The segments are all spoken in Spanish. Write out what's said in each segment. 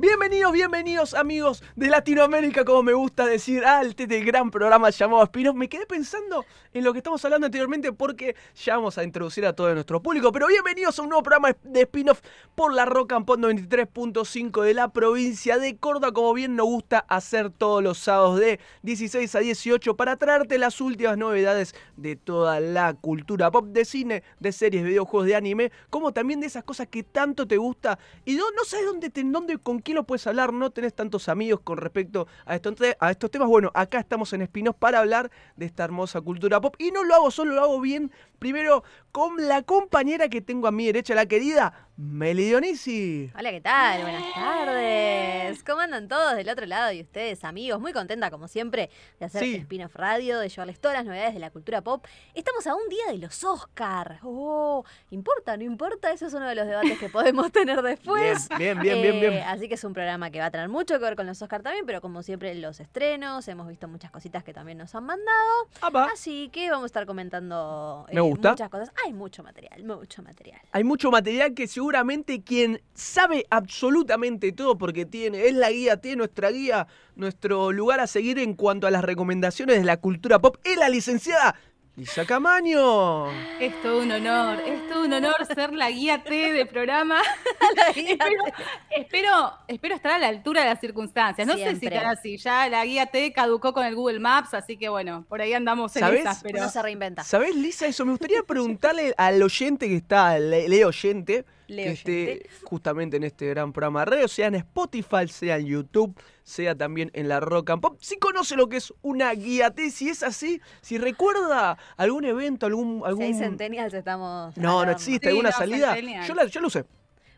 Bienvenidos, bienvenidos amigos de Latinoamérica, como me gusta decir, al este gran programa llamado Spin-off. Me quedé pensando en lo que estamos hablando anteriormente porque ya vamos a introducir a todo nuestro público. Pero bienvenidos a un nuevo programa de spin-off por la Rock and Pop 93.5 de la provincia de Córdoba, como bien nos gusta hacer todos los sábados de 16 a 18 para traerte las últimas novedades de toda la cultura pop, de cine, de series, videojuegos, de anime, como también de esas cosas que tanto te gusta y no, no sabes dónde, te, dónde, con quién lo puedes hablar, no tenés tantos amigos con respecto a, esto, a estos temas. Bueno, acá estamos en Espinos para hablar de esta hermosa cultura pop y no lo hago solo, lo hago bien. Primero con la compañera que tengo a mi derecha, la querida Meli Dionisi. Hola, ¿qué tal? Buenas tardes. ¿Cómo andan todos del otro lado y ustedes, amigos? Muy contenta, como siempre, de hacer sí. Spin-off Radio, de llevarles todas las novedades de la cultura pop. Estamos a un día de los Oscars. Oh, ¿importa? ¿No importa? Eso es uno de los debates que podemos tener después. Bien, bien, bien, bien, eh, Así que es un programa que va a tener mucho que ver con los Oscars también, pero como siempre, los estrenos. Hemos visto muchas cositas que también nos han mandado. Así que vamos a estar comentando muchas cosas. Hay mucho material, mucho material. Hay mucho material que seguramente quien sabe absolutamente todo porque tiene, es la guía, tiene nuestra guía, nuestro lugar a seguir en cuanto a las recomendaciones de la cultura pop, es la licenciada Lisa Camaño. Es todo un honor, es todo un honor ser la guía T de programa. espero, espero, estar a la altura de las circunstancias. No sé si estará así. Ya la guía T caducó con el Google Maps, así que bueno, por ahí andamos en esas, pero. No se reinventa. ¿Sabés, Lisa, eso? Me gustaría preguntarle al oyente que está, le oyente, que esté justamente en este gran programa de radio, sea en Spotify, sea en YouTube, sea también en la Rock and Pop. Si conoce lo que es una guía T, si es así, si recuerda algún evento, algún... algún... Hay centennials estamos... No, no existe, alguna salida. Yo la, yo usé.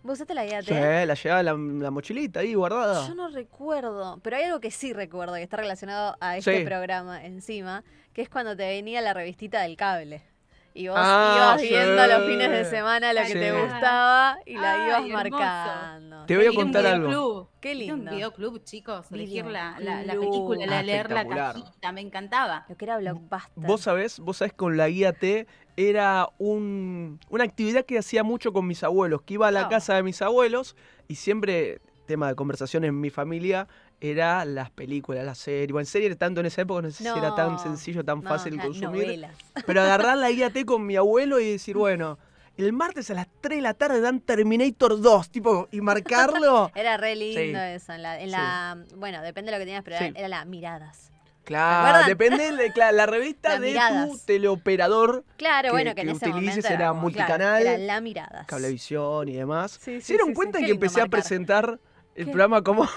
¿Vos usaste la guía T? Sí, la llevaba la, la, mochilita ahí guardada. Yo no recuerdo, pero hay algo que sí recuerdo que está relacionado a este programa encima, que es cuando te venía la revistita del cable. Y vos ah, ibas viendo los fines de semana lo que te gustaba y la ibas marcando. Te voy a contar algo. Qué lindo. un videoclub, chicos. Elegir la, la, película, la, leer la cajita. Me encantaba. Lo que era Blockbuster. Vos sabés, vos sabés con la guía T era un, una actividad que hacía mucho con mis abuelos, que iba a la casa de mis abuelos y siempre tema de conversación en mi familia era las películas, las series. Bueno, en serie tanto en esa época no sé si era tan sencillo, tan fácil de consumir. Pero agarrar la guía T con mi abuelo y decir, bueno, el martes a las 3 de la tarde dan Terminator 2, tipo, y marcarlo. era re lindo eso. En la, bueno, depende de lo que tenías, pero era, la miradas. Claro, depende de la revista de tu teleoperador. Claro, bueno, que, en ese utilices era, multicanal. era la miradas. Cablevisión y demás. ¿Se dieron cuenta que empecé a presentar el programa como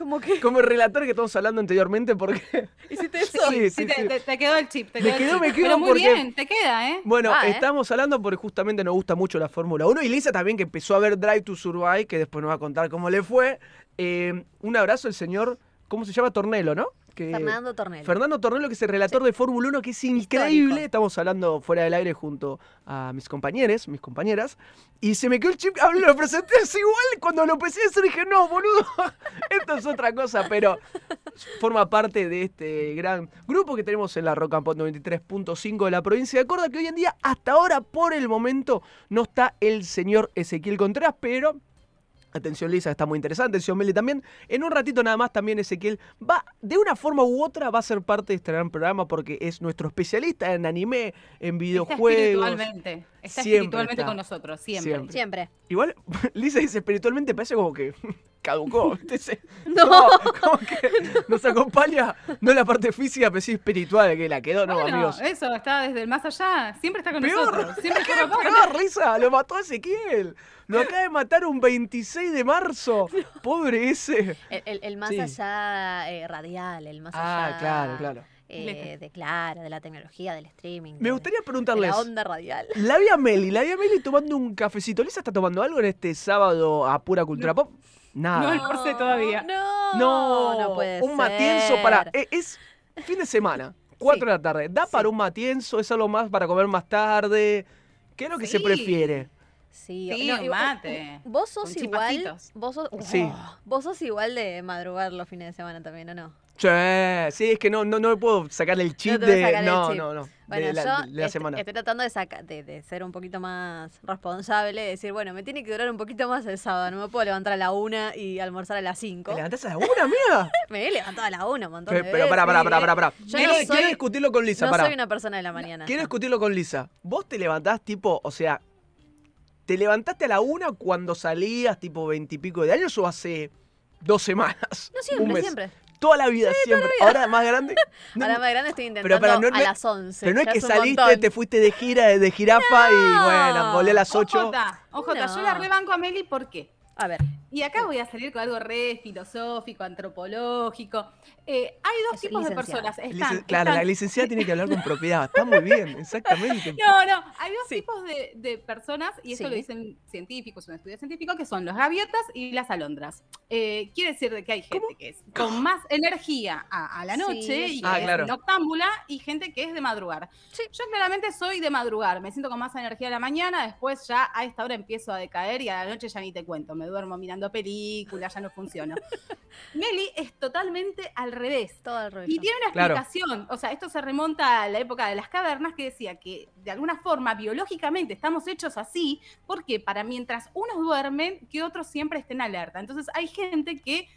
¿Cómo que? Como el relator que estamos hablando anteriormente, porque. ¿Hiciste eso? Sí, sí, te, te, quedó el chip. Te quedó, quedó el chip. me quedó Pero muy bien, te queda, ¿eh? Bueno, ah, ¿eh? estamos hablando porque justamente nos gusta mucho la Fórmula 1. Y Lisa también, que empezó a ver Drive to Survive, que después nos va a contar cómo le fue. Eh, un abrazo al señor, ¿cómo se llama? Tornelo, ¿no? Fernando Tornelo. Fernando Tornelo, que es el relator de Fórmula 1, que es increíble. Estamos hablando fuera del aire junto a mis compañeros, mis compañeras. Y se me quedó el chip, lo presenté así igual. Cuando lo empecé a hacer dije, no, boludo, esto es otra cosa, pero forma parte de este gran grupo que tenemos en la Rock and Pop 93.5 de la provincia de Córdoba, que hoy en día, hasta ahora, por el momento, no está el señor Ezequiel Contreras, pero Atención Lisa, está muy interesante. Atención Meli también. En un ratito nada más también Ezequiel va, de una forma u otra, va a ser parte de este gran programa porque es nuestro especialista en anime, en videojuegos. Está espiritualmente. Está espiritualmente con nosotros, siempre. siempre. Igual, Lisa dice espiritualmente, parece como que caducó. no. como que nos acompaña, no la parte física, pero sí espiritual, que la quedó, no, amigos. Eso, está desde el más allá, siempre está con nosotros. Siempre ¿Qué peor, Lisa? Lo mató Ezequiel. Lo acaba de matar un 26 de marzo. Pobre ese. El, más allá eh, radial, el más ah, allá. Ah, claro, claro. Eh, de claro, de la tecnología, del streaming. Me gustaría preguntarles. la onda radial. La vía Meli, la vía Meli tomando un cafecito. ¿Lisa está tomando algo en este sábado a pura cultura pop? Nada. No almorcé todavía. No, no, no puede Un matienzo para. Eh, es, fin de semana, 4 de la tarde. ¿Da para un matienzo? ¿Es algo más para comer más tarde? ¿Qué es lo que se prefiere? Sí, sí no, mate. Vos sos igual. Vos sos, sí. Oh, vos sos igual de madrugar los fines de semana también, ¿o no? Sí, sí, es que no, no, no puedo sacarle el chip de. No, no, no. Bueno, de la, yo de la semana. estoy tratando de, sacar, de, de, ser un poquito más responsable, de decir, bueno, me tiene que durar un poquito más el sábado, no me puedo levantar a la una y almorzar a las cinco. ¿Te levantás a la una, mía? me he levantado a la una un montón pero, de Pero pará, pará, pará, pará, pará. Yo quiero, no soy, quiero discutirlo con Lisa, no pará. soy una persona de la mañana. Quiero discutirlo con Lisa. Vos te levantás tipo, o sea, ¿te levantaste a la una cuando salías tipo veintipico de años o hace dos semanas? No, siempre, un mes? siempre. Toda la vida, siempre. Ahora más grande. No, Ahora más grande estoy intentando pero para, no, a las 11. Pero no es que saliste, montón. te fuiste de gira de jirafa y bueno, volé a las 8. Ojota, ojota, No. yo la rebanco a Meli, ¿por qué? A ver, Y acá voy a salir con algo re filosófico, antropológico. Eh, hay dos Es tipos de personas. Están, claro, están- la licenciada tiene que hablar con propiedad. Está muy bien, exactamente. No, no, hay dos Sí. tipos de, de personas, y eso Sí. lo dicen científicos, un estudio científico, que son los gaviotas y las alondras. Eh, quiere decir de que hay gente que es con más energía a, a la Sí, noche y Ah, claro. noctámbula y gente que es de madrugar. Sí. Yo claramente soy de madrugar, me siento con más energía a la mañana, después ya a esta hora empiezo a decaer y a la noche ya ni te cuento, me duermo mirando películas, ya no funciono. Meli es totalmente al revés. todo al revés. Y tiene una Claro. explicación, o sea, esto se remonta a la época de las cavernas que decía que de alguna forma biológicamente estamos hechos así porque para mientras unos duermen, que otros siempre estén alerta. Entonces hay gente que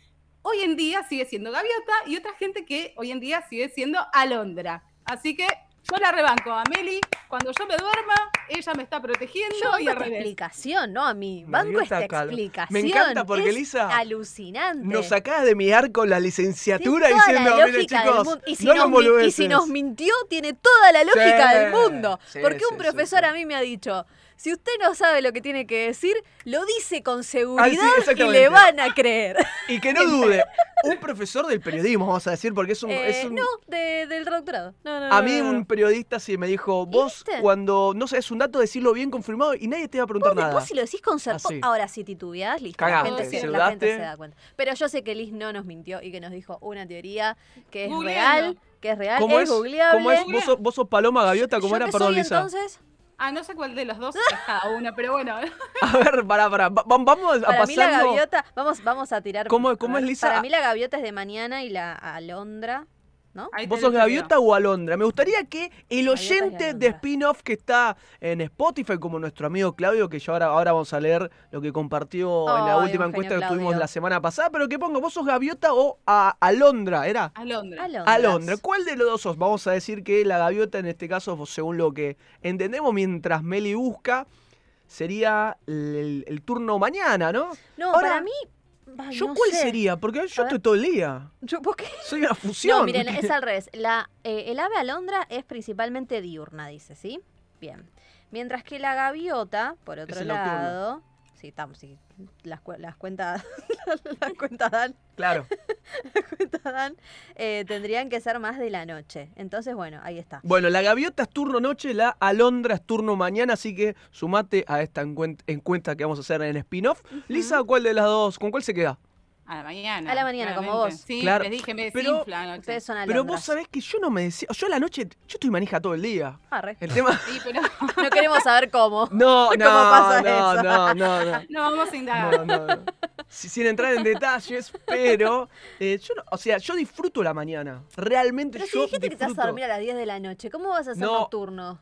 hoy en día sigue siendo gaviota y otra gente que hoy en día sigue siendo alondra. Así que yo la rebanco a Meli, cuando yo me duerma, ella me está protegiendo Yo y banco esta explicación, no a mí. Banco esta Carlos. explicación. Me encanta porque, es Lisa, alucinante. Nos sacás de mi arco la licenciatura diciendo, la mire chicos. Y si, no nos, y si nos mintió, tiene toda la lógica Sí, del mundo. sí, Porque sí, un sí, profesor sí. a mí me ha dicho, si usted no sabe lo que tiene que decir, lo dice con Ah, sí, seguridad y le van a creer. Y que no dude, un profesor del periodismo, vamos a decir, porque es un... Eh, es un- No, de- del doctorado. No, no, A no, mí no, no. un periodista sí me dijo, vos ¿Viste? cuando no sabes un dato, decirlo bien confirmado y nadie te va a preguntar Vos nada. después si lo decís con cer- Así. Ahora, si titubeás, listo. Cagaste, la, gente se, si la gente dudaste. se da cuenta. Pero yo sé que Liz no nos mintió y que nos dijo una teoría que es real, que es real, ¿Cómo es, es? googleable. ¿Cómo es? ¿Vos sos, vos sos Paloma Gaviota? ¿Cómo ¿Yo era? Perdón, soy, Lisa. entonces? Ah, no sé cuál de los dos es cada una, pero bueno. A ver, pará, pará. va- va- Vamos a Para mí la gaviota, vamos, vamos a tirar. ¿Cómo- a cómo ver, es, Lisa? Para mí la gaviota es de mañana y la alondra, ¿no? Ahí ¿Vos sos Gaviota o Alondra? Me gustaría que el oyente de spin-off que está en Spotify, como nuestro amigo Claudio, que ya ahora, ahora vamos a leer lo que compartió en la última encuesta que tuvimos la semana pasada, pero que pongo, ¿vos sos Gaviota o a Alondra? ¿Era? Alondra. Alondras. Alondra. ¿Cuál de los dos sos? Vamos a decir que la gaviota en este caso, según lo que entendemos, mientras Meli busca, sería el, el turno mañana, ¿no? No, Ahora, para mí. Ay, ¿Yo no cuál sé. sería? Porque yo estoy ver. todo el día. Yo, ¿por qué? Soy una fusión. No, miren, es al revés. La, eh, el ave alondra es principalmente diurna, dice, ¿sí? Bien. Mientras que la gaviota, por otro lado. Sí, estamos, sí. Las, las cuentas. las cuentas dan. Claro. Las cuentas dan. eh, tendrían que ser más de la noche. Entonces, bueno, ahí está. Bueno, la gaviota es turno noche, la alondra es turno mañana, así que sumate a esta encuesta que vamos a hacer en spin-off. Lisa, ¿cuál de las dos? ¿Con cuál se queda? A la mañana. A la mañana, como vos. Sí, Claro, les dije, me pero desinfla anoche. Ustedes son Pero vos sabés que yo no me decía. Yo a la noche, yo estoy manija todo el día. Arre. El tema. Sí, pero No queremos saber cómo. No, no, ¿Cómo pasa no, eso? no, no, no. no vamos a indagar. No, no, no. Si- Sin entrar en detalles, pero eh, yo, no- o sea, yo disfruto la mañana. Realmente Pero si yo dijiste que te vas a disfruto. dormir a las 10 de la noche, ¿cómo vas a hacer No. nocturno?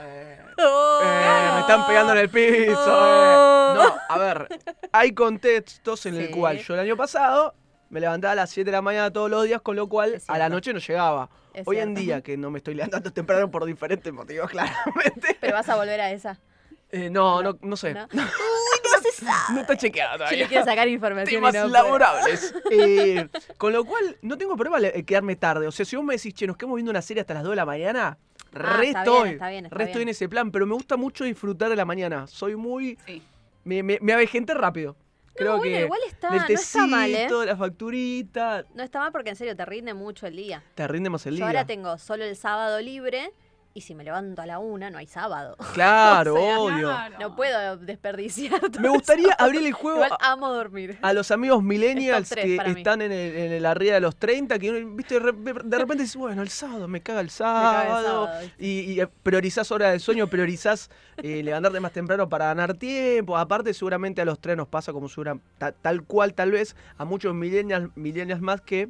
Eh, Oh. eh, me están pegando en el piso. Oh. No, a ver, hay contextos en el Sí. cual yo el año pasado me levantaba a las 7 de la mañana todos los días, con lo cual a la noche no llegaba. Es Hoy en día, que no me estoy levantando temprano por diferentes motivos, claramente. Pero vas a volver a esa. Eh, no, no, no sé. ¿no? No, Uy, no se sabe. está chequeado Yo todavía. le quiero sacar información. y temas no laborables. Eh, con lo cual, no tengo problema en quedarme tarde. O sea, si vos me decís, che, nos quedamos viendo una serie hasta las 2 de la mañana, Ah, re está bien, estoy. está bien, está re estoy bien. en ese plan, pero me gusta mucho disfrutar de la mañana. Soy muy. Sí. Me, me, me avejenté rápido. Creo bueno, que. igual está- del no está mal, ¿eh? tecito, la facturita. No está mal porque en serio te rinde mucho el día. Te rinde más el Yo día. ahora tengo solo el sábado libre y si me levanto a la una, no hay sábado. Claro, O sea, obvio. No puedo desperdiciar. todo Me gustaría eso. abrir el juego Igual a, amo dormir. a los amigos millennials que están en el, en el arriba de los 30, que uno, viste, de re- de repente dices, bueno, el sábado me caga el caga el sábado. y, y, eh, priorizás hora de sueño, priorizás eh, levantarte más temprano para ganar tiempo. Aparte, seguramente a los tres nos pasa como segura- ta- tal cual, tal vez, a muchos millennials, millennials más que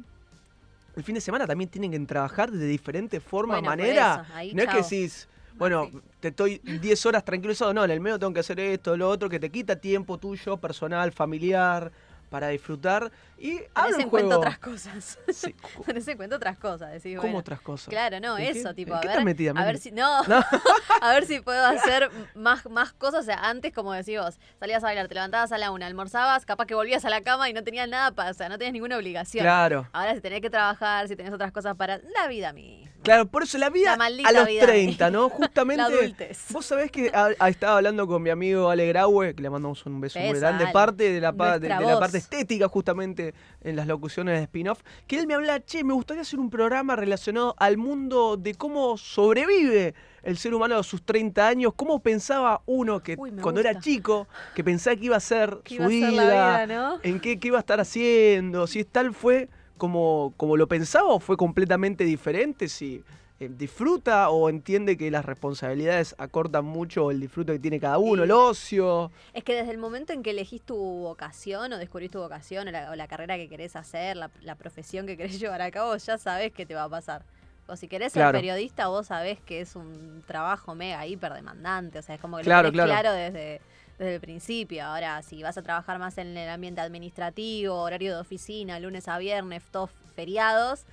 el fin de semana también tienen que trabajar de diferente forma, Bueno, manera. ahí, no es que decís, bueno, te estoy 10 horas sábado, no, en el medio tengo que hacer esto, lo otro, que te quita tiempo tuyo, personal, familiar, para disfrutar. Y Tenés el en cuenta juego. otras cosas. Sí, Tenés en cuenta otras cosas. Decís, ¿Cómo bueno, otras cosas? Claro, no, ¿En qué- eso, tipo, a qué ver, estás metida, a ver si, no, No. a ver si puedo hacer más, más cosas, o sea, antes, como decís vos, salías a bailar, te levantabas a la una, almorzabas, capaz que volvías a la cama y no tenías nada para, o sea, no tenías ninguna obligación. Claro. Ahora si tenés que trabajar, si tenés otras cosas para, la vida misma. Claro, por eso la vida La a los vida. 30, ¿no? Justamente. Vos sabés que a- a- estaba hablando con mi amigo Ale Graue, que le mandamos un beso muy grande, Ale. parte de la, pa- de, Nuestra de la voz. parte estética justamente en las locuciones de spin-off, que él me habla, che, me gustaría hacer un programa relacionado al mundo de cómo sobrevive el ser humano a sus 30 años, cómo pensaba uno que Uy, cuando era chico, que pensaba que iba a ser su iba vida, vida, ¿no? en qué, qué iba a estar haciendo, si tal fue como, como lo pensaba o fue completamente diferente, si eh, disfruta o entiende que las responsabilidades acortan mucho el disfrute que tiene cada uno, Sí. el ocio. Es que desde el momento en que elegís tu vocación o descubrís tu vocación o la, o la carrera que querés hacer, la, la profesión que querés llevar a cabo, ya sabés qué te va a pasar. O si querés ser Claro. periodista, vos sabés que es un trabajo mega hiper demandante. O sea, es como que Claro, lo tenés claro. claro, desde, desde el principio. Ahora, si vas a trabajar más en el ambiente administrativo, horario de oficina, lunes a viernes, todos feriados,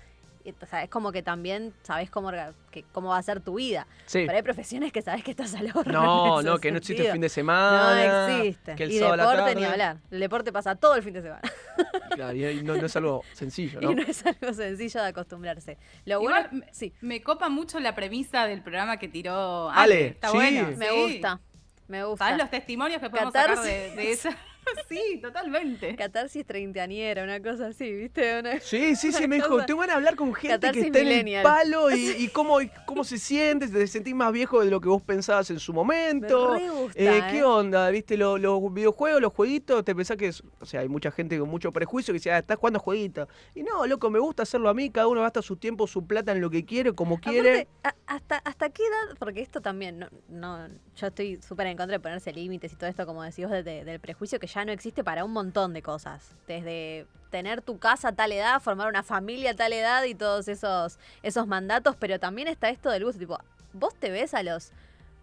sea, es como que también sabés cómo, que, cómo va a ser tu vida. Sí. Pero hay profesiones que sabés que estás al horno. No, no, que no existe sentido. fin de semana. No existe. Que el y sábado a la deporte ni tarde. hablar. El deporte pasa todo el fin de semana. Claro, y no, no es algo sencillo, ¿no? Y no es algo sencillo de acostumbrarse. Lo bueno, Igual, me- sí, Me copa mucho la premisa del programa que tiró Ale, Ale. Está sí. bueno. me gusta. Me gusta. ¿Sabes los testimonios que podemos sacar Catarsis. de, de esa? sí, totalmente. Catarsis treintañera, una cosa así, ¿viste? Una- Sí, sí, sí, me dijo, tengo ganas de hablar con gente que está en el palo y, y cómo, y cómo se siente, te sentís más viejo de lo que vos pensabas en su momento. Me re gusta, Eh, ¿eh? ¿Qué onda? ¿Viste lo- los videojuegos, los jueguitos? ¿Te pensás que es.? O sea, hay mucha gente con mucho prejuicio que dice, ah, estás jugando jueguitos. Y no, loco, me gusta hacerlo a mí. Cada uno gasta su tiempo, su plata en lo que quiere, como quiere. Aparte, a- hasta, ¿hasta qué edad? Porque esto también, no, no yo estoy súper en contra de ponerse límites y todo esto, como decís vos, de- de- del prejuicio que ya no existe para un montón de cosas. Desde tener tu casa a tal edad, formar una familia a tal edad y todos esos, esos mandatos, pero también está esto del gusto, tipo, vos te ves a los...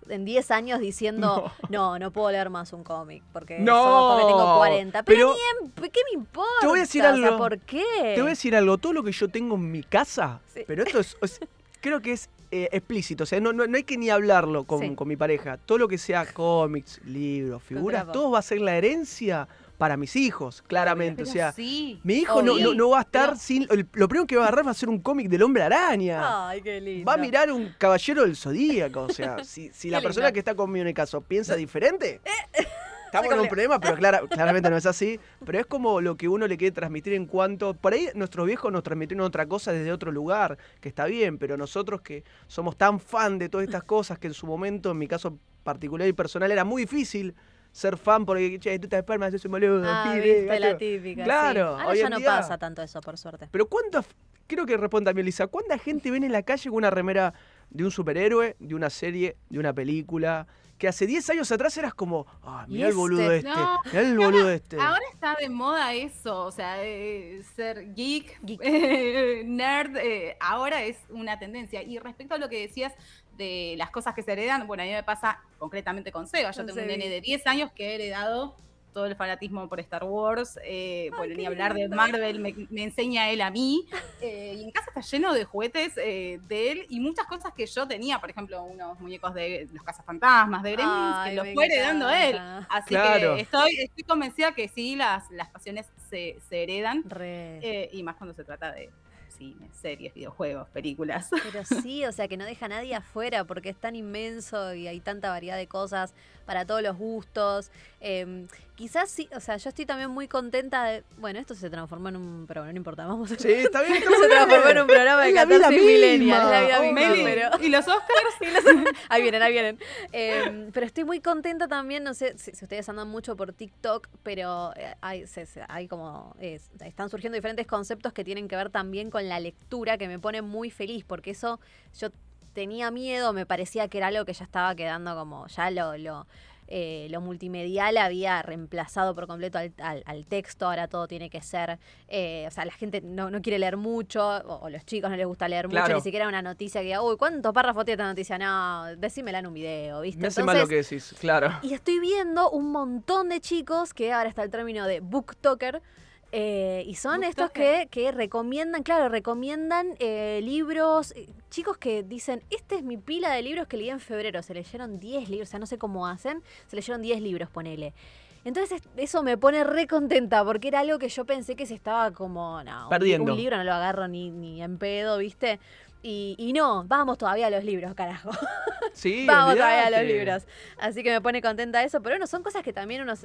En 10 años diciendo, no, no, puedo leer más un cómic porque, No, porque tengo 40. Pero, pero ¿qué me importa? te voy a decir O sea, algo. ¿por qué? Te voy a decir algo, todo lo que yo tengo en mi casa, Sí. pero esto es, es- creo que es eh, explícito, o sea, no, no, no hay que ni hablarlo con, Sí. con mi pareja. Todo lo que sea cómics, libros, figuras, todo va a ser la herencia para mis hijos, claramente. O sea, sí. mi hijo no, no, no va a estar Pero- sin... el- lo primero que va a agarrar va a ser un cómic del hombre araña. Ay, qué lindo. Va a mirar un caballero del zodíaco. O sea, si, si la persona lindo. que está conmigo en el caso piensa diferente, estamos en un problema, pero clara- claramente no es así. Pero es como lo que uno le quiere transmitir en cuanto. Por ahí nuestros viejos nos transmitieron otra cosa desde otro lugar, que está bien, pero nosotros que somos tan fan de todas estas cosas que en su momento, en mi caso particular y personal, era muy difícil ser fan porque, che, tú te espermas, sos un boludo. Ah, viste la gacho". típica. sí. Claro, Ahora hoy ya en no día- pasa tanto eso, por suerte. Pero ¿cuántas, creo que responde también Lisa, ¿cuánta gente ven en la calle con una remera de un superhéroe, de una serie, de una película? Que hace 10 años atrás eras como, ah, ¿Y mirá el boludo este? este, No, mirá el boludo este. Ahora está de moda eso, o sea, eh, ser geek, Geek. eh, nerd, eh, ahora es una tendencia. Y respecto a lo que decías de las cosas que se heredan, bueno, a mí me pasa concretamente con Seba. Yo tengo un nene de 10 años que he heredado todo el fanatismo por Star Wars, eh, bueno, ni hablar de. Marvel, me, me enseña él a mí. eh, y en casa está lleno de juguetes eh, de él y muchas cosas que yo tenía, por ejemplo, unos muñecos de los cazafantasmas, de Gremlins, Ay, que los fue heredando él. Así Claro. que estoy, estoy convencida que sí, las, las pasiones se, se heredan. Re. eh, y más cuando se trata de cine, series, videojuegos, películas. Pero sí, o sea, que no deja a nadie afuera porque es tan inmenso y hay tanta variedad de cosas. Para todos los gustos. Em, quizás sí, o sea, yo estoy también muy contenta de. Bueno, esto se transformó en un. Pero no importa, vamos a. Sí, está bien. Está se transformó en un programa de 14 millennials. La vida misma, pero... ¿Y los Oscars? ¿Y los... ahí vienen, ahí vienen. Em, pero estoy muy contenta también, no sé si, ustedes andan mucho por TikTok, pero eh, hay, hay como. están surgiendo diferentes conceptos que tienen que ver también con la lectura, que me pone muy feliz, porque eso yo tenía miedo, me parecía que era algo que ya estaba quedando como. Ya lo. lo eh, lo multimedial había reemplazado por completo al, texto, ahora todo tiene que ser, eh, o sea, la gente no, quiere leer mucho, o, los chicos no les gusta leer mucho, ni siquiera una noticia que diga, uy, ¿cuántos párrafos tiene esta noticia? No, decímela en un video, ¿viste? Me hace mal lo que decís, claro. Y estoy viendo un montón de chicos, que ahora está el término de booktoker, eh, y son estos que, que, recomiendan, claro, recomiendan eh, libros, eh, chicos que dicen, esta es mi pila de libros que leí en febrero, se leyeron 10 libros, o sea, no sé cómo hacen, se leyeron 10 libros, ponele. Entonces eso me pone re contenta porque era algo que yo pensé que se estaba como, no, Perdiendo. Un, libro no lo agarro ni, ni en pedo, ¿viste? Y, y, no, vamos todavía a los libros, carajo. Sí, vamos todavía a los libros. Así que me pone contenta eso. Pero bueno, son cosas que también uno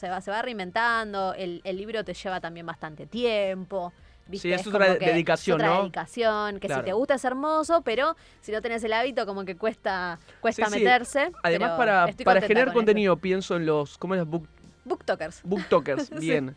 se va, se va reinventando, el, libro te lleva también bastante tiempo. Sí, es, otra dedicación, otra ¿no? dedicación, que si te gusta es hermoso, pero si no tenés el hábito, como que cuesta, cuesta meterse. Además, para, para generar contenido, pienso en los, ¿cómo es? Book, Booktokers. Booktokers, bien.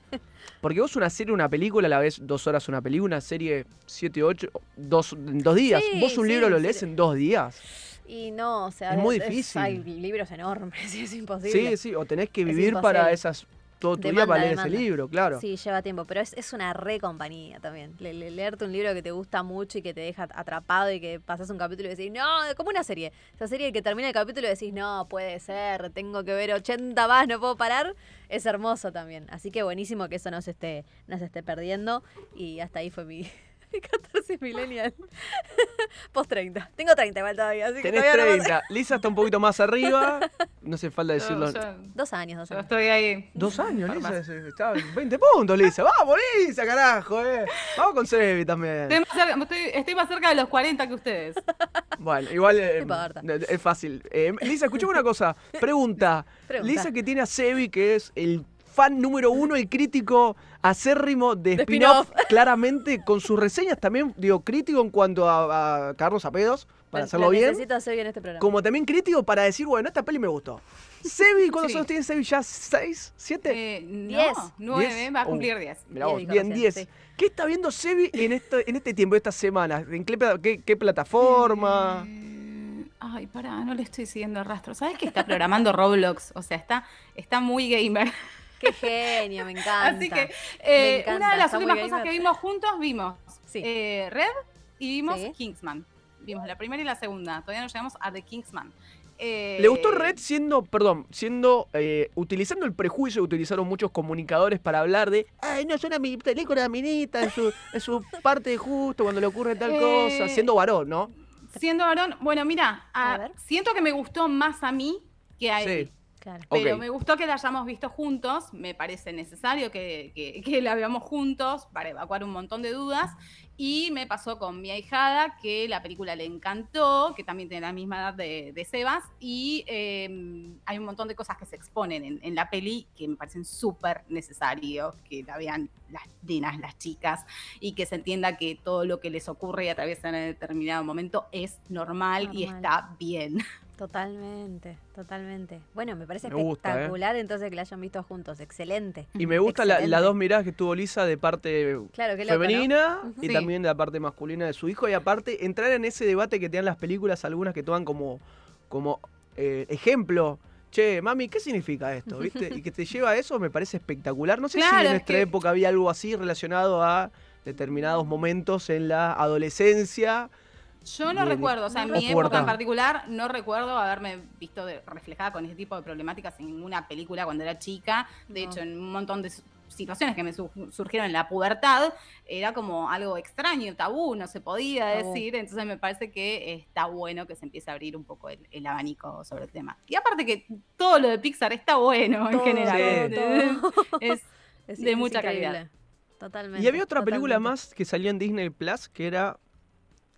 Porque vos una serie, una película, a la vez dos horas una película, una serie siete, ocho, dos, dos días. vos un libro lo lees en dos días. Y no, o sea, es muy difícil. hay libros enormes y es imposible. Sí, sí, o tenés que vivir para esas todo tu día para leer ese libro, claro. Sí, lleva tiempo, pero es, una re compañía también. leerte un libro que te gusta mucho y que te deja atrapado y que pasas un capítulo y decís, no, como una serie. Esa serie que termina el capítulo y decís, no, puede ser, tengo que ver 80 más, no puedo parar. Es hermoso también. Así que buenísimo que eso no se esté, no se esté perdiendo. Y hasta ahí fue mi, 14 millennial. Post 30. Tengo 30 igual todavía, así Tenés que 30. Lisa está un poquito más arriba. No hace falta decirlo. dos años, dos años. estoy ahí. Dos años, Lisa. Está 20 puntos, Lisa. Vamos, Lisa, carajo, eh. Vamos con Sebi también. Estoy más, cerca, de los 40 que ustedes. Bueno, igual eh, es fácil. Eh, Lisa, escuchame una cosa. Pregunta. Pregunta. Lisa que tiene a Sebi, que es el fan número uno, el crítico acérrimo de, spin-off, claramente con sus reseñas también, digo, crítico en cuanto a, Carlos Apedos, para hacerlo bien. Necesito hacer bien este programa. Como también crítico para decir, bueno, esta peli me gustó. Sebi, ¿cuántos años tiene Sebi? ¿Ya seis? ¿Siete? Eh, diez. nueve, va a cumplir diez. bien, diez. ¿Qué está viendo Sebi en este, en este tiempo, estas semanas? ¿En qué, plataforma? Eh, ay, pará, no le estoy siguiendo el rastro. ¿Sabes que está programando Roblox? O sea, está, está muy gamer. Qué genio, me encanta. Así que eh, una de las últimas cosas que vimos juntos, vimos eh, Red y vimos Kingsman. Vimos la primera y la segunda. Todavía no llegamos a The Kingsman. Eh, ¿Le gustó Red siendo, perdón, siendo, utilizando el prejuicio que utilizaron muchos comunicadores para hablar de, ay, no, es una película minita, en su, en su parte justo cuando le ocurre tal cosa, siendo varón, ¿no? Siendo varón, bueno, mira, siento que me gustó más a mí que a él. Pero me gustó que la hayamos visto juntos, me parece necesario que, que, la veamos juntos para evacuar un montón de dudas. Y me pasó con mi ahijada que la película le encantó, que también tiene la misma edad de, Sebas, y em, hay un montón de cosas que se exponen en, la peli que me parecen súper necesarios, que la vean las nenas, las chicas, y que se entienda que todo lo que les ocurre y atraviesan en determinado momento es normal. y está bien. Totalmente, totalmente. Bueno, me parece ¿eh? espectacular entonces que la hayan visto juntos. Excelente. Y me gusta las la dos miradas que tuvo Lisa de parte femenina y también de la parte masculina de su hijo. Y aparte, entrar en ese debate que te dan las películas, algunas que toman como, como eh, ejemplo. Che, mami, ¿qué significa esto? ¿Viste? Y que te lleva a eso me parece espectacular. No sé si en nuestra época había algo así relacionado a determinados momentos en la adolescencia yo no recuerdo, o sea, en mi época en particular, no recuerdo haberme visto reflejada con ese tipo de problemáticas en ninguna película cuando era chica. De hecho, en un montón de situaciones que me surgieron en la pubertad, era como algo extraño, tabú, no se podía decir. Entonces me parece que está bueno que se empiece a abrir un poco el, abanico sobre el tema. Y aparte que todo lo de Pixar está bueno en general. Es, de mucha calidad. Totalmente. Y había otra película más que salió en Disney Plus que era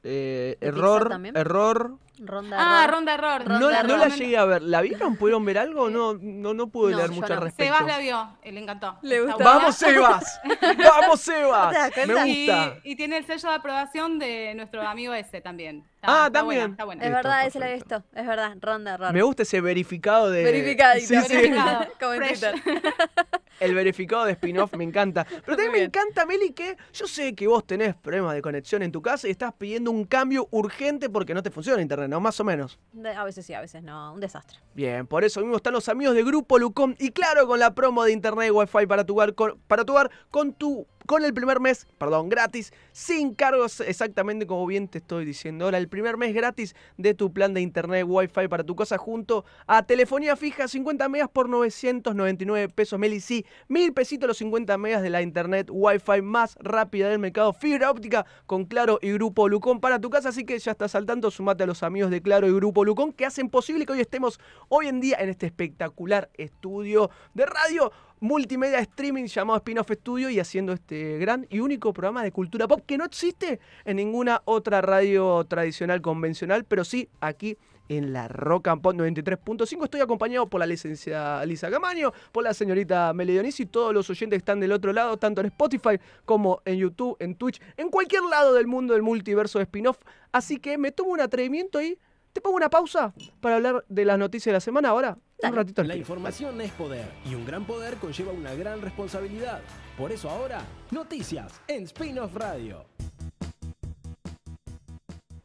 eh, error, error. Ronda, ah, ronda error. no, no la llegué a ver. ¿La vieron? ¿Pudieron ver algo? No, no, no pude leer mucho al respecto. Sebas la vio, le encantó. Le gustó. ¡Vamos, Sebas! ¡Vamos, Sebas! Me gusta. Y, tiene el sello de aprobación de nuestro amigo ese también. ah, también. está Es verdad, ese lo he visto. Es verdad, ronda error. Me gusta ese verificado de. Verificado, sí, verificado. Como en Twitter. El verificado de spin-off me encanta. Pero también me encanta, Meli, que yo sé que vos tenés problemas de conexión en tu casa y estás pidiendo un cambio urgente porque no te funciona internet, ¿no? Más o menos. A veces sí, a veces no. Un desastre. Bien, por eso mismo están los amigos de Grupo Lucom y claro, con la promo de internet y wifi para tu hogar, para tu hogar con tu con el primer mes, perdón, gratis, sin cargos, exactamente como bien te estoy diciendo. Ahora, el primer mes gratis de tu plan de internet Wi-Fi para tu casa junto a telefonía fija, 50 megas por 999 pesos. Meli, sí, mil pesitos los 50 megas de la internet Wi-Fi más rápida del mercado. Fibra óptica con Claro y Grupo Lucón para tu casa. Así que ya estás saltando, sumate a los amigos de Claro y Grupo Lucón que hacen posible que hoy estemos hoy en día en este espectacular estudio de radio multimedia streaming llamado Spin-off Studio y haciendo este gran y único programa de cultura pop que no existe en ninguna otra radio tradicional convencional, pero sí aquí en la Rock and Pop 93.5. Estoy acompañado por la licenciada Lisa Camaño, por la señorita Meli Dionisi y todos los oyentes que están del otro lado, tanto en Spotify como en YouTube, en Twitch, en cualquier lado del mundo del multiverso de spin-off. Así que me tomo un atrevimiento y te pongo una pausa para hablar de las noticias de la semana ahora. Un ratito. La información es poder y un gran poder conlleva una gran responsabilidad. Por eso ahora, noticias en Spin-off Radio.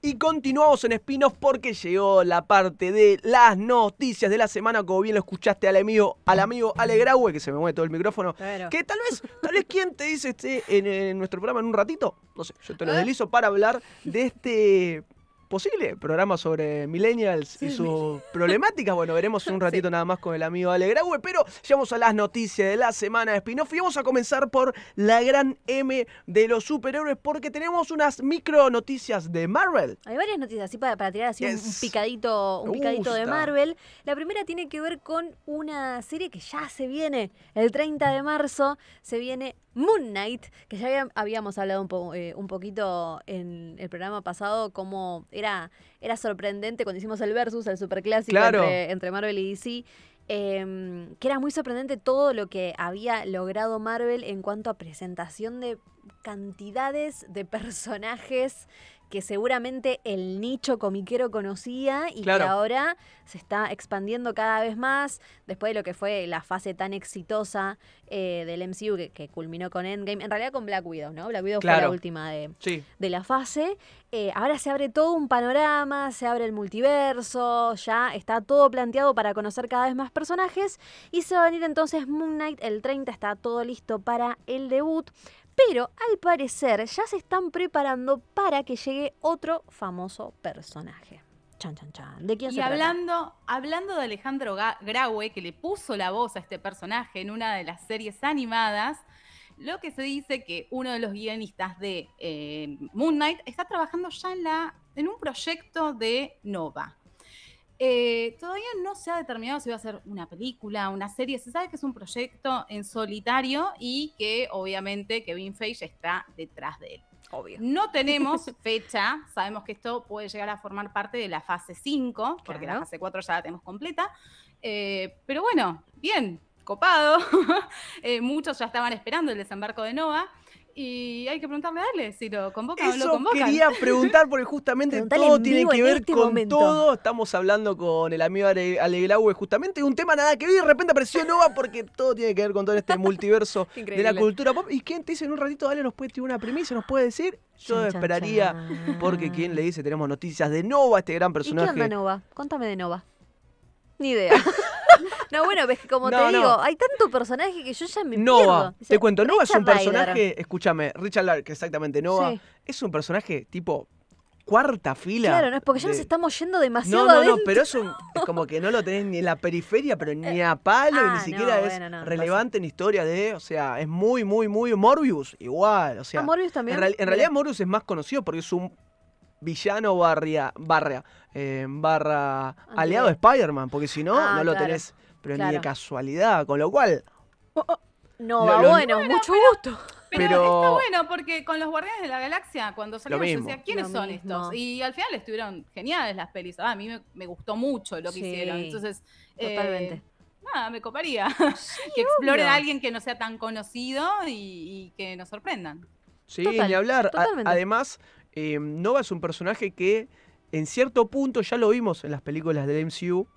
Y continuamos en spin-off porque llegó la parte de las noticias de la semana, como bien lo escuchaste al amigo, al amigo Ale Graue, que se me mueve todo el micrófono. Que tal vez, tal vez quien te dice este en, nuestro programa en un ratito, no sé, yo te lo ¿Eh? deslizo para hablar de este posible programa sobre millennials y sus problemáticas. Bueno, veremos un ratito nada más con el amigo Ale Graue, pero llegamos a las noticias de la semana de spin-off y vamos a comenzar por la gran M de los superhéroes porque tenemos unas micro noticias de Marvel. Hay varias noticias así para, para tirar así un picadito, un picadito de Marvel. La primera tiene que ver con una serie que ya se viene el 30 de marzo, se viene Moon Knight, que ya habíamos hablado un, eh, un, poquito en el programa pasado, como era, era sorprendente cuando hicimos el versus, el superclásico entre, entre Marvel y DC. Em, que era muy sorprendente todo lo que había logrado Marvel en cuanto a presentación de cantidades de personajes que seguramente el nicho comiquero conocía y que ahora se está expandiendo cada vez más después de lo que fue la fase tan exitosa eh, del MCU que, culminó con Endgame, en realidad con Black Widow, ¿no? Black Widow fue la última de, de la fase. Eh, ahora se abre todo un panorama, se abre el multiverso, ya está todo planteado para conocer cada vez más personajes y se va a venir entonces Moon Knight el 30, está todo listo para el debut. Pero al parecer ya se están preparando para que llegue otro famoso personaje. Chan, chan, chan. ¿De quién y hablando, hablando de Alejandro Graue, que le puso la voz a este personaje en una de las series animadas, lo que se dice que uno de los guionistas de eh, Moon Knight está trabajando ya en, la, en un proyecto de Nova. Eh, todavía no se ha determinado si va a ser una película, una serie. Se sabe que es un proyecto en solitario y que obviamente Kevin Feige está detrás de él. Obvio. No tenemos fecha. Sabemos que esto puede llegar a formar parte de la fase 5, porque la fase 4 ya la tenemos completa. Eh, pero bueno, bien, copado. Eh, muchos ya estaban esperando el desembarco de Nova. Y hay que preguntarle a Ale si lo convocan o lo convocan. quería preguntar porque justamente todo tiene que ver este con todo. Estamos hablando con el amigo Ale, justamente un tema nada que ver. De repente apareció Nova porque todo tiene que ver con todo este multiverso de la cultura pop. ¿Y quién te dice en un ratito, Ale nos puede tirar una premisa, nos puede decir? Yo esperaría, porque quien le dice, tenemos noticias de Nova, este gran personaje. ¿Y qué onda Nova? Contame de Nova. Ni idea. No, bueno, ves que como te digo, hay tanto personaje que yo ya me Nova, te cuento, Nova es un personaje, escúchame, Richard Lark, exactamente, Nova, es un personaje tipo cuarta fila. Claro, no es porque ya nos estamos yendo demasiado No, no, no, pero es, un, es como que no lo tenés ni en la periferia, pero ni a palo, y ni ah, siquiera es relevante en historia de, o sea, es muy, muy, muy Morbius, igual, o sea. Ah, Morbius también. En, realidad Morbius es más conocido porque es un villano barria, barria, eh, barra aliado de Spider-Man, porque si no, ah, no lo tenés pero ni de casualidad, con lo cual... Oh, oh, no, bueno, mucho gusto. Pero, Pero- está bueno porque con los Guardianes de la Galaxia, cuando salieron, yo decía, ¿quiénes Lo son mismo. estos? Y al final estuvieron geniales las pelis. Ah, a mí me, me gustó mucho lo que Sí, hicieron. Entonces, eh, Totalmente. nada, me coparía. que exploren obvio. a alguien que no sea tan conocido y, y que nos sorprendan. Sí, Total, ni hablar. A- además, eh, Nova es un personaje que en cierto punto ya lo vimos en las películas del MCU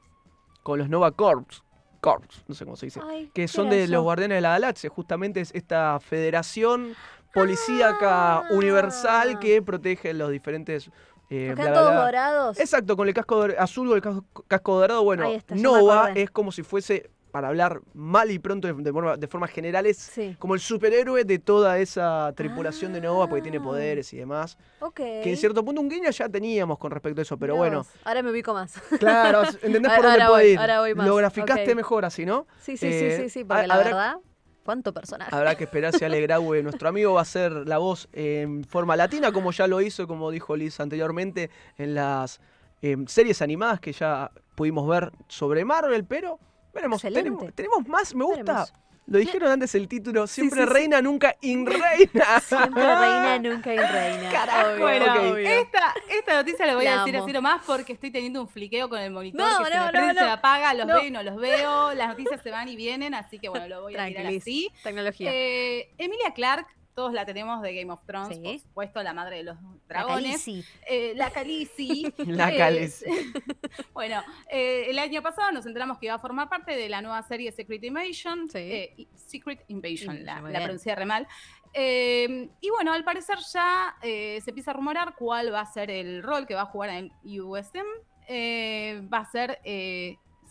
con los Nova Corps. Corps, no sé cómo se dice. Ay, que ¿qué son de eso? los Guardianes de la Galaxia. Justamente es esta federación policíaca Ah. universal que protege los diferentes. eh, Porque bla, están bla, todos bla. dorados. Exacto, con el casco azul o el casco, casco dorado. Bueno, está, Nova es como si fuese, para hablar mal y pronto de, de forma, de forma general, es Sí. como el superhéroe de toda esa tripulación de Nova porque tiene Ah. poderes y demás. Ok. Que en cierto punto un guiño ya teníamos con respecto a eso, pero bueno. Ahora me ubico más. Claro, ¿entendés Ahora- por dónde voy, ir? ahora voy más, Lo graficaste mejor así, ¿no? Sí, sí, Eh, sí, sí, sí, porque la habrá- verdad, ¿cuánto personaje? Habrá que esperar si Ale Graue, nuestro amigo, va a ser la voz en forma latina, como ya lo hizo, como dijo Liz anteriormente, en las em, series animadas que ya pudimos ver sobre Marvel, pero veremos, tenemos, tenemos más, me gusta. Veremos. Lo dijeron antes el título, siempre sí, sí. reina, nunca in reina. Siempre reina, nunca en reina. Carajo, Obvio, Bueno, esta, esta noticia la voy La a decir amo. así nomás porque estoy teniendo un fliqueo con el monitor No, que se no, me prende no, y se me apaga, los No. veo y no los veo, las noticias se van y vienen, así que bueno, lo voy a tirar así. Tecnología. Eh, Emilia Clark, todos la tenemos de Game of Thrones, Sí. por supuesto, la madre de los La dragones. Khaleesi. Eh, la. La Eh, bueno, eh, el año pasado nos enteramos que iba a formar parte de la nueva serie Secret Invasion. Sí. eh, Secret Invasion, la, la pronuncié re mal. Y bueno, al parecer ya se empieza a rumorar cuál va a ser el rol que va a jugar en USM. Va a ser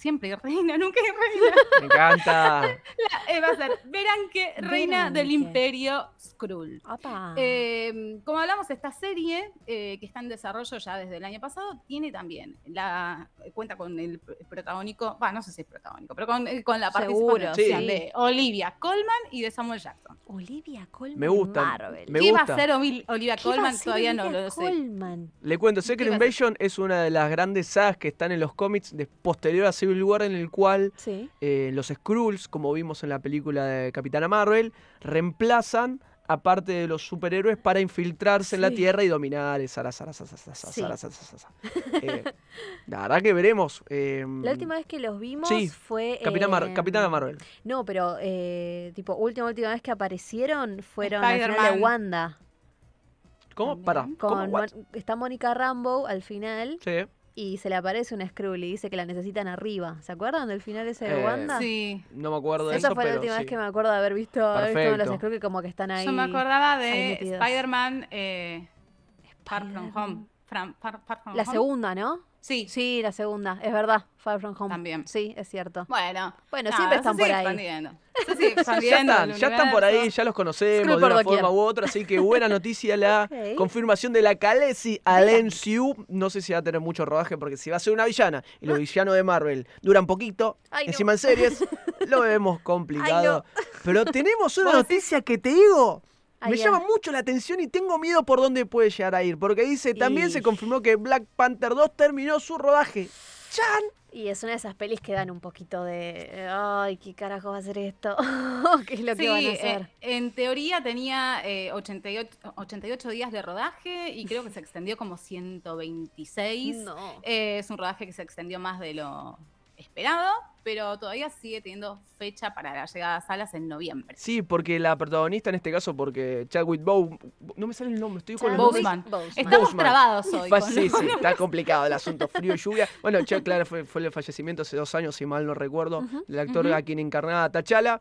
siempre reina, nunca es reina. Me encanta. Eh, va a ser Beranque, reina del imperio Skrull. Opa. Eh, como hablamos, esta serie, eh, que está en desarrollo ya desde el año pasado, tiene también la cuenta con el pr- protagónico, va, no sé si es protagónico, pero con, eh, con la participación sí. de Olivia Colman y de Samuel Jackson. Olivia Colman. Me gusta, Marvel. me ¿Qué gusta. va a hacer Omi- Olivia ¿Qué va a Colman? Todavía no lo sé. Le cuento, Secret? Invasion es una de las grandes sagas que están en los cómics de posterior a Civil War en el cual Sí. eh, los Skrulls, como vimos en la película de Capitana Marvel, reemplazan a parte de los superhéroes para infiltrarse en la. Tierra y dominar. Sí. Eh, la verdad que veremos. eh, La última vez que los vimos sí, fue. Mar- Capitana Marvel. No, pero eh, tipo, última última vez que aparecieron fueron al final de. Wanda. ¿Cómo? También. Para. ¿Cómo? Con What? Está Mónica Rambo al final Sí. Y se le aparece una Skrull y dice que la necesitan arriba. ¿Se acuerdan del final ese de Eh, Wanda? Sí. No me acuerdo de Esa eso, fue la última sí. vez que me acuerdo de haber visto, haber visto los. Skrull que como que están ahí. Yo me acordaba de. Spider-Man eh, Far From Spider-Man. Home. Fran- Far- Far From La Home. segunda, ¿no? Sí, Sí, la segunda, es verdad. Far From Home. También. Sí, es cierto. Bueno. Bueno, nada, siempre están por ahí. expandiendo. Sigue Ya expandiendo están, ya están por ahí, ya los conocemos de una doquier. forma u otra, así que buena noticia la confirmación de la Khaleesi al MCU. No sé si va a tener mucho rodaje porque si va a ser una villana y los villanos de Marvel duran poquito, Ay, no. encima en series, lo vemos complicado. Ay, Pero tenemos una noticia que te digo. Ay, Me llama mucho la atención y tengo miedo por dónde puede llegar a ir. Porque dice, también se confirmó que Black Panther 2 terminó su rodaje. ¡Chan! Y es una de esas pelis que dan un poquito de. Ay, ¿qué carajo va a ser esto? ¿Qué es lo que van a eh, hacer? en teoría tenía eh, 88, 88 días de rodaje y creo que se extendió como 126. no. Eh, es un rodaje que se extendió más de lo esperado, pero todavía sigue teniendo fecha para la llegada a salas en noviembre. Sí, porque la protagonista en este caso, porque Chadwick Bow... No me sale el nombre, estoy con. Boseman. Estamos Boseman. trabados hoy. Fa- con sí, sí, está complicado el asunto, frío y lluvia. Bueno, che, claro, fue, fue el fallecimiento hace dos años, si mal no recuerdo, del actor ujú. a quien encarnaba a T'Challa.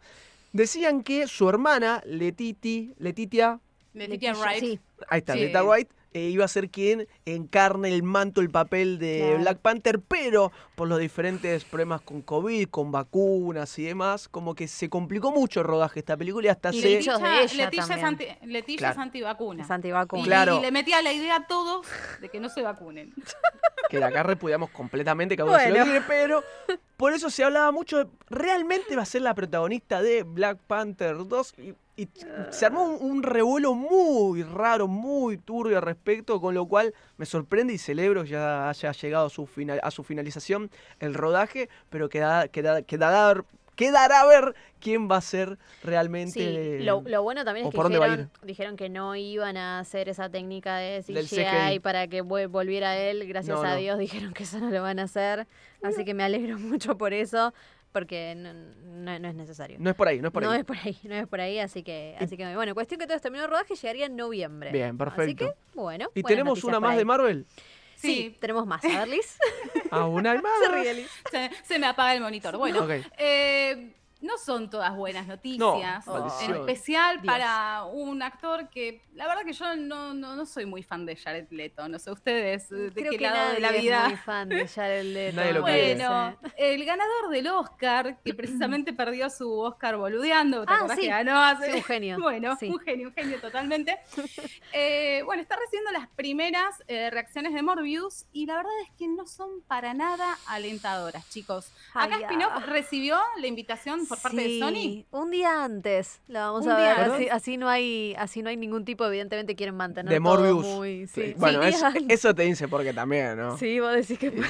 Decían que su hermana, Letiti, Letitia, Letitia Wright. Sí, ahí está, Sí. Letitia Wright, eh, iba a ser quien encarne el manto, el papel de Claro. Black Panther, pero por los diferentes problemas con COVID, con vacunas y demás, como que se complicó mucho el rodaje de esta película y hasta Y se... de ella Leticia es, también. anti, Leticia Claro. es antivacuna. es antivacuna. Y, Claro. y le metía la idea a todos de que no se vacunen. que de acá repudiamos completamente, cada uno se lo Bueno. quiere, pero por eso se hablaba mucho de, realmente va a ser la protagonista de Black Panther 2 y, y se armó un, un revuelo muy raro, muy turbio al respecto, con lo cual me sorprende y celebro que ya haya llegado a su, final, a su finalización el rodaje, pero queda, queda, queda dar- quedará a ver quién va a ser realmente. Sí, lo, bueno también es que dijeron, dijeron, que no iban a hacer esa técnica de CGI, para que volviera él. Gracias a Dios dijeron que eso no lo van a hacer. Así que me alegro mucho por eso porque no, es necesario. No es por ahí, no es por ahí. No es por ahí, no es por ahí, así que, así que bueno, cuestión que todo este terminó el rodaje llegaría en noviembre. Bien, perfecto. Así que, bueno. ¿Y tenemos una más de Marvel? Sí, tenemos más. A ver, Liz. ¿A una más? Se ríe, Liz. Se, me apaga el monitor. Bueno, eh, no son todas buenas noticias. en especial para un actor que, la verdad que yo no, no, soy muy fan de Jared Leto. No sé ustedes de qué lado de la vida. Es muy fan de Jared Leto. bueno, el ganador del Oscar, que precisamente perdió su Oscar boludeando, ¿te ah, sí. que ganó hace? Sí, un genio. Bueno, un genio, un genio totalmente. Eh, bueno, está recibiendo las primeras eh, reacciones de Morbius y la verdad es que no son para nada alentadoras, chicos. Acá Spinoff recibió la invitación por parte de Sony? Un día antes la vamos a ver. Así, no hay, así no hay ningún tipo, evidentemente quieren mantener de Morbius. muy. Sí. Bueno, eso te dice porque también, ¿no? Sí, vos decís que.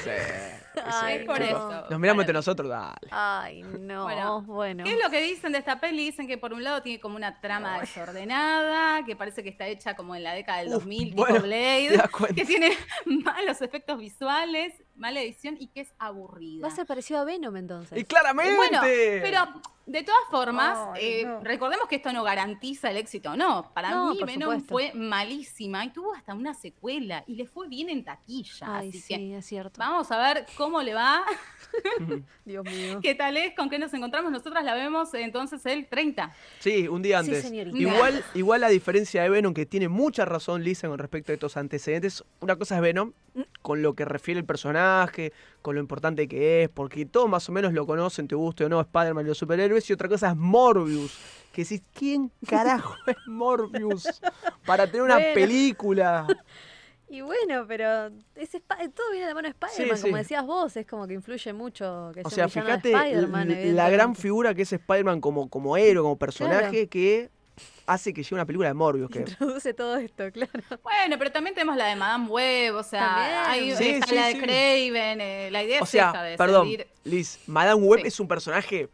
Ay, por eso. Nos miramos entre nosotros, dale. Ay, no. Bueno, ¿Qué es lo que dicen de esta peli? Dicen que por un lado tiene como una trama desordenada, que parece que está hecha como en la década del 2000, tipo Blade, que tiene malos efectos visuales, mala edición y que es aburrida. Va a ser parecido a Venom entonces. Y claramente. Bueno, pero de todas formas, eh, recordemos que esto no garantiza el éxito, no. Para mí Venom fue malísima y tuvo hasta una secuela y le fue bien en taquilla. Ay, sí, es cierto. Vamos a ver cómo le va. Dios mío. ¿Qué tal es? ¿Con qué nos encontramos? Nosotras la vemos entonces el 30. Sí, un día antes. igual, igual a diferencia de Venom, que tiene mucha razón Lisa con respecto a estos antecedentes, una cosa es Venom, mm. con lo que refiere el personaje, con lo importante que es, porque todos más o menos lo conocen, te guste o no, Spider-Man y los superhéroes, y otra cosa es Morbius. Que decís, ¿quién carajo es Morbius? Para tener una película. Y bueno, pero todo viene de la mano de Spider-Man, como decías vos, es como que influye mucho que O sea, fíjate la gran figura que es Spider-Man como, como héroe, como personaje, que hace que llegue una película de Morbius. Que... Introduce todo esto, claro. Bueno, pero también tenemos la de Madame Web, o sea, hay, la de Craven, eh, la idea o es sea, esta de perdón, Liz, Madame Web es un personaje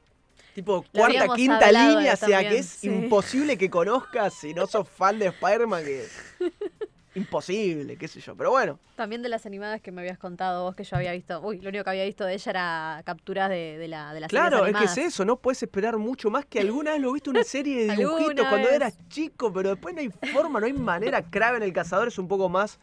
tipo cuarta, quinta línea, o sea, que es imposible que conozcas si no sos fan de Spider-Man, que imposible, qué sé yo, pero bueno. También de las animadas que me habías contado vos, que yo había visto, uy, lo único que había visto de ella era capturas de, de la de las Claro, es que es eso, no puedes esperar mucho más que alguna vez lo viste una serie de dibujitos cuando eras chico, pero después no hay forma, no hay manera. Kraven el cazador es un poco más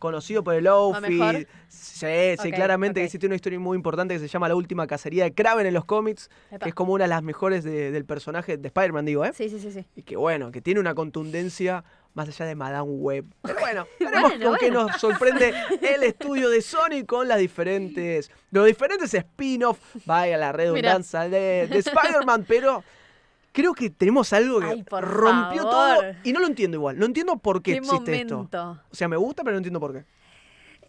conocido por el outfit. Sí, sí, claramente que existe una historia muy importante que se llama La última cacería de Kraven en los cómics, que es como una de las mejores del personaje de Spider-Man, digo, ¿eh? Sí, sí, sí, sí. Y que bueno, que tiene una contundencia más allá de Madame Web. Pero bueno, veremos con qué nos sorprende el estudio de Sony con las diferentes, los diferentes spin-off, vaya la redundancia de, de Spider-Man, pero creo que tenemos algo que rompió todo y no lo entiendo igual. No entiendo por qué, existe esto. O sea, me gusta, pero no entiendo por qué.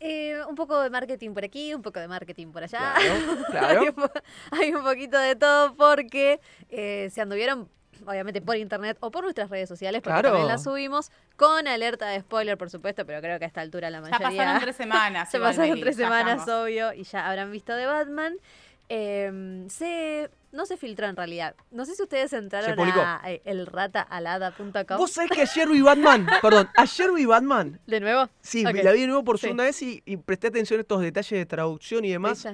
Eh, un poco de marketing por aquí, un poco de marketing por allá. Claro, hay, un poquito de todo porque eh, se anduvieron obviamente por internet o por nuestras redes sociales, porque también las subimos, con alerta de spoiler, por supuesto, pero creo que a esta altura la mayoría... Ya pasaron tres semanas. se pasaron tres semanas, obvio, y ya habrán visto de Batman. Em, se, no se filtró en realidad. No sé si ustedes entraron a eh, elrataalada.com. Vos sabés que ayer vi Batman, perdón, ayer vi Batman. ¿De nuevo? Sí, la vi de nuevo por segunda vez y, presté atención a estos detalles de traducción y demás.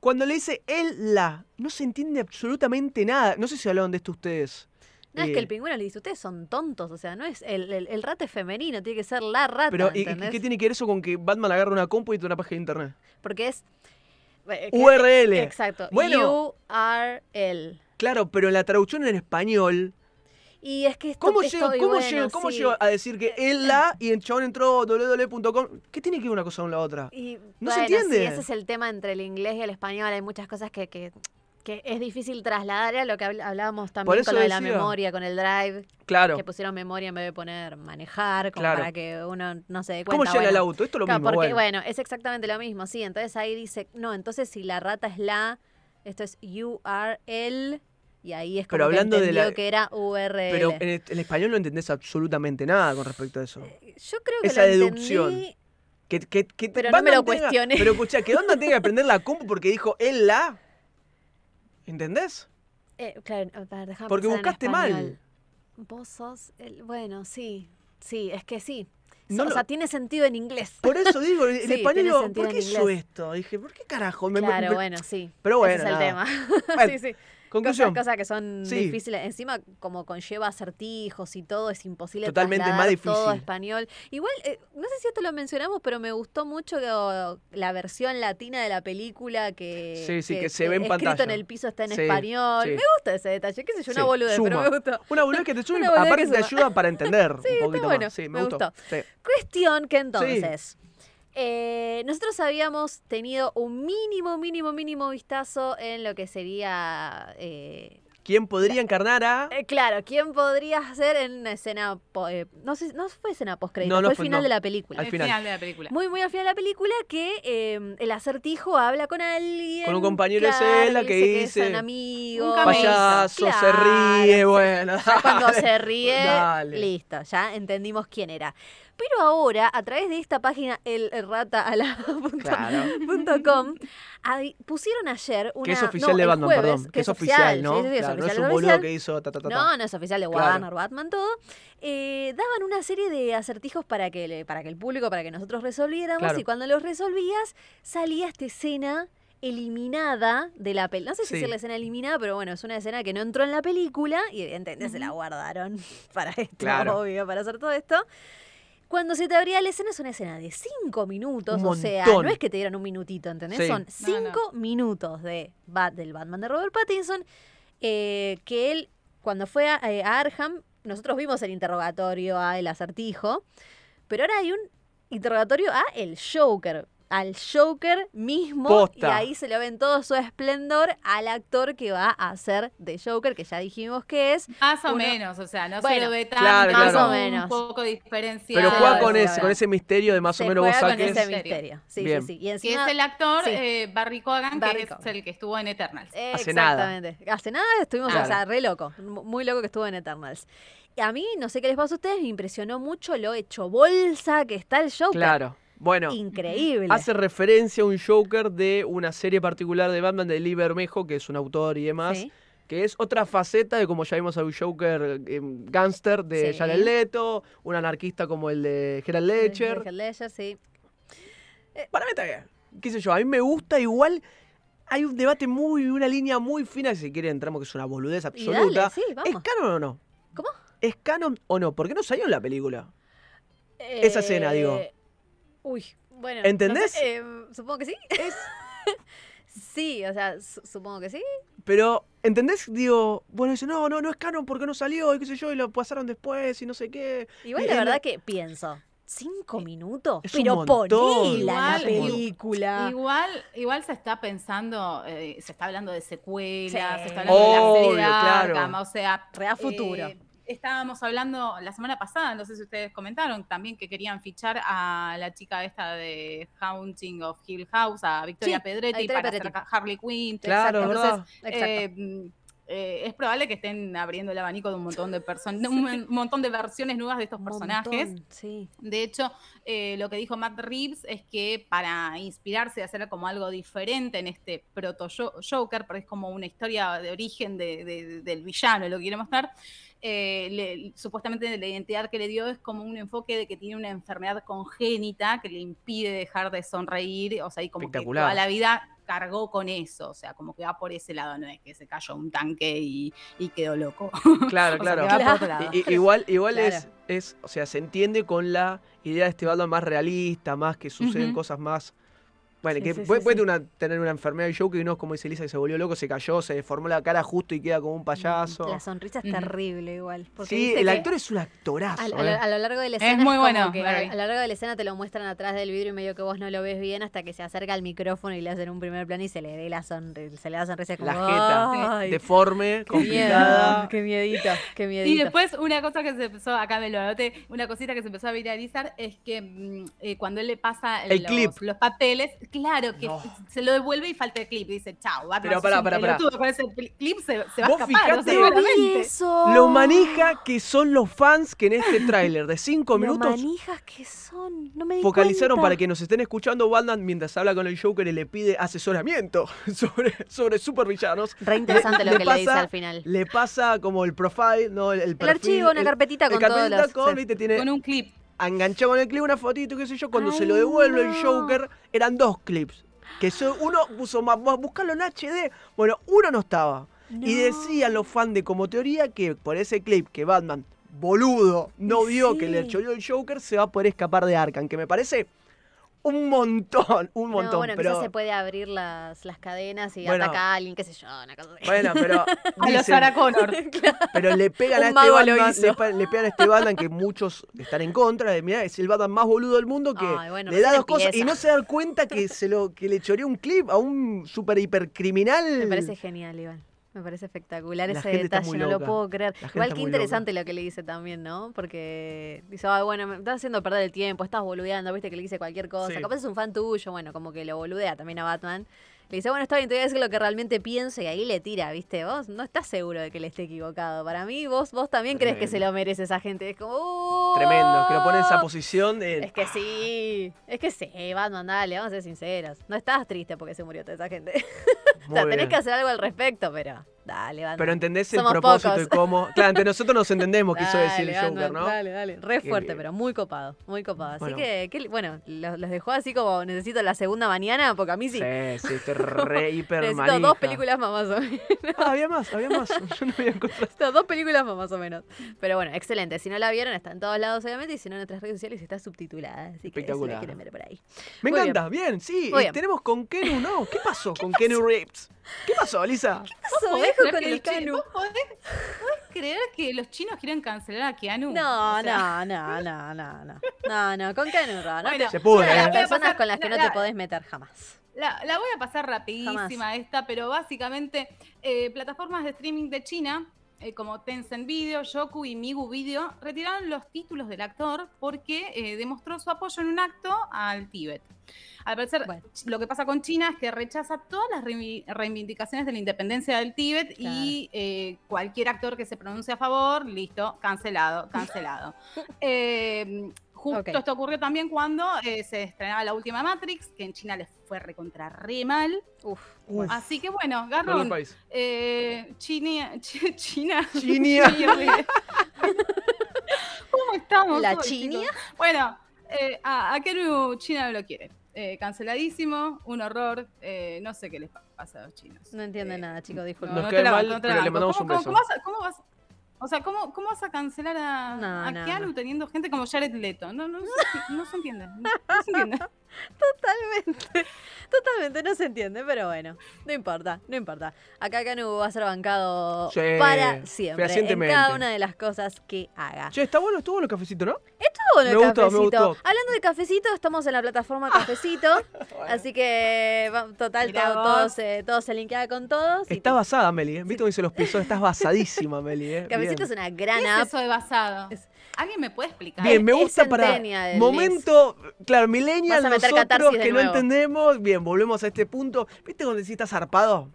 Cuando le dice él, la, no se entiende absolutamente nada. No sé si hablaron de esto ustedes. No, es que el pingüino le dice, ustedes son tontos, o sea, no es el, el, rata es femenino, tiene que ser la rata. Pero, ¿y, ¿qué tiene que ver eso con que Batman agarra una compu y te una página de internet? Porque es... Eh, URL. Exacto. Bueno, URL. Claro, pero la traducción en español... Y es que esto, ¿Cómo llego, cómo, a decir que él la y el chabón entró www.com? ¿Qué tiene que ver una cosa con la otra? no se entiende. Sí, ese es el tema entre el inglés y el español. Hay muchas cosas que, que que es difícil trasladar a lo que hablábamos también con lo de la memoria, con el drive. Claro. Que pusieron memoria en vez de poner manejar, como para que uno no se dé cuenta. ¿Cómo llega el auto? Esto es lo mismo. Porque, bueno. es exactamente lo mismo, sí. Entonces ahí dice, no, entonces si la rata es la, esto es URL. Y ahí es como pero hablando que de la, que era URL. Pero en, español no entendés absolutamente nada con respecto a eso. Eh, yo creo que Esa deducción. Que, que, que, pero no me lo Pero escucha, que Donda tiene que aprender la compu porque dijo él la. ¿Entendés? Eh, claro, déjame Porque buscaste mal. Vos sos el. Bueno, sí. Sí, es que sí. No o sea, tiene sentido en inglés. Por eso digo, en Sí, español ¿por qué hizo esto? Dije, ¿por qué carajo? Me- me- claro, me- bueno, sí. Pero bueno, Ese es el tema. Bueno, sí, sí. Conclusión. Cosas, cosas que son Sí. difíciles. Encima, como conlleva acertijos y todo, es imposible Totalmente más trasladar todo difícil. español. Igual, eh, no sé si esto lo mencionamos, pero me gustó mucho que- la versión latina de la película que, Sí, sí, que se ve en escrito pantalla. en el piso está en español. Me gusta ese detalle, qué sé yo, una boludez, pero me gustó. Una boludez que te sube aparte te ayuda para entender un poquito bueno, más. Sí, me, me gustó. gustó. Cuestión que entonces, eh, nosotros habíamos tenido un mínimo, mínimo, mínimo vistazo en lo que sería... eh, ¿Quién podría encarnar a...? eh, claro, ¿quién podría hacer en una escena... po- eh, no sé, no fue escena post No, no fue el fue- final no. de la película. Al final. final de la película. Muy, muy al final de la película que eh, el acertijo habla con alguien. Con un compañero de claro, Zelda le que dice dice, son amigos. un. Payaso, se ríe, bueno. Ya cuando se ríe, Dale. listo, ya entendimos quién era. Pero ahora, a través de esta página, el, el rataalá.com, Claro. ahí pusieron ayer una... Que es oficial no, de Batman, jueves, perdón. Que es oficial, ¿no? sí, sí, sí, es Claro, no es un es boludo oficial. que hizo ta, ta, ta, ta. No, no es oficial de Claro. Warner, Batman, todo. Eh, daban una serie de acertijos para que, le- para que el público, para que nosotros resolviéramos. Claro. Y cuando los resolvías, salía esta escena eliminada de la película. No sé si Sí. es la escena eliminada, pero bueno, es una escena que no entró en la película y evidentemente se la guardaron para esto, Claro. obvio, para hacer todo esto. Cuando se te abría la escena es una escena de cinco minutos, Un o sea, no es que te dieron un minutito, ¿entendés? Sí. Son No, no. cinco minutos de Bat- del Batman de Robert Pattinson, eh, que él, cuando fue a, eh, a Arkham, nosotros vimos el interrogatorio a el acertijo, pero ahora hay un interrogatorio a el Joker, al Joker mismo, Posta. y ahí se lo ve en todo su esplendor al actor que va a hacer de Joker, que ya dijimos que es. Más o Uno- menos, o sea, no Bueno, se lo ve tan claro, Más claro. o menos. un poco diferenciado. Pero juega con sí, ese, con ese misterio de más se o menos vos juega con saques. ese Misterio. Sí, Bien. sí, sí. Y Que encima, es el actor sí. eh, Barry Cogan, Barry que es el que estuvo en Eternals. Hace nada. Exactamente. Hace nada estuvimos, Claro. o sea, re loco. mu- Muy loco que estuvo en Eternals. Y a mí, no sé qué les pasa a ustedes, me impresionó mucho lo hecho bolsa que está el Joker. Claro. Bueno, Increíble. hace referencia a un Joker de una serie particular de Batman de Lee Bermejo, que es un autor y demás. Sí. Que es otra faceta de como ya vimos a un Joker eh, gangster de Sí. Jared Leto, un anarquista como el de Gerald Ledger. Heath Ledger, sí. Para mí está bien. ¿Qué sé yo? A mí me gusta igual. Hay un debate muy, una línea muy fina, si quiere entramos que es una boludez absoluta. dale, sí, ¿Es canon o no? ¿Cómo? ¿Es canon o no? ¿Por qué no salió en la película? esa escena, digo. Eh, Uy, bueno. ¿Entendés? no sé, eh, supongo que sí. sí, o sea, su- supongo que sí. Pero, ¿entendés? Digo, bueno, dice, no, no, no es canon porque no salió, y qué sé yo, y lo pasaron después, y no sé qué. Igual Y la verdad la- que pienso. ¿Cinco minutos? Es un Pero montón. ponela la Igual, película. Igual, igual se está pensando, eh, se está hablando de secuelas, Sí. se está hablando de la serie Obvio, de claro. Arkham, o sea, Re a futuro. eh, estábamos hablando la semana pasada, no sé si ustedes comentaron también que querían fichar a la chica esta de Haunting of Hill House, a Victoria Sí, Pedretti, para Pedretti. hacer Harley Quinn. Claro, Exacto. ¿verdad? Eh, es probable que estén abriendo el abanico de un montón de personas, un montón de versiones nuevas de estos personajes. montón, Sí. De hecho, eh, lo que dijo Matt Reeves es que para inspirarse y hacer como algo diferente en este proto Jo- Joker, porque es como una historia de origen de- de- del villano, lo que quiere mostrar, eh, le- supuestamente la identidad que le dio es como un enfoque de que tiene una enfermedad congénita que le impide dejar de sonreír, o sea, y como que toda la vida cargó con eso, o sea, como que va por ese lado, no es que se cayó un tanque y, y quedó loco. Claro, O sea, claro. Claro. I- igual igual Claro. es, es, o sea, se entiende con la idea de este Batman más realista, más que suceden cosas más... Bueno, Sí, que sí, puede, sí. tener una, tener una enfermedad de Joker y no es como dice Lisa que se volvió loco, se cayó, se deformó la cara justo y queda como un payaso. La sonrisa es terrible igual. Sí, el actor es un actorazo. A, a ¿eh? lo, a lo largo de la Es escena muy como bueno, que a, lo largo de la escena te lo muestran atrás del vidrio y medio que vos no lo ves bien hasta que se acerca al micrófono y le hacen un primer plano y se le ve la sonrisa, se le da sonrisa como La jeta "Ay, deforme, qué miedo, complicada. qué miedito, qué Y miedito. después una cosa que se empezó, acá me lo anoté, una cosita que se empezó a viralizar es que mm, eh, cuando él le pasa El los, clip. los papeles, Claro, que No. se lo devuelve y falta el clip. Dice, chao, Batman. Pero pará, pará, pará. Con ese clip se, se va a Vos escapar, fijate- No eso. Lo manija que son los fans que en este tráiler de 5 Lo minutos manijas que son. No me di focalizaron cuenta. para que nos estén escuchando Batman mientras habla con el Joker y le pide asesoramiento sobre, sobre supervillanos. Re interesante Le- lo le que le dice pasa- al final. Le pasa como el profile, ¿no? El, el El perfil, archivo, una el- carpetita el con sí. viste, tiene Con un clip. Enganchado con el clip una fotito, qué sé yo. Cuando se lo devuelve el. Joker, eran dos clips. Que so- uno puso más, buscarlo en HD. Bueno, uno no estaba. Y decían los fans de como teoría que por ese clip que Batman, boludo, no vio que le choreó el Joker, se va a poder escapar de Arkham. Que me parece un montón, un montón. no, bueno, pero, quizás se puede abrir las, las cadenas y Bueno. atacar a alguien, qué sé yo, una cosa así. bueno, pero, A los Sarah Connor. pero le pegan a este Batman, le, le pegan a este Batman que muchos están en contra. De, mirá, es el Batman más boludo del mundo que Ay, bueno, le da dos cosas y no se da cuenta que se lo que le choreó un clip a un super hipercriminal. Me parece genial, Iván. Me parece espectacular La ese detalle, no lo puedo creer. Igual que interesante lo que le dice también, ¿no? Porque dice, bueno, me estás haciendo perder el tiempo, estás boludeando, viste que le dice cualquier cosa. Sí. Capaz es un fan tuyo, bueno, como que lo boludea también a Batman. Le dice, bueno, está bien, te voy a decir lo que realmente pienso y ahí le tira, ¿viste? Vos no estás seguro de que le esté equivocado. Para mí, vos, vos también crees que se lo merece esa gente. Es como, "Uh". Tremendo, que lo pone en esa posición de. Es que sí, es que sí, Batman, dale, vamos a ser sinceros. No estás triste porque se murió toda esa gente. o sea, tenés bien. que hacer algo al respecto, pero dale, Batman. Pero entendés el Somos propósito pocos. y cómo. Claro, entre nosotros nos entendemos, quiso decir el Dale, Joker, ¿no? Dale, dale. Re fuerte, pero muy copado, muy copado. Así que, bueno, los, los dejó así como necesito la segunda mañana, porque a mí sí. Sí, sí, estoy re hiper necesito manija. dos películas más, más o menos. Ah, había más, había más. Yo no había encontrado. Necesito dos películas más, más o menos. Pero bueno, excelente. Si no la vieron, está en todos lados, obviamente, y si no en nuestras redes sociales está subtitulada. Así que si la quieren ver por ahí. Me Muy encanta, bien, sí. Y bien. tenemos con Kenu, ¿no? ¿Qué pasó con Kenu Reeves? ¿Qué pasó, Lisa? ¿Qué pasó, ¿Podés con que el? ¿Vos podés, podés creer que los chinos quieren cancelar a Keanu? No, O sea, no, no, no, no, no. No, no, con Canu, no. no Bueno, te- Se las ¿eh? a personas pasar- con las que no la- te podés meter jamás. La, la voy a pasar rapidísima esta, pero básicamente eh, plataformas de streaming de China, eh, como Tencent Video, Yoku y Migu Video, retiraron los títulos del actor porque eh, demostró su apoyo en un acto al Tíbet. Al parecer, Bueno. lo que pasa con China es que rechaza todas las reivi- reivindicaciones de la independencia del Tíbet y eh, cualquier actor que se pronuncie a favor, listo, cancelado, cancelado. Eh, justo esto ocurrió también cuando eh, se estrenaba la última Matrix, que en China les fue recontra re mal. Uf. Uf, Así que bueno, no Garrón, eh, China, Chi- China. Chinia. ¿Cómo estamos? ¿La hoy, chicos? Bueno, eh, a, a Keanu China no lo quiere. Eh, canceladísimo, un horror. eh, no sé qué les pasa a los chinos. No entiende Eh, nada, chicos, No, disculpen. Nos no cae te la mal, banco, no te la pero le mandamos ¿Cómo- un cómo- beso. cómo vas a- cómo vas- o sea, ¿cómo, ¿cómo vas a cancelar a, No, a no, Keanu no. teniendo gente como Jared Leto? No, no, se- no se entiende. No, no se entiende. Totalmente. Totalmente, no se entiende, pero bueno, no importa, no importa. Acá Canu va a ser bancado Sí, para siempre en cada una de las cosas que haga. Che, está bueno, estuvo bueno el cafecito, ¿no? Estuvo bueno el Me gustó, me cafecito. gustó. Hablando de cafecito, estamos en la plataforma Cafecito. así que, total, Mirá todo, todo se, todo se linkea con todos. Está basada, Meli, ¿eh? ¿Viste cómo dice los pisos? Estás basadísima, Meli, ¿eh? Cafecito Bien. es una ¿Qué gran es app. eso de basado? Es- ¿Alguien me puede explicar? Bien, me Es gusta para momento, claro, millennial, Vas a meter nosotros que no entendemos. Bien, volvemos a este punto. ¿Viste cuando decís estás zarpado?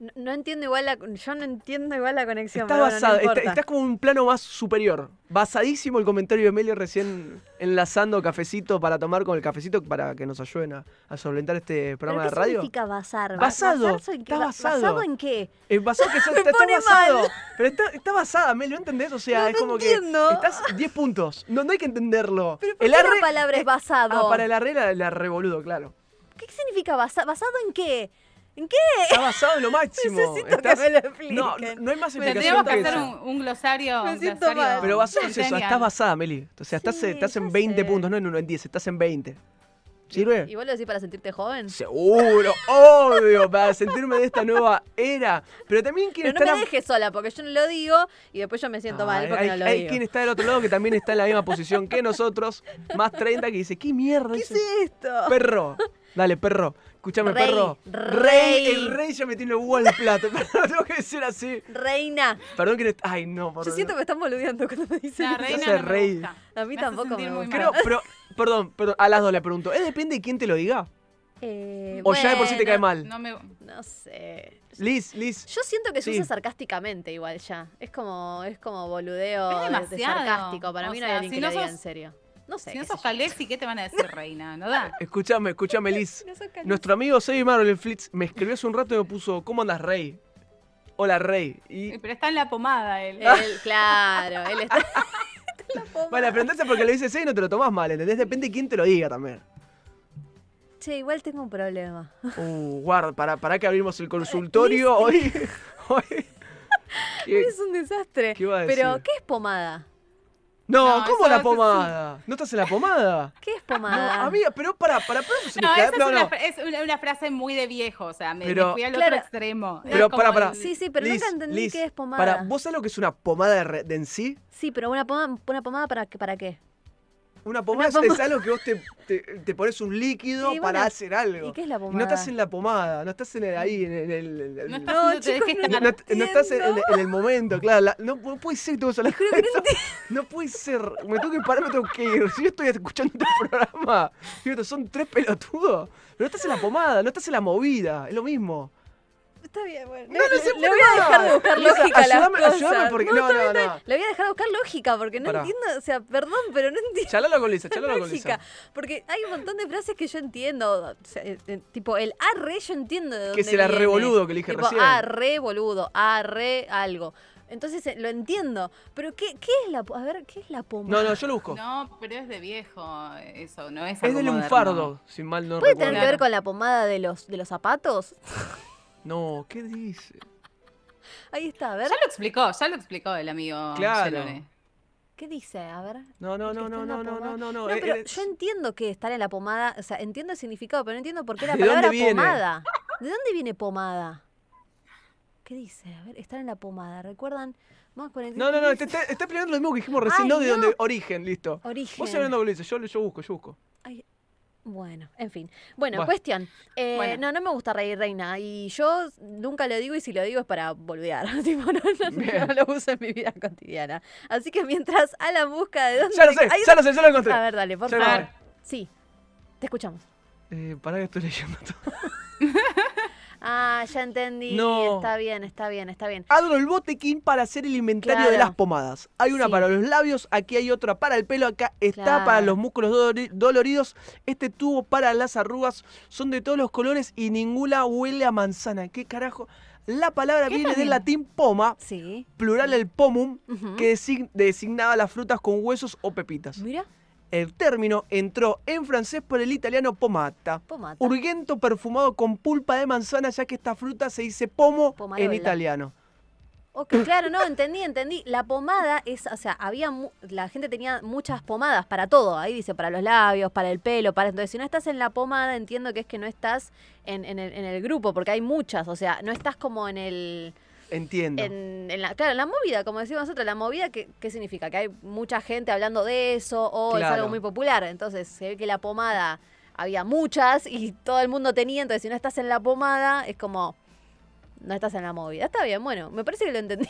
No, no entiendo igual la, yo no entiendo igual la conexión. No basado, está- importa. estás como en un plano más superior. Basadísimo el comentario de Meli recién enlazando cafecito para tomar con el cafecito para que nos ayuden a, a solventar este programa ¿Pero de qué radio. significa basar? Basado, ¿Basarse en qué? está Ba- basado. ¿Basado en qué? Eh, basado que so- está, basado. mal. Pero está, está basada, Meli, ¿no entendés? O sea, No, es no como entiendo. que estás 10 puntos. No, no hay que entenderlo. ¿Pero por qué la palabra es basado? Ah, para el arre la, la revoludo, claro. ¿Qué significa basa- basado en qué? ¿En qué? Está basado en lo máximo. Necesito Estás- que me lo expliquen. No, no, no hay más explicación Tendríamos que que hacer un, un glosario. Me un siento glosario mal. Pero basado es eso, estás basada, Meli. O sea, estás, Sí, estás ya en 20 sé. puntos, no en 1, en 10, estás en 20. ¿Sirve? ¿Y vos lo decís para sentirte joven? Seguro, obvio, para sentirme de esta nueva era. Pero también quien Pero no está... me en- dejes sola, porque yo no lo digo y después yo me siento mal Ay, porque hay, no lo hay digo. quien está del otro lado que también está en la misma posición que nosotros, más 30, que dice, ¿qué mierda ¿Qué es es esto? Perro. Dale, perro. Escúchame, Rey, perro. rey. El rey ya me tiene el huevo al plato. Pero tengo que decir así. Reina. Perdón que... no- Ay, no, por Yo siento que me están boludeando cuando me dicen La reina no me rey. gusta. A mí Me tampoco me gusta. Creo, pero, perdón, perdón, a las dos le pregunto. ¿Es depende de quién te lo diga? Eh, O ya de por sí te cae mal. No me... No sé. Liz, Liz. Yo siento que se Sí. usa sarcásticamente igual ya. Es como, es como boludeo Es de- sarcástico. Para O mí no hay sea, alguien si que no lo diga sos- en serio. No sé. Si no sos. Calexi, ¿qué te van a decir, reina? ¿No da? Escúchame, escúchame, Liz. No sos Calexi. Nuestro amigo Sebi Marvel Flitz me escribió hace un rato y me puso, ¿cómo andas, Rey? Hola, Rey. Y... Pero está en la pomada él. Él, claro, él está. está en la pomada. Vale, aprenderse porque lo dice Sebi y no te lo tomás mal, ¿entendés? Depende de quién te lo diga también. Che, igual tengo un problema. Uh, guarda, para, para que abrimos el consultorio hoy. hoy. ¿Qué- Es un desastre. ¿Qué iba a Pero? ¿qué es pomada? No, No, ¿cómo la es- pomada? ¿No estás en la pomada? ¿Qué es No, pomada? amiga, pero para, para, podemos No, esa No, es, una, no. fra- es una, una frase muy de viejo, o sea, me, me Pero- fui al Claro. otro extremo. Pero Es como para, para. el- Sí, sí, pero Liz, nunca entendí Liz, qué es pomada. Para, ¿vos sabés lo que es una pomada de, re- de en sí? Sí, pero una pomada, una pomada para, qué- para qué? Una pomada Una es- algo que vos te, te, te pones un líquido Sí, para bueno, hacer algo. ¿Y qué es la pomada? no estás en la pomada, no estás en el, ahí, en el... en el- en No el- estás No, chicos, no, no- no estás en, el momento, claro. la- no, no puede ser que te vas a la No puede ser. Me tengo que parar, me tengo que ir. Si yo estoy escuchando este programa, son tres pelotudos. Pero no estás en la pomada, no estás en la movida. Es lo mismo. Está bien, bueno. No, no le, se le puede voy a dejar de buscar lógica a las ayúdame- cosas. ayúdame porque- no, no, no. Le voy a dejar de buscar lógica porque no Pará. entiendo, o sea, perdón, pero no entiendo. Chalala con Lisa, chalala con lógica. Lisa. Porque hay un montón de frases que yo entiendo. o sea, eh, eh, tipo, el arre yo entiendo de dónde Que se la viene. reboludo que elige tipo, recién. arre boludo, arre algo. Entonces eh, lo entiendo. Pero ¿qué, qué es la A ver, ¿qué es la pomada? No, no, yo lo busco. No, pero es de viejo eso, no es es algo de lunfardo, si mal no ¿Puede recuerdo. tener que ver con la pomada de los, de los zapatos? No, ¿qué dice? Ahí está, a ver. Ya lo explicó, ya lo explicó el amigo Claro. ¿Qué dice? A ver. No, no, no, no, no, no, no, no, no. No, eh, pero eh, yo entiendo que estar en la pomada, o sea, entiendo el significado, pero no entiendo por qué la ¿De dónde palabra pomada. ¿De dónde viene pomada? ¿Qué dice? A ver, estar en la pomada. ¿Recuerdan? Más con el- No, no, no, te está, está peleando lo mismo que dijimos recién, Ay, no de no. donde origen, listo. Origen. Vos hablando Lisa, yo, yo busco, yo busco. Ay, bueno, en fin. Bueno, Bueno. cuestión. Eh, Bueno. No, no me gusta reír reina. Y yo nunca lo digo y si lo digo es para tipo, no, no- Bien. no lo uso en mi vida cotidiana. Así que mientras Alan busca de dónde... Ya lo sé, Ahí ya lo sé, ya lo encontré. A ver, dale, por favor. Sí, te escuchamos. Eh, pará que estoy leyendo todo. Ah, ya entendí. No. Está bien, está bien, está bien. Abro el botequín para hacer el inventario de las pomadas. Hay una Sí. para los labios, aquí hay otra para el pelo, acá está Claro. para los músculos dolori- doloridos, este tubo para las arrugas, son de todos los colores y ninguna huele a manzana. ¿Qué carajo? La palabra ¿Qué viene del latín poma, Sí. plural el pomum, que design- designaba las frutas con huesos o pepitas. Mira, El término entró en francés por el italiano pomata. pomata. Urgento perfumado con pulpa de manzana, ya que esta fruta se dice pomo en italiano. Ok, claro, no, entendí, entendí. La pomada es, o sea, había, mu- la gente tenía muchas pomadas para todo. Ahí dice para los labios, para el pelo, para... Entonces, si no estás en la pomada, entiendo que es que no estás en, en el, en el grupo, porque hay muchas. O sea, no estás como en el... Entiendo. En, en la, claro, en la movida, como decimos nosotros, la movida, ¿qué, ¿qué significa? Que hay mucha gente hablando de eso o es algo muy popular. Entonces, se ve que la pomada había muchas y todo el mundo tenía, entonces si no estás en la pomada, es como, no estás en la movida. Está bien, bueno, me parece que lo entendí.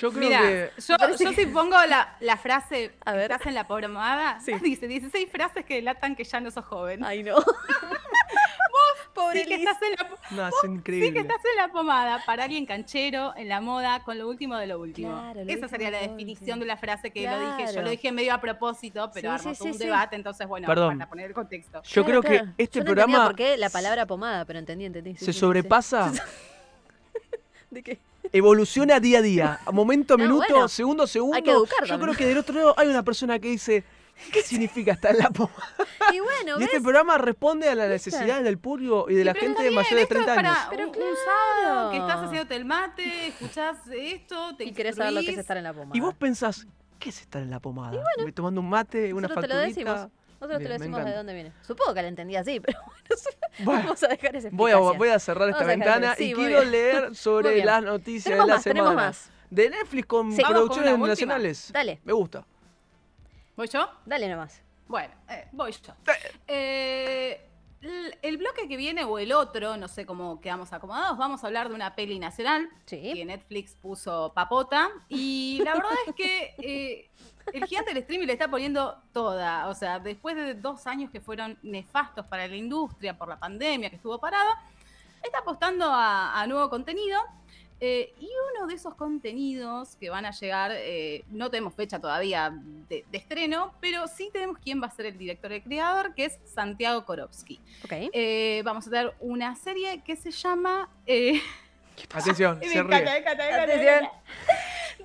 Yo creo que. yo, yo si pongo la, la frase A ver. estás en la pomada, Sí. dice 16 frases que delatan que ya no sos joven. Ay, no. Pobre sí que estás en la, No, es sí que increíble. estás en la pomada para alguien canchero, en la moda, con lo último de lo último. Claro, lo Esa sería la definición último. de la frase que lo dije. Yo Claro. lo dije medio a propósito, pero Sí, armó sí, todo un debate, entonces bueno, Perdón. para poner el contexto. Yo Claro, creo claro. que este Yo no programa por qué la palabra pomada, pero entendí, entendí. se sí, sobrepasa, sí. ¿De qué? evoluciona día a día, a momento a No, minuto, bueno, segundo a segundo. hay que educar Yo creo que del otro lado hay una persona que dice, ¿qué significa estar en la pomada? Y bueno, Y ¿ves? este programa responde a las ¿Viste? necesidades del público y de la Pero gente está de mayor bien, de esto 30 es para años. Pero un, un claro. sábado que estás haciéndote el mate, escuchás esto, te Y querés saber lo que es estar en la pomada. Y vos pensás, ¿qué es estar en la pomada? Tomando un mate, una Nosotros te lo decimos. facturita. Nosotros Bien, te lo decimos de dónde viene. Supongo que la entendí así, pero bueno, Bueno, vamos a dejar esa voy, a, voy a cerrar esta ventana. Sí, y quiero bien. leer sobre bien. las noticias Tenemos de la más, tenemos semana. más. De Netflix con Sí. Con producciones última. nacionales. Dale. Me gusta. ¿Voy yo? Dale nomás. Bueno, eh, voy yo. Eh, el, el bloque que viene o el otro, no sé cómo quedamos acomodados, vamos a hablar de una peli nacional Sí. que Netflix puso papota. Y la verdad es que eh, el gigante del streaming le está poniendo toda. O sea, después de dos años que fueron nefastos para la industria por la pandemia que estuvo parado, está apostando a, nuevo contenido. Eh, y uno de esos contenidos que van a llegar, eh, no tenemos fecha todavía de, estreno, pero sí tenemos quién va a ser el director y creador, que es Santiago Korowski. Okay. Eh, vamos a tener una serie que se llama... Atención, se Atención.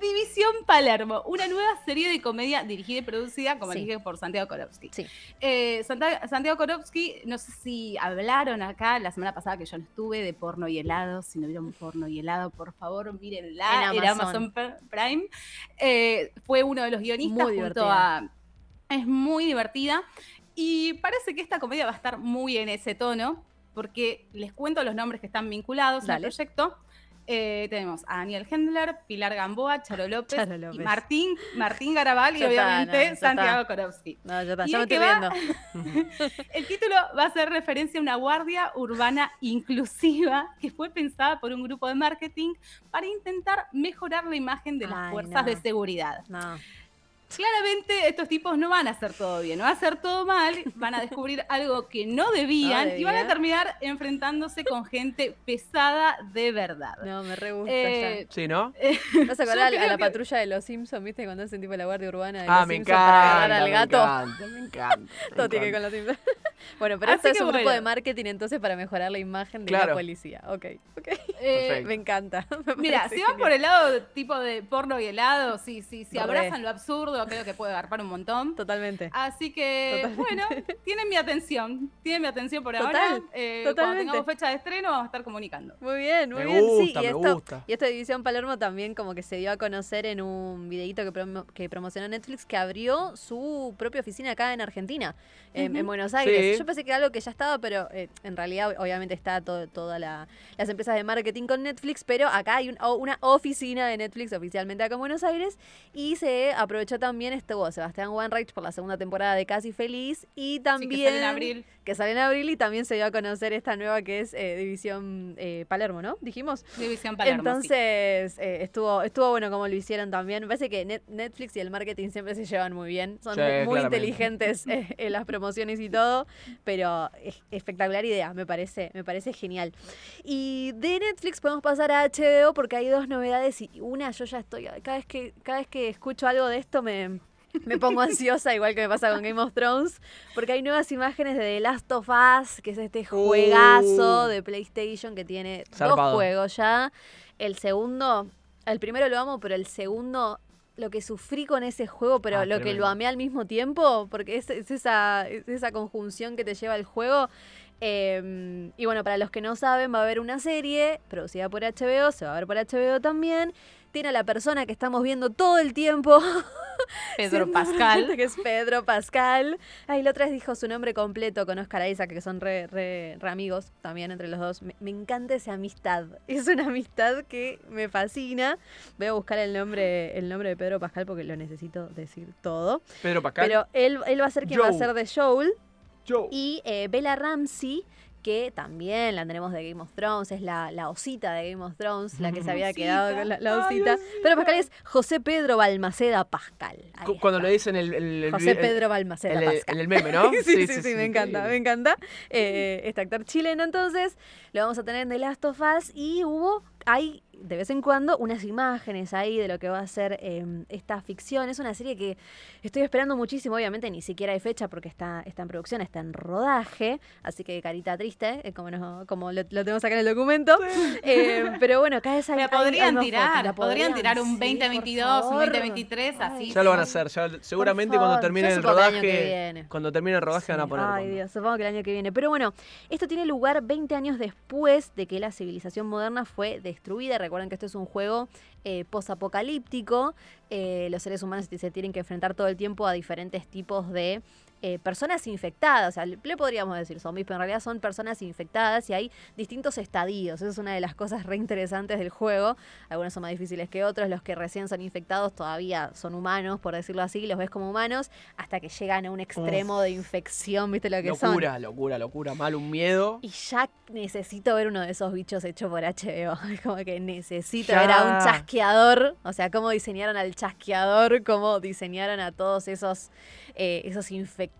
División Palermo, una nueva serie de comedia dirigida y producida, como dije, por Santiago Korowski. Sí. Eh, Santiago Korowski, no sé si hablaron acá la semana pasada que yo no estuve de porno y helado. Si no vieron porno y helado, por favor, mírenla. En Amazon, Prime. Eh, fue uno de los guionistas junto a. Es muy divertida. Y parece que esta comedia va a estar muy en ese tono, porque les cuento los nombres que están vinculados al proyecto. Eh, tenemos a Daniel Hendler, Pilar Gamboa, Charo López, Y Martín, Martín Garabal y obviamente Santiago Korowski. No, ya está, ya me estoy viendo. el título va a hacer referencia a una guardia urbana inclusiva que fue pensada por un grupo de marketing para intentar mejorar la imagen de las fuerzas de seguridad. No. Claramente estos tipos no van a hacer todo bien, no van a hacer todo mal, van a descubrir algo que no debían, y van a terminar enfrentándose con gente pesada de verdad. No, me re gusta eh, Sí, ¿no? ¿Vas a acordar a la, patrulla de los Simpsons, viste? Cuando hacen tipo la guardia urbana de ah, los me Simpsons para agarrar al gato. Me encanta, me encanta. todo tiene que con los Simpsons. Bueno, pero esto es un grupo de marketing entonces para mejorar la imagen de la policía. Ok, ok. Eh, me encanta. mira, si van por el lado tipo de porno y helado, sí, sí, si abrazan lo absurdo, creo que puede agarpar un montón. Totalmente. Así que, bueno, tienen mi atención. Tienen mi atención por ahora. Eh, cuando tengamos fecha de estreno, vamos a estar comunicando. Muy bien, muy bien. sí, y esto, y esta División Palermo también como que se dio a conocer en un videito que, que promocionó Netflix que abrió su propia oficina acá en Argentina, en, Buenos Aires. Yo pensé que era algo que ya estaba, pero eh, en realidad obviamente está todas las empresas de marketing con Netflix, pero acá hay una oficina de Netflix oficialmente acá en Buenos Aires y se aprovechó también estuvo Sebastián Wanreich por la segunda temporada de Casi Feliz y también que sale en abril. Que sale en abril y también se dio a conocer esta nueva que es eh, División eh, Palermo, ¿no? Dijimos. División Palermo. Entonces eh, estuvo estuvo bueno como lo hicieron también. Me parece que Netflix y el marketing siempre se llevan muy bien. Son muy, inteligentes en las promociones y todo, pero es espectacular idea, me parece, me parece genial. Y de Netflix podemos pasar a HBO porque hay dos novedades y una yo ya estoy cada vez que cada vez que escucho algo de esto me me pongo ansiosa, igual que me pasa con Game of Thrones, porque hay nuevas imágenes de The Last of Us, que es este juegazo uh. de PlayStation que tiene dos juegos ya. El segundo, el primero lo amo, pero el segundo, lo que sufrí con ese juego, pero ah, lo que lo amé al mismo tiempo, porque es, esa, esa conjunción que te lleva el juego. Em, y bueno, para los que no saben, va a haber una serie producida por HBO, se va a ver por HBO también tiene a la persona que estamos viendo todo el tiempo. Pedro Pascal. Que es Pedro Pascal. Ay, la otra vez dijo su nombre completo con Oscar Isaac, que son re, re, amigos también entre los dos. Me, encanta esa amistad. Es una amistad que me fascina. Voy a buscar el nombre, el nombre de Pedro Pascal porque lo necesito decir todo. Pedro Pascal. Pero él, él va a ser quien va a ser de Joel. Joel. Y eh, Bella Ramsey que también la tenemos de Game of Thrones, es la, la osita de Game of Thrones, la que se había quedado con la, osita. Pero Pascal es José Pedro Balmaceda Pascal. Cuando lo dicen el, el, José Pedro Balmaceda Pascal. En el meme, ¿no? sí, sí, sí, me encanta, me encanta. Eh, este actor chileno, entonces, lo vamos a tener en The Last of Us y hubo, hay de vez en cuando unas imágenes ahí de lo que va a ser em, esta ficción. Es una serie que estoy esperando muchísimo, obviamente ni siquiera hay fecha porque está, está en producción, está en rodaje, así que carita triste, eh, como, no, como lo, tenemos acá en el documento. Em, pero bueno, cada vez hay, podrían tirar, podrían, tirar un 2022, un 2023, así. Ya lo van a hacer, seguramente cuando termine el rodaje, cuando termine el rodaje van a poner. Ay Dios, supongo que el año que viene. Pero bueno, esto tiene lugar 20 años después de que la civilización moderna fue destruida. Recuerden que esto es un juego eh, posapocalíptico. Eh, los seres humanos se tienen que enfrentar todo el tiempo a diferentes tipos de eh, personas infectadas, o sea, le podríamos decir zombies, pero en realidad son personas infectadas y hay distintos estadios. Esa es una de las cosas re interesantes del juego. Algunos son más difíciles que otros. Los que recién son infectados todavía son humanos, por decirlo así, los ves como humanos, hasta que llegan a un extremo de infección, ¿viste lo que locura, son? Locura, locura, locura, mal, un miedo. Y ya necesito ver uno de esos bichos hecho por HBO. Es como que necesito ver a un chasqueador, o sea, cómo diseñaron al chasqueador cómo diseñaron a todos esos, eh, esos infectados.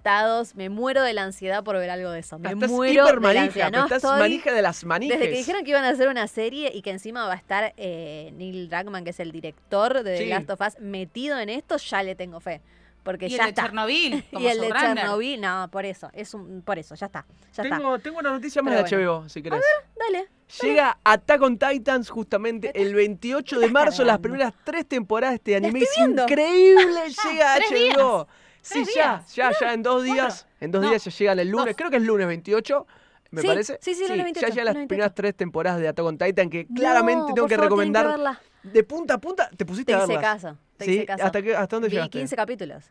Me muero de la ansiedad por ver algo de eso. Me Estás muero hiper de la manija, ansiedad. No, estás estoy- manija de las manijes. Desde que dijeron que iban a hacer una serie y que encima va a estar eh, Neil Druckmann, que es el director de The Sí. Last of Us, metido en esto, ya le tengo fe. Porque Y ya el de está. Chernobyl. como Y el de. Chernobyl, no, por eso, es un, por eso, ya está. Ya está. Tengo, una noticia más Pero de bueno. HBO, si querés. Dale. Llega Attack on Titans justamente el 28 de marzo, las primeras tres temporadas de este anime. Es increíble, llega a HBO. Sí, ya, ya, ya, en dos días. En dos no, días ya llegan el lunes, dos. creo que es lunes 28. Me Sí, parece. sí, sí, lunes 28, Ya llegan las primeras 28. tres temporadas de Attack on Titan que claramente No, tengo por que favor, recomendar. verla. de punta a punta, te pusiste Te a hice verlas. caso. Te ¿Sí? hice caso. ¿Hasta, qué- ¿Hasta dónde Vi llegaste? 15 capítulos.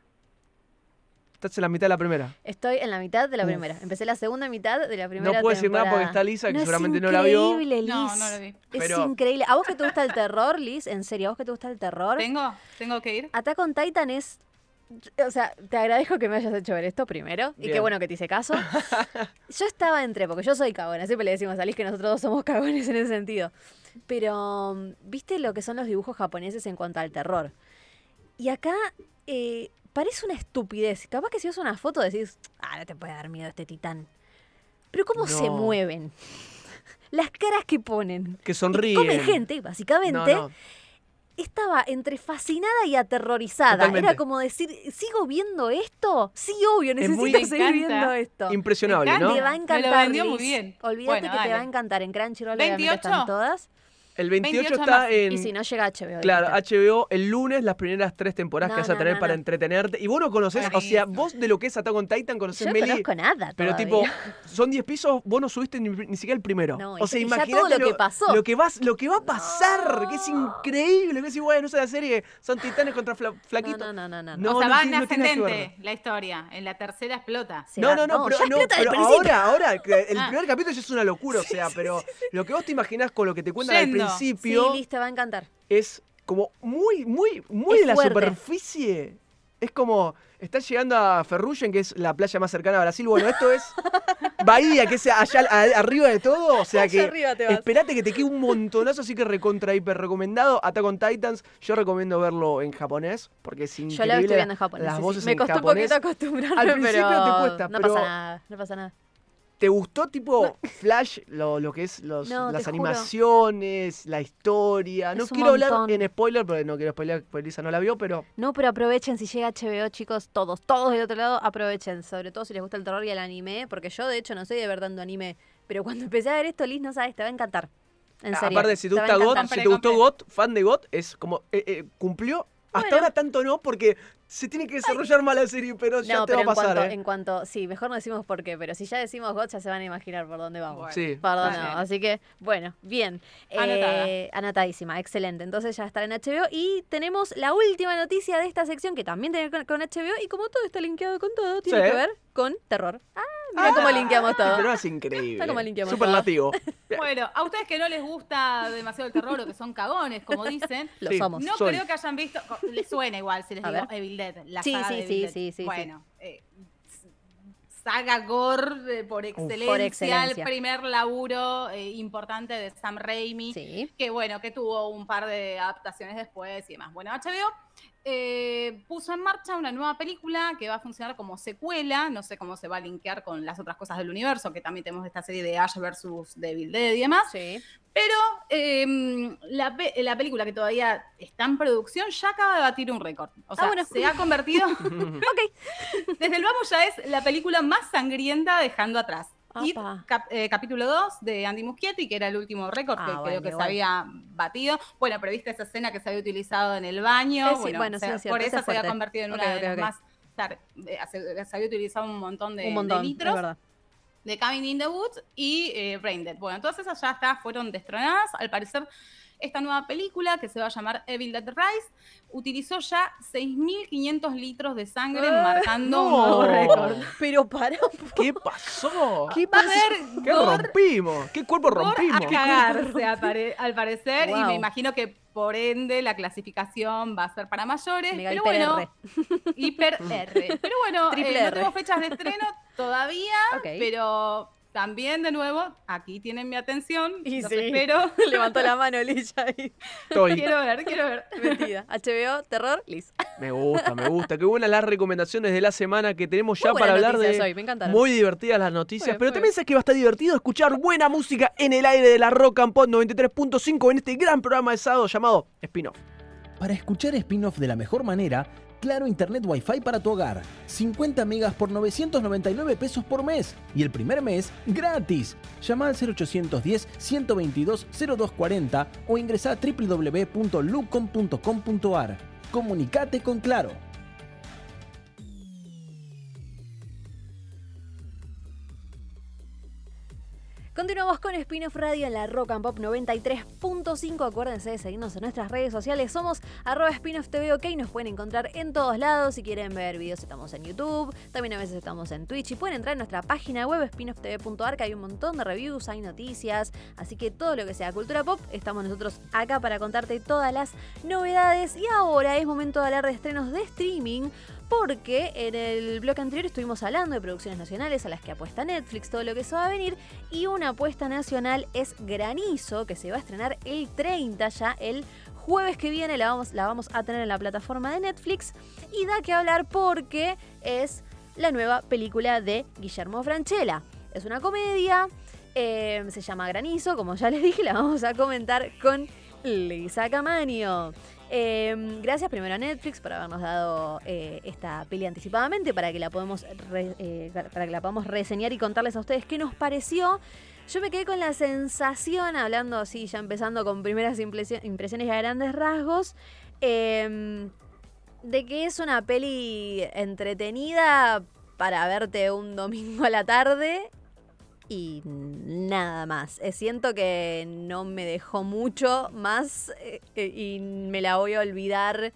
Estás en la mitad de la primera. Estoy en la mitad de la Uf. primera. Empecé la segunda mitad de la primera No puedo decir nada porque está Lisa, que No, es seguramente no la vio. increíble, Liz. No, no la vi. Es Pero- increíble. ¿A vos que te gusta el terror, Liz? En serio, ¿a vos que te gusta el terror? ¿Tengo? ¿Tengo que ir? Attack on Titan es. O sea, te agradezco que me hayas hecho ver esto primero. Y qué bueno que te hice caso. yo estaba entre, porque yo soy cagona. Siempre le decimos a Liz que nosotros dos somos cagones en ese sentido. Pero, ¿viste lo que son los dibujos japoneses en cuanto al terror? Y acá eh, parece una estupidez. Capaz que si ves una foto decís, ah, no te puede dar miedo este titán. Pero ¿cómo se mueven? Las caras que ponen. Que Y sonríen. comen gente, básicamente No, no. Estaba entre fascinada y aterrorizada. Totalmente. Era como decir, ¿sigo viendo esto? Sí, obvio, necesito muy- seguir Me encanta. viendo esto. Impresionable, Me ¿no? Te va a Me lo encantar. vendió muy bien. Olvídate Bueno, que te va a encantar. En Crunchyroll están 28. todas. El 28, 28 está más. en. Y si no llega a HBO. Claro. HBO el lunes, las primeras tres temporadas No, que vas a no, tener no, para no. entretenerte. Y vos no conocés, o sea, vos de lo que es Attack on Titan conocés Yo no Meli. conozco nada Pero todavía. tipo, son 10 pisos, vos no subiste ni, ni siquiera el primero. No, o sea, imagínate todo lo que pasó. Lo que, vas, lo que va a pasar, que es increíble. Que es bueno, esa serie son titanes contra fla- No, flaquitos. no, no, no, no. No, o sea, no va en no ascendente la historia. En la tercera explota. Se No, va- no, no, pero, ya no, explota pero al principio. ahora, ahora, el primer capítulo ya es una locura, o sea, pero lo que vos te imaginás con lo que te cuentan al Sí, principio Liz, te va a encantar. es como muy, muy, muy Es de la fuerte. superficie. Es como, estás llegando a Ferrugem, que es la playa más cercana a Brasil. Bueno, esto es Bahía, que es allá a- arriba de todo. O sea que esperate que te quede un montonazo, así que recontra hiper recomendado. Attack on Titans, yo recomiendo verlo en japonés, porque es increíble. Yo la estoy viendo en japonés. Las sí, sí. Me en costó japonés. un poquito acostumbrarme, Al principio pero te cuesta, no pero- pasa nada, no pasa nada. ¿Te gustó tipo Flash, lo, lo que es los, No, las te juro. animaciones, la historia? No un quiero hablar montón. en spoiler, porque no quiero spoiler, porque Lisa no la vio, pero No, pero aprovechen si llega HBO, chicos, todos, todos del otro lado, aprovechen, sobre todo si les gusta el terror y el anime, porque yo de hecho no soy de ver tanto anime, pero cuando empecé a ver esto, Liz, no sabes, te va a encantar. En serio. Aparte, si te va a gusta GOT, si te gustó Compré, GOT, fan de GOT, es como, eh, eh, cumplió. Hasta Bueno. ahora tanto no, porque se tiene que desarrollar más la serie, pero ya No, te va pero a en pasar, cuanto, ¿eh? en cuanto, sí, mejor no decimos por qué, pero si ya decimos GOT ya se van a imaginar por dónde vamos. Bueno. Sí. Perdón, Está así que, bueno, bien. Anotada. Eh, anotadísima, excelente. Entonces ya estará en HBO. Y tenemos la última noticia de esta sección que también tiene que ver con HBO. Y como todo está linkeado con todo, tiene Sí. que ver con terror. Ah, mira cómo linkeamos todo. Pero es increíble. Está como limpiamos Superlativo. Bueno, a ustedes que no les gusta demasiado el terror o que son cagones, como dicen, Lo Sí. somos. no Soy. creo que hayan visto. Les suena igual si les A digo ver. Evil Dead. La Sí, saga sí, de sí, Evil Dead. sí, sí, sí. Bueno, eh, saga gore eh, por excelencia, excelencia. el primer laburo eh, importante de Sam Raimi. Sí. que bueno, que tuvo un par de adaptaciones después y demás. Bueno, HBO eh, puso en marcha una nueva película que va a funcionar como secuela, no sé cómo se va a linkear con las otras cosas del universo, que también tenemos esta serie de Ash versus Devil Dead y demás, Sí. pero eh, la, pe- la película que todavía está en producción ya acaba de batir un récord. O sea, bueno. se ha convertido, Ok. desde el vamos ya es la película más sangrienta dejando atrás. Y Apa. cap- eh, capítulo 2 de Andy Muschietti, que era el último récord Ah, que bueno, creo que se había batido. Bueno, pero viste esa escena que se había utilizado en el baño. Eh, sí, bueno, bueno, o sea, sí, por eso es se había convertido en una de las más. eh, se, se había utilizado un montón de, un montón, de litros de Cabin in the Woods y eh, Brain Dead. Bueno, todas esas ya está, fueron destronadas. Al parecer, esta nueva película, que se va a llamar Evil Dead Rise, utilizó ya 6.500 litros de sangre, Eh, marcando un no. nuevo récord. Pero para. ¿Qué pasó? ¿Qué pasó? ¿Qué rompimos? ¿Qué cuerpo rompimos? a cagarse, al pare- al parecer, y me imagino que por ende la clasificación va a ser para mayores, Mega pero hiper bueno, R. hiper R. Pero bueno, eh, no tengo fechas de estreno todavía, Ok. pero también de nuevo, aquí tienen mi atención. Y los sí. espero. Levantó la mano Liz ahí. Estoy. quiero ver, quiero ver. Mentira. HBO, terror, Liz. Me gusta, me gusta. Qué buenas las recomendaciones de la semana que tenemos ya Muy para hablar de. hoy, me encantaron. Muy divertidas las noticias, bien, pero muy también sé que va a estar divertido escuchar buena música en el aire de la Rock and Pop 93.5 en este gran programa de sábado llamado Spin-off. Para escuchar spin-off de la mejor manera, Claro Internet Wi-Fi para tu hogar. 50 megas por 999 pesos por mes. Y el primer mes, gratis. Llama al 0810 122 0240 o ingresa a www.lucom.com.ar. Comunicate con Claro. Continuamos con Spin-off Radio en la Rock and Pop 93.5. Acuérdense de seguirnos en nuestras redes sociales. Somos arroba spin-off TV OK. Nos pueden encontrar en todos lados. Si quieren ver videos, estamos en YouTube. También a veces estamos en Twitch. Y pueden entrar en nuestra página web spinofftv.ar que hay un montón de reviews, hay noticias. Así que todo lo que sea cultura pop, estamos nosotros acá para contarte todas las novedades. Y ahora es momento de hablar de estrenos de streaming porque en el bloque anterior estuvimos hablando de producciones nacionales a las que apuesta Netflix, todo lo que se va a venir, y una apuesta nacional es Granizo, que se va a estrenar el 30 ya, el jueves que viene la vamos, la vamos a tener en la plataforma de Netflix, y da que hablar porque es la nueva película de Guillermo Franchella. Es una comedia, eh, se llama Granizo, como ya les dije, la vamos a comentar con Lisa Camaño. Eh, gracias primero a Netflix por habernos dado eh, esta peli anticipadamente para que la eh, para que la podamos reseñar y contarles a ustedes qué nos pareció. Yo me quedé con la sensación, hablando así, ya empezando con primeras impresio- impresiones a grandes rasgos, eh, de que es una peli entretenida para verte un domingo a la tarde y nada más. Eh, Siento que no me dejó mucho más eh, eh, y me la voy a olvidar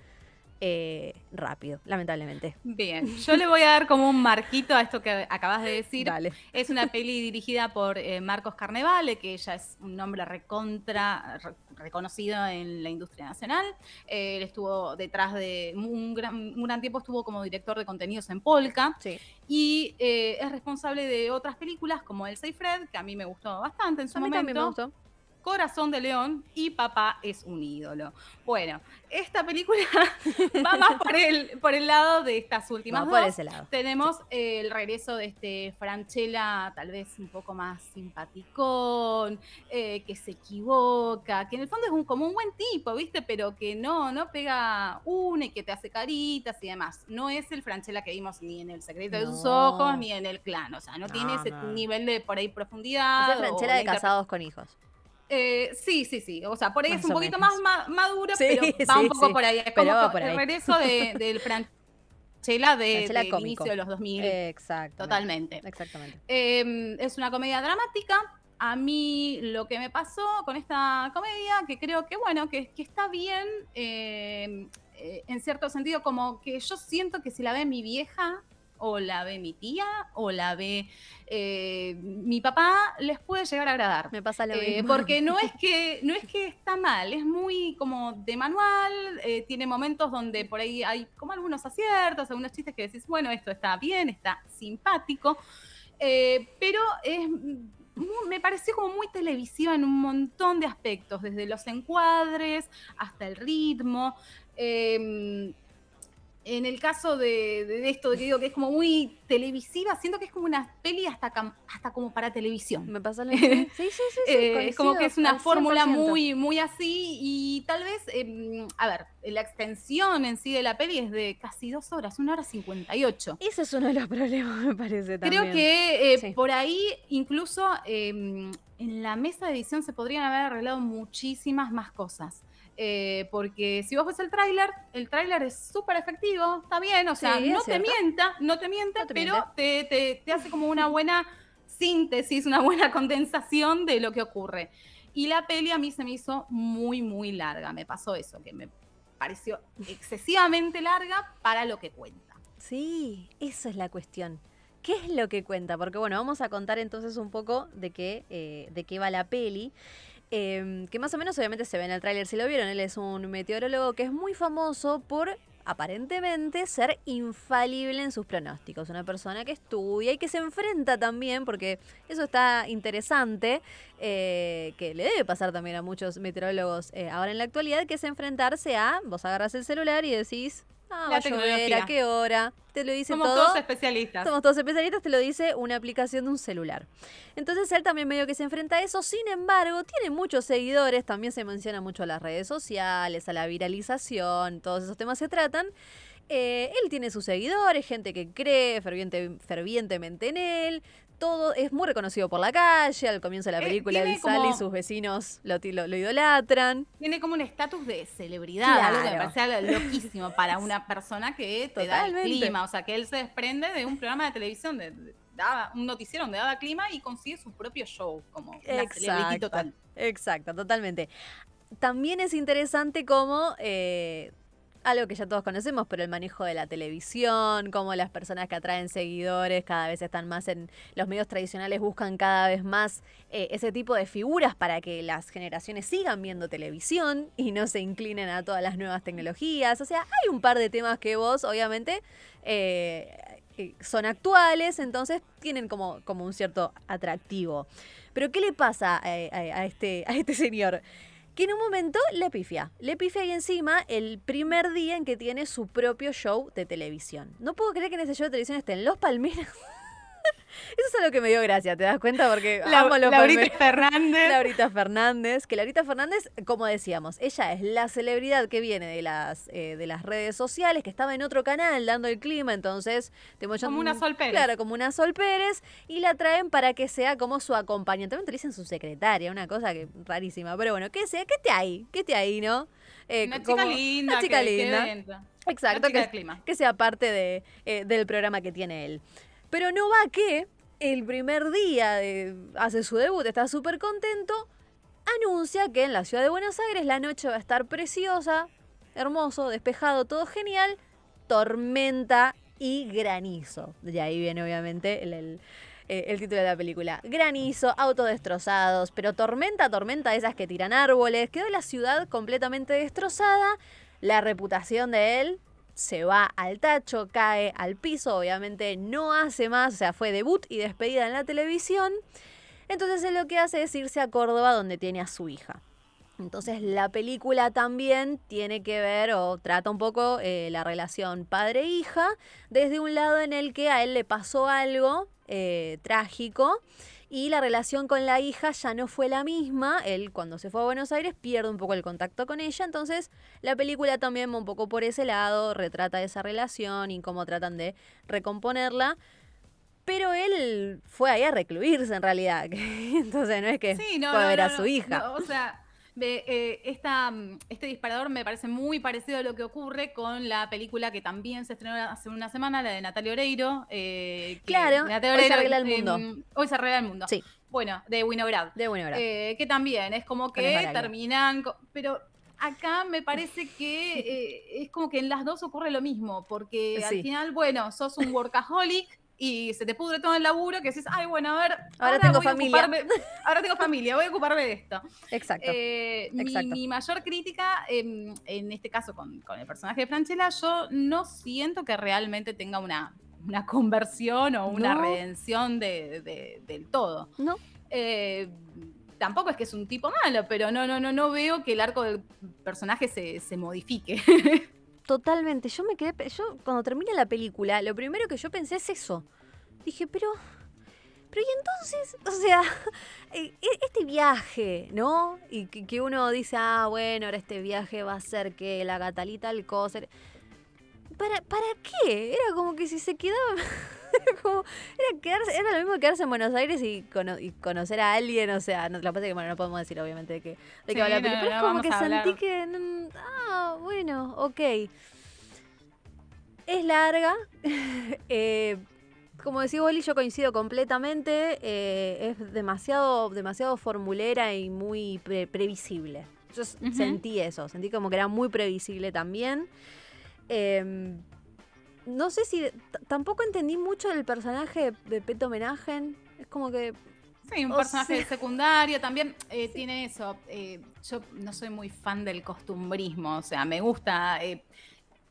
eh, rápido, lamentablemente. Bien, yo le voy a dar como un marquito a esto que acabas de decir. Dale. Es una peli dirigida por eh, Marcos Carnevale, que ya es un nombre recontra re- reconocido en la industria nacional. Eh, él estuvo detrás de un gran, un gran tiempo, estuvo como director de contenidos en Polka Sí. y eh, es responsable de otras películas como El Fred, que a mí me gustó bastante en su A mí momento. también me gustó. Corazón de León y Papá es un ídolo. Bueno, esta película va más por el, por el lado de estas últimas por dos. ese lado. Tenemos eh, el regreso de este Franchella, tal vez un poco más simpaticón, eh, que se equivoca, que en el fondo es un, como un buen tipo, ¿viste? Pero que no, no pega una y que te hace caritas y demás. No es el Franchella que vimos ni en El secreto de sus No. ojos ni en El clan. O sea, no, No, tiene ese no. nivel de por ahí profundidad. Es o Franchella la de casados con hijos. Eh, sí, sí, sí. O sea, por ahí Más es un poquito menos. más ma- maduro, Sí, pero va sí, un poco sí. por ahí. Es Pero como va que por ahí. el regreso de, del Franchella de, Franchella del cómico. inicio de los 2000. Exacto. totalmente. Exactamente. Eh, es una comedia dramática. A mí lo que me pasó con esta comedia, que creo que bueno, que, que está bien, eh, eh, en cierto sentido, como que yo siento que si la ve mi vieja, o la ve mi tía, o la ve eh, mi papá, les puede llegar a agradar. Me pasa lo Eh, mismo. porque no es que no es que está mal, es muy como de manual, eh, tiene momentos donde por ahí hay como algunos aciertos, algunos chistes que decís, bueno, esto está bien, está simpático, eh, pero es me pareció como muy televisiva en un montón de aspectos, desde los encuadres hasta el ritmo. eh, en el caso de, de esto, que digo que es como muy televisiva, siento que es como una peli hasta, cam- hasta como para televisión. Me pasa mismo. Sí, sí, sí. sí, Eh, es como que es una fórmula 100%. muy, muy así y tal vez, eh, a ver, la extensión en sí de la peli es de casi dos horas, una hora cincuenta y ocho. Ese es uno de los problemas, me parece también. Creo que eh, Sí. por ahí incluso eh, en la mesa de edición se podrían haber arreglado muchísimas más cosas. Eh, porque si vos ves el tráiler, el tráiler es súper efectivo, está bien, o sea, Sí, no te mienta, no te mienta, No te pero te, te- te hace como una buena síntesis, una buena condensación de lo que ocurre. Y la peli a mí se me hizo muy, muy larga, me pasó eso, que me pareció excesivamente larga para lo que cuenta. Sí, esa es la cuestión. ¿Qué es lo que cuenta? Porque bueno, vamos a contar entonces un poco de qué, eh, de qué va la peli. Eh, que más o menos obviamente se ve en el tráiler, si lo vieron, él es un meteorólogo que es muy famoso por aparentemente ser infalible en sus pronósticos. Una persona que estudia y que se enfrenta también, porque eso está interesante, eh, que le debe pasar también a muchos meteorólogos eh, ahora en la actualidad, que es enfrentarse a, vos agarras el celular y decís, Ah, va a llover, a qué hora. Te lo dice Somos todos especialistas. Somos todos especialistas, te lo dice una aplicación de un celular. Entonces él también medio que se enfrenta a eso. Sin embargo, tiene muchos seguidores. También se menciona mucho a las redes sociales, a la viralización. Todos esos temas se tratan. Eh, él tiene sus seguidores, gente que cree fervientemente en él todo es muy reconocido por la calle, al comienzo de la eh, película él sale y sus vecinos lo, idolatran. Tiene como un estatus de celebridad, algo que me parece loquísimo para una persona que te da el clima, o sea, que él se desprende de un programa de televisión, de, un noticiero donde daba clima y consigue su propio show, como una total. Exacto, totalmente. También es interesante cómo... Eh, algo que ya todos conocemos, pero el manejo de la televisión, cómo las personas que atraen seguidores cada vez están más en los medios tradicionales, buscan cada vez más eh, ese tipo de figuras para que las generaciones sigan viendo televisión y no se inclinen a todas las nuevas tecnologías. O sea, hay un par de temas que vos, obviamente, eh, eh, son actuales, entonces tienen como, como un cierto atractivo. Pero ¿qué le pasa a, este, a este señor? Que en un momento le pifia. Le pifia ahí encima el primer día en que tiene su propio show de televisión. No puedo creer que en ese show de televisión estén los Palmeras. Eso es algo que me dio gracia, ¿te das cuenta? Porque la, amo los Laurita Fernández. Laurita Fernández. Que Laurita Fernández, como decíamos, ella es la celebridad que viene de las, eh, de las redes sociales, que estaba en otro canal dando el clima, entonces... como una Sol Pérez. Claro, como una Sol Pérez. Y la traen para que sea como su acompañante. También te dicen su secretaria, una cosa que rarísima. Pero bueno, que sea, que esté ahí, que esté ahí, ¿no? Eh, una chica linda. Una chica linda. Exacto, que, que, sea parte de, eh, del programa que tiene él. Pero no va que el primer día de, hace su debut, está súper contento, anuncia que en la ciudad de Buenos Aires la noche va a estar preciosa, hermoso, despejado, todo genial, tormenta y granizo. De ahí viene obviamente el, eh, el, título de la película. Granizo, autos destrozados, pero tormenta, tormenta esas que tiran árboles. Quedó la ciudad completamente destrozada. La reputación de él se va al tacho, cae al piso, obviamente no hace más, o sea, fue debut y despedida en la televisión. Entonces él lo que hace es irse a Córdoba donde tiene a su hija. Entonces la película también tiene que ver o trata un poco eh, la relación padre-hija desde un lado en el que a él le pasó algo eh, trágico y la relación con la hija ya no fue la misma. Él cuando se fue a Buenos Aires pierde un poco el contacto con ella, entonces la película también va un poco por ese lado, retrata esa relación y cómo tratan de recomponerla. Pero él fue ahí a recluirse en realidad, entonces no es que fue a ver a su hija. o sea, eh, esta, mm, este disparador me parece muy parecido a lo que ocurre con la película que también se estrenó hace una semana, la de Natalia Oreiro. Eh, claro, hoy se arregla el mundo. Em, hoy se arregla el mundo. Sí. Bueno, de Winograd. De Winograd. Eh, que también es como que terminan... Pero acá me parece que eh, es como que en las dos ocurre lo mismo, porque al final, bueno, sos un workaholic y se te pudre todo el laburo que dices, ay, bueno, a ver, ahora, tengo familia. ahora tengo familia, voy a ocuparme de esto. Exacto. Eh, mi, mayor crítica, en este caso con, el personaje de Franchella, yo no siento que realmente tenga una, una conversión o una redención de, del todo. No. Eh, tampoco es que es un tipo malo, pero no, no, no, no veo que el arco del personaje se, se modifique. Totalmente. Yo me quedé. Yo, cuando termina la película, lo primero que yo pensé es eso. Dije, pero. Pero y entonces, o sea, e, e, este viaje, ¿no? Y que, uno dice, ah, bueno, ahora este viaje va a ser que la Catalita el coser. ¿Para, ¿Para qué? Era como que si se quedaba. era, quedarse, era lo mismo que quedarse en Buenos Aires y, conocer a alguien, o sea, no, lo que pasa es que bueno, no podemos decir obviamente de qué, de qué habla, pero, es como que sentí que, ah, bueno, ok. Es larga, eh, como decía Bolí, yo coincido completamente, eh, es demasiado, demasiado formulera y muy previsible. Yo sentí eso, sentí como que era muy previsible también. Eh, no sé si. Tampoco entendí mucho del personaje de Peto Homenaje. Es como que. Sí, un personaje secundario también eh, tiene eso. Eh, yo no soy muy fan del costumbrismo, o sea, me gusta. Eh,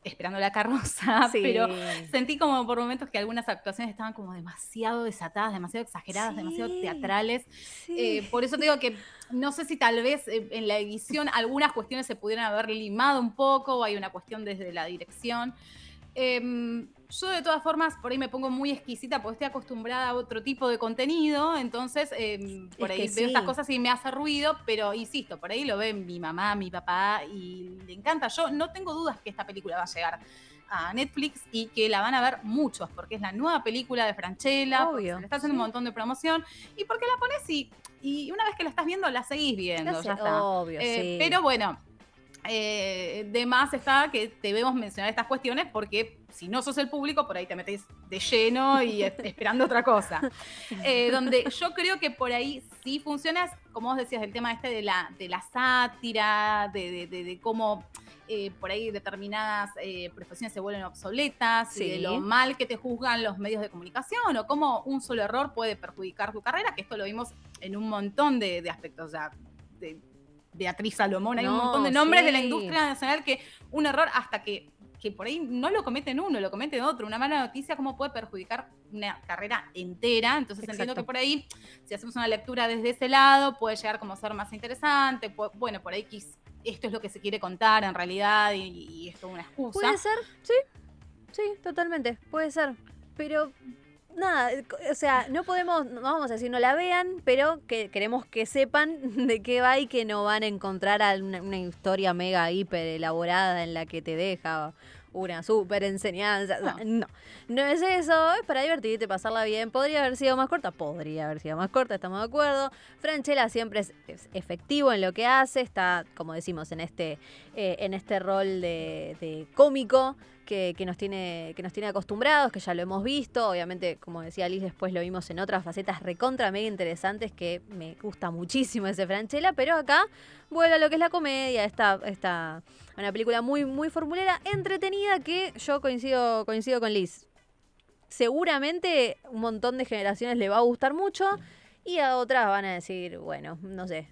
esperando la carroza, pero sentí como por momentos que algunas actuaciones estaban como demasiado desatadas, demasiado exageradas, demasiado teatrales. Eh, por eso te digo que no sé si tal vez en la edición algunas cuestiones se pudieran haber limado un poco, o hay una cuestión desde la dirección. Em, yo de todas formas por ahí me pongo muy exquisita porque estoy acostumbrada a otro tipo de contenido, entonces em, por ahí veo estas cosas y me hace ruido, pero insisto, por ahí lo ven mi mamá, mi papá y le encanta. Yo no tengo dudas que esta película va a llegar a Netflix y que la van a ver muchos, porque es la nueva película de Franchella, Obvio, le está haciendo un montón de promoción y porque la pones y, y, una vez que la estás viendo la seguís viendo, ya está. Obvio, eh, Pero bueno, eh, de más está que debemos mencionar estas cuestiones porque si no sos el público, por ahí te metes de lleno y esperando otra cosa. Eh, donde yo creo que por ahí sí funciona, como vos decías, el tema este de la, de la sátira, de, cómo eh, por ahí determinadas profesiones se vuelven obsoletas, y de lo mal que te juzgan los medios de comunicación, o cómo un solo error puede perjudicar tu carrera, que esto lo vimos en un montón de, aspectos. ya de, Beatriz Salomón, hay un montón de nombres de la industria nacional que un error hasta que, que por ahí no lo cometen uno, lo cometen otro. Una mala noticia, ¿cómo puede perjudicar una carrera entera? Entonces entiendo que por ahí, si hacemos una lectura desde ese lado, puede llegar como a ser más interesante. bueno, por ahí esto es lo que se quiere contar en realidad y, y esto es una excusa. Puede ser, sí, sí, totalmente, puede ser. Pero nada, o sea, no podemos, no vamos a decir no la vean, pero que queremos que sepan de qué va y que no van a encontrar una, historia mega hiper elaborada en la que te deja una súper enseñanza. no, no es eso, es para divertirte, pasarla bien. ¿Podría haber sido más corta? Podría haber sido más corta, estamos de acuerdo. Franchella siempre es, efectivo en lo que hace, está, como decimos, en este, eh, en este rol de, de cómico que, nos tiene, que nos tiene acostumbrados, que ya lo hemos visto. Obviamente, como decía Liz, después lo vimos en otras facetas recontra mega interesantes que me gusta muchísimo ese Franchella, pero acá vuelve a lo que es la comedia, esta, esta una película muy, muy formulera, entretenida, que yo coincido, coincido con Liz. Seguramente un montón de generaciones le va a gustar mucho y a otras van a decir, bueno, no sé,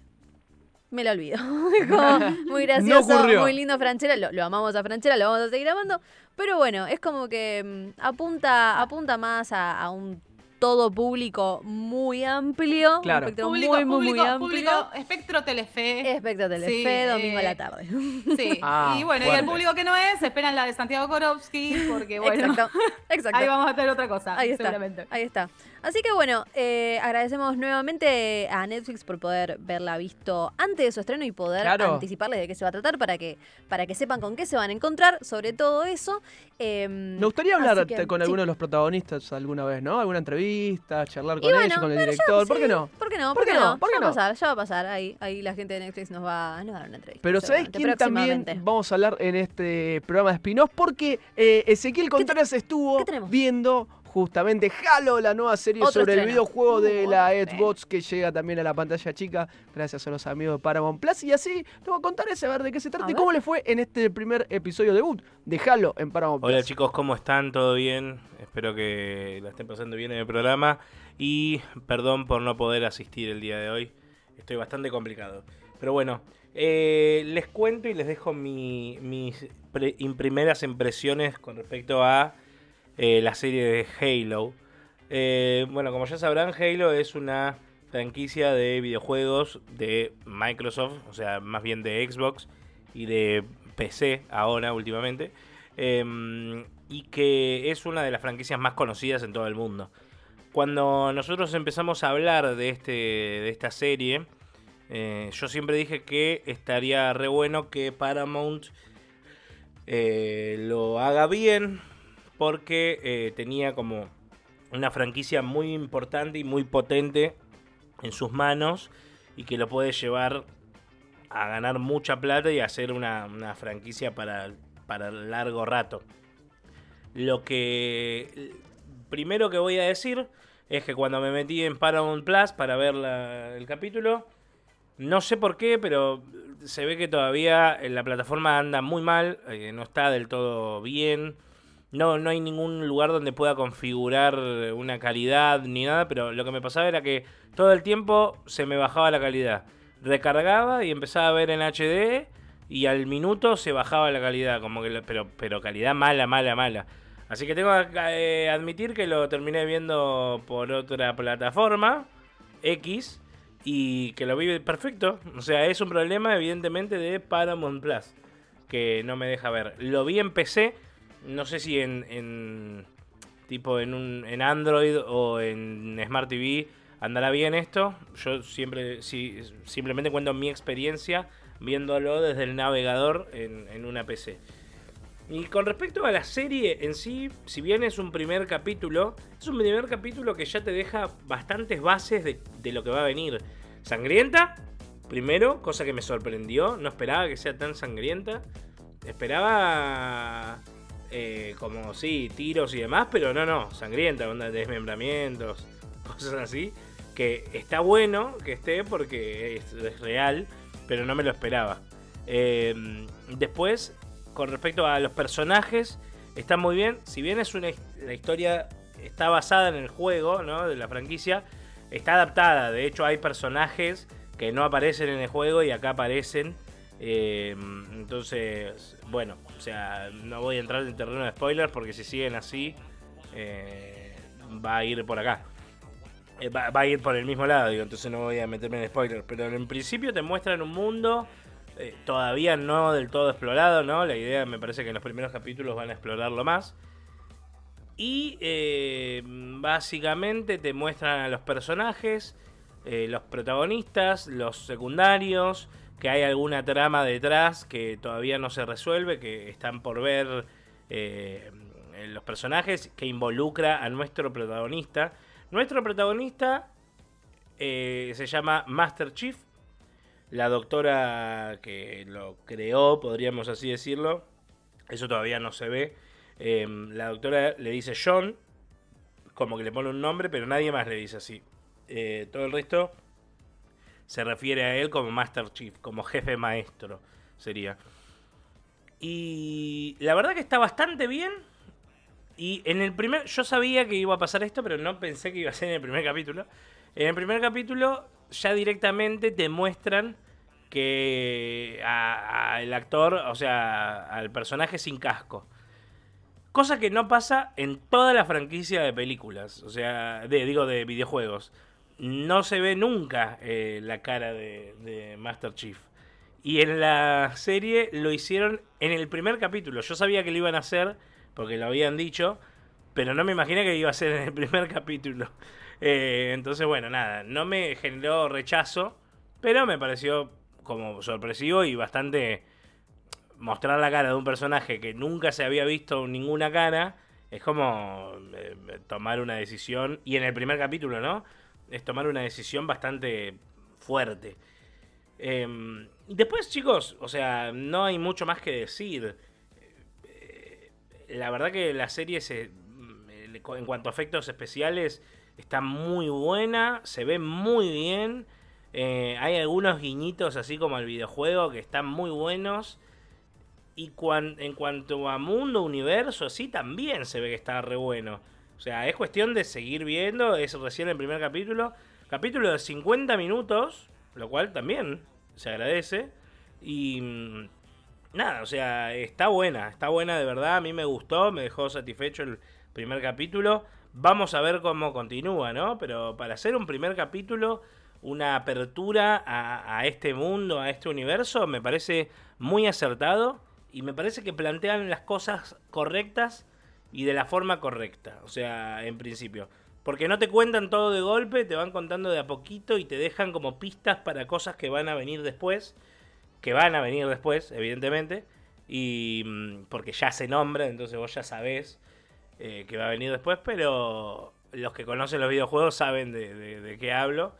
me lo olvido. muy gracioso, muy lindo Franchella. Lo, amamos a Franchella, lo vamos a seguir amando. Pero bueno, es como que mm, apunta, apunta más a un todo público muy amplio. Claro. Espectro muy, muy, muy amplio. espectro Telefe. Espectro Telefe, domingo a la tarde. Sí. Ah, y bueno, y el público que no es, esperan la de Santiago Korowski, porque bueno. Exacto. Exacto. Ahí vamos a tener otra cosa. Ahí está. Seguramente. Ahí está. Así que bueno, eh, agradecemos nuevamente a Netflix por poder verla visto antes de su estreno y poder anticiparles de qué se va a tratar para que, para que sepan con qué se van a encontrar, sobre todo eso. Em, Me gustaría hablar con alguno de los protagonistas alguna vez, ¿no? Alguna entrevista, charlar con ellos, con el director. ¿Por qué no? ¿Por qué no? ¿Por, qué no? ¿Por qué no? Ya va a pasar, ya va a pasar. Ahí, ahí la gente de Netflix nos va, a dar una entrevista. Pero ¿sabéis quién también vamos a hablar en este programa de spin-off? Porque eh, Ezequiel Contreras estuvo viendo justamente Halo, la nueva serie sobre el videojuego de la Xbox que llega también a la pantalla chica gracias a los amigos de Paramount Plus. Y así te voy a contar ese, a ver de qué se trata y cómo le fue en este primer episodio debut de Halo en Paramount Plus. Hola chicos, ¿cómo están? ¿Todo bien? Espero que la estén pasando bien en el programa. Y perdón por no poder asistir el día de hoy. Estoy bastante complicado. Pero bueno, eh, les cuento y les dejo mis primeras impresiones con respecto a eh, la serie de Halo. Eh, bueno, como ya sabrán, Halo es una franquicia de videojuegos de Microsoft, o sea, más bien de Xbox y de PC ahora últimamente, em, y que es una de las franquicias más conocidas en todo el mundo. Cuando nosotros empezamos a hablar de, este, de esta serie, eh, yo siempre dije que estaría re bueno que Paramount lo haga bien, porque eh, tenía como una franquicia muy importante y muy potente en sus manos y que lo puede llevar a ganar mucha plata y hacer una, franquicia para, para largo rato. Lo que primero que voy a decir es que cuando me metí en Paramount Plus para ver el capítulo, no sé por qué, pero se ve que todavía la plataforma anda muy mal, eh, no está del todo bien. No, no hay ningún lugar donde pueda configurar una calidad ni nada, pero lo que me pasaba era que todo el tiempo se me bajaba la calidad. Recargaba y empezaba a ver en HD y al minuto se bajaba la calidad, como que pero, pero calidad mala, mala, mala. Así que tengo que eh, admitir que lo terminé viendo por otra plataforma, X, y que lo vi perfecto. O sea, es un problema evidentemente de Paramount Plus, que no me deja ver. Lo vi en PC, no sé si en, en tipo en, un, en Android o en Smart TV andará bien esto. Yo siempre, si, simplemente cuento mi experiencia viéndolo desde el navegador en, en una PC. Y con respecto a la serie en sí, si bien es un primer capítulo, es un primer capítulo que ya te deja bastantes bases de, lo que va a venir. Sangrienta, primero, cosa que me sorprendió, no esperaba que sea tan sangrienta. Esperaba eh, como sí, tiros y demás, pero no, no, sangrienta, onda desmembramientos, cosas así. Que está bueno que esté porque es, real, pero no me lo esperaba. Eh, después con respecto a los personajes, está muy bien. Si bien es una la historia está basada en el juego, ¿no? De la franquicia, está adaptada. De hecho, hay personajes que no aparecen en el juego y acá aparecen. Eh, entonces, bueno, o sea, no voy a entrar en terreno de spoilers porque si siguen así, eh, va a ir por acá. Eh, va, a ir por el mismo lado, digo, entonces no voy a meterme en spoilers. Pero en principio te muestran un mundo eh, todavía no del todo explorado, ¿no? La idea me parece que en los primeros capítulos van a explorarlo más. Y básicamente te muestran a los personajes, los protagonistas, los secundarios, que hay alguna trama detrás que todavía no se resuelve, que están por ver los personajes, que involucra a nuestro protagonista. Nuestro protagonista se llama Master Chief, la doctora que lo creó, podríamos así decirlo, eso todavía no se ve. Em, la doctora le dice John, como que le pone un nombre, pero nadie más le dice así. Eh, todo el resto se refiere a él como Master Chief, como jefe maestro, sería. Y la verdad que está bastante bien. Y en el primer, yo sabía que iba a pasar esto, pero no pensé que iba a ser en el primer capítulo. En el primer capítulo ya directamente te muestran que al actor, o sea, al personaje sin casco. Cosa que no pasa en toda la franquicia de películas, o sea, digo de videojuegos. No se ve nunca eh, la cara de, Master Chief. Y en la serie lo hicieron en el primer capítulo. Yo sabía que lo iban a hacer porque lo habían dicho, pero no me imaginé que iba a ser en el primer capítulo. Eh, entonces, bueno, nada, no me generó rechazo, pero me pareció como sorpresivo y bastante mostrar la cara de un personaje que nunca se había visto ninguna cara es como eh, tomar una decisión y en el primer capítulo no es tomar una decisión bastante fuerte em, después chicos o sea no hay mucho más que decir eh, la verdad que la serie se en cuanto a efectos especiales está muy buena se ve muy bien eh, hay algunos guiñitos así como al videojuego que están muy buenos. Y en cuanto a mundo, universo, sí, también se ve que está re bueno. O sea, es cuestión de seguir viendo. Es recién el primer capítulo. Capítulo de 50 minutos, lo cual también se agradece. Y mm, nada, o sea, está buena, está buena de verdad. A mí me gustó, me dejó satisfecho el primer capítulo. Vamos a ver cómo continúa, ¿no? Pero para hacer un primer capítulo una apertura a, este mundo, a este universo, me parece muy acertado y me parece que plantean las cosas correctas y de la forma correcta, o sea, en principio. Porque no te cuentan todo de golpe, te van contando de a poquito y te dejan como pistas para cosas que van a venir después, que van a venir después, evidentemente, y mm, porque ya se nombra, entonces vos ya sabés eh, que va a venir después, pero los que conocen los videojuegos saben de qué hablo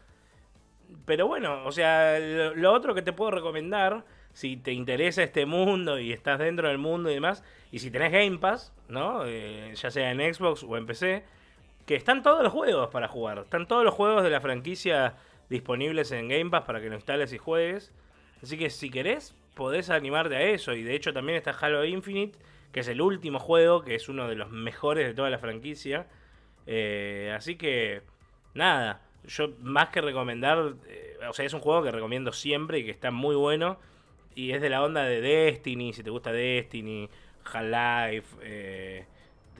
pero bueno, o sea, lo, otro que te puedo recomendar, si te interesa este mundo y estás dentro del mundo y demás, y si tenés Game Pass, ¿no? Eh, ya sea en Xbox o en PC, que están todos los juegos para jugar. Están todos los juegos de la franquicia disponibles en Game Pass para que lo instales y juegues. Así que si querés, podés animarte a eso. Y de hecho también está Halo Infinite, que es el último juego, que es uno de los mejores de toda la franquicia. Eh, así que, nada, yo más que recomendar, eh, o sea, es un juego que recomiendo siempre y que está muy bueno. y es de la onda de Destiny, si te gusta Destiny, Half-Life, eh,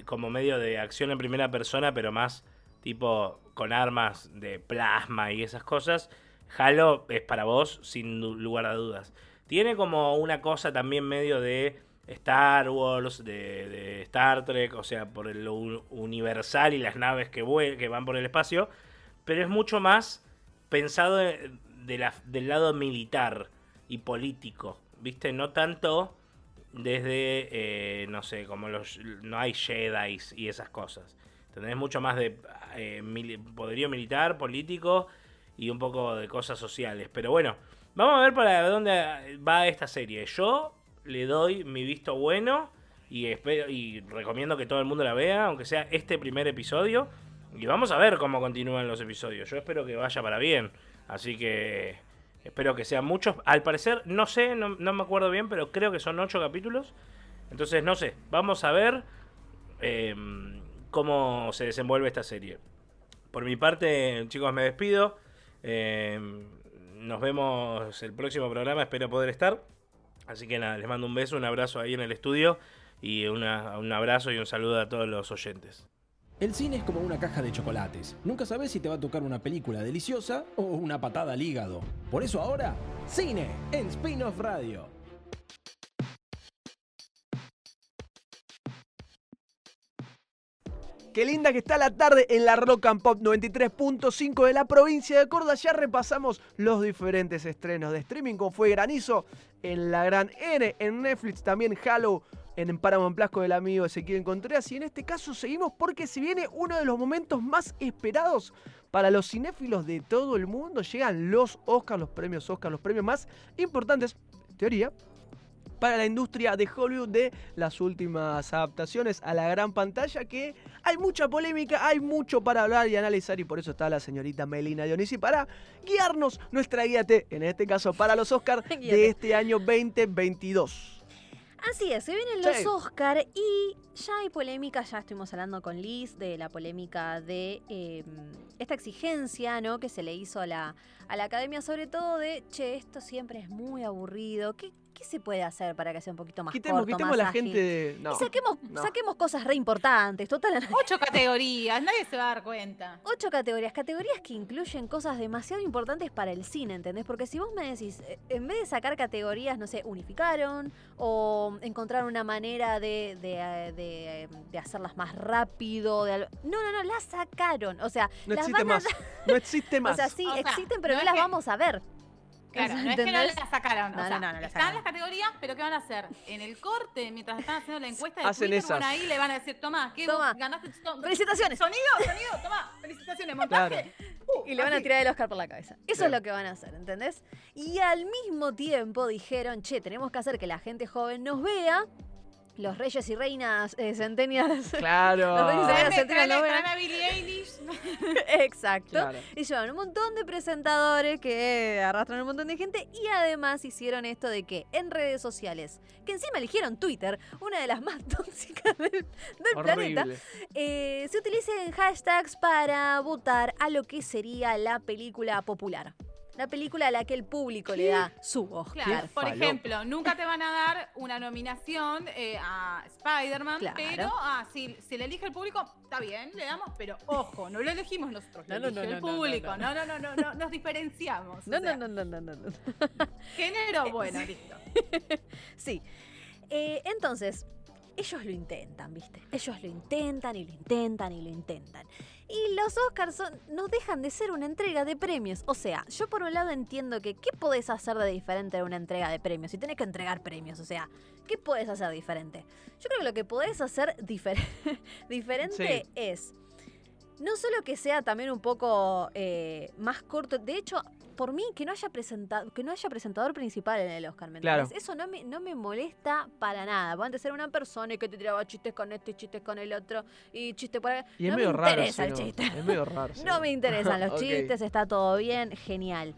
como medio de acción en primera persona, pero más tipo con armas de plasma y esas cosas. Halo es para vos, sin lugar a dudas. Tiene como una cosa también medio de Star Wars, de, Star Trek, o sea, por el universal y las naves que van por el espacio, pero es mucho más pensado del lado militar y político, ¿viste? No tanto desde, eh, no sé, como los... No hay Jedi y esas cosas. Tenés mucho más de eh, poderío militar, político y un poco de cosas sociales. Pero bueno, vamos a ver para dónde va esta serie. Yo le doy mi visto bueno y, espero, y recomiendo que todo el mundo la vea, aunque sea este primer episodio. Y vamos a ver cómo continúan los episodios. Yo espero que vaya para bien. Así que espero que sean muchos. Al parecer, no sé, no, me acuerdo bien, pero creo que son ocho capítulos. Entonces, no sé, vamos a ver em, cómo se desenvuelve esta serie. Por mi parte, chicos, me despido. Em, nos vemos el próximo programa, espero poder estar. Así que nada, les mando un beso, un abrazo ahí en el estudio y un abrazo y un saludo a todos los oyentes. El cine es como una caja de chocolates. Nunca sabes si te va a tocar una película deliciosa o una patada al hígado. Por eso ahora, cine en Spin-off Radio. Qué linda que está la tarde en la Rock and Pop 93.5 de la provincia de Córdoba. Ya repasamos los diferentes estrenos de streaming, como fue Granizo en la Gran N, en Netflix también Halo en Paramount Plus con el amigo Ezequiel Contreras. Y en este caso seguimos porque si viene uno de los momentos más esperados para los cinéfilos de todo el mundo. Llegan los Oscars, los premios Oscar, los premios más importantes, teoría, para la industria de Hollywood de las últimas adaptaciones a la gran pantalla que hay mucha polémica, hay mucho para hablar y analizar y por eso está la señorita Melina Dionisi para guiarnos nuestra guíate, en este caso para los Oscars de este año 2022. Así es, se vienen los Oscar y ya hay polémica, ya estuvimos hablando con Liz de la polémica de em, esta exigencia ¿no? que se le hizo a la, a la academia, sobre todo de, che, esto siempre es muy aburrido, ¿qué, ¿Qué se puede hacer para que sea un poquito más quitemos, corto, quitemos la gente de... y saquemos, saquemos cosas re importantes. Total, Ocho categorías, nadie se va a dar cuenta. Ocho categorías. Categorías que incluyen cosas demasiado importantes para el cine, ¿entendés? Porque si vos me decís, eh, en vez de sacar categorías, no sé, unificaron o encontraron una manera de, de, de, hacerlas más rápido. De No, no, no, las sacaron. O sea, no existe más. No existe más. O sea, sí, existen, pero no, las vamos a ver. Claro, no es que no las sacaron. No, o sea, no, no, están las categorías, pero ¿qué van a hacer? En el corte, mientras están haciendo la encuesta de Hacen Twitter, van ahí le van a decir, Tomás, ¿qué toma. ganaste? Felicitaciones. Sonido, sonido, toma, felicitaciones, montaje. Uh, y le van a tirar el Oscar por la cabeza. Eso es lo que van a hacer, ¿entendés? Y al mismo tiempo dijeron, che, tenemos que hacer que la gente joven nos vea los reyes y reinas eh, centenias. Claro. los reyes y reinas centenias. a Billie Eilish. Exacto. Y llevan un montón de presentadores que arrastran un montón de gente y además hicieron esto de que en redes sociales, que encima eligieron Twitter, una de las más tóxicas del, planeta, eh, se utilicen hashtags para votar a lo que sería la película popular la película a la que el público le da su Oscar. por ejemplo, nunca te van a dar una nominación eh, a Spider-Man, pero ah, si, le elige el público, está bien, le damos, pero ojo, no lo elegimos nosotros, lo elige el público. No, no, no, no, no, nos diferenciamos. No, no, no, no, no, no. Género, bueno, listo. sí. Eh, entonces, ellos lo intentan, ¿viste? Ellos lo intentan y lo intentan y lo intentan. Y los Oscars no dejan de ser una entrega de premios. O sea, yo por un lado entiendo que ¿qué podés hacer de diferente de una entrega de premios? Si tenés que entregar premios, o sea, ¿qué podés hacer diferente? Yo creo que lo que podés hacer diferente es no solo que sea también un poco eh, más corto, de hecho, por mí que no haya presentado, que no haya presentador principal en el Oscar, ¿me Eso no me, no me molesta para nada. Puede ser una persona que te tiraba chistes con este, chistes con el otro y chistes por ahí. Y no me interesa el chiste. Es medio raro. no me interesan los chistes, está todo bien, genial.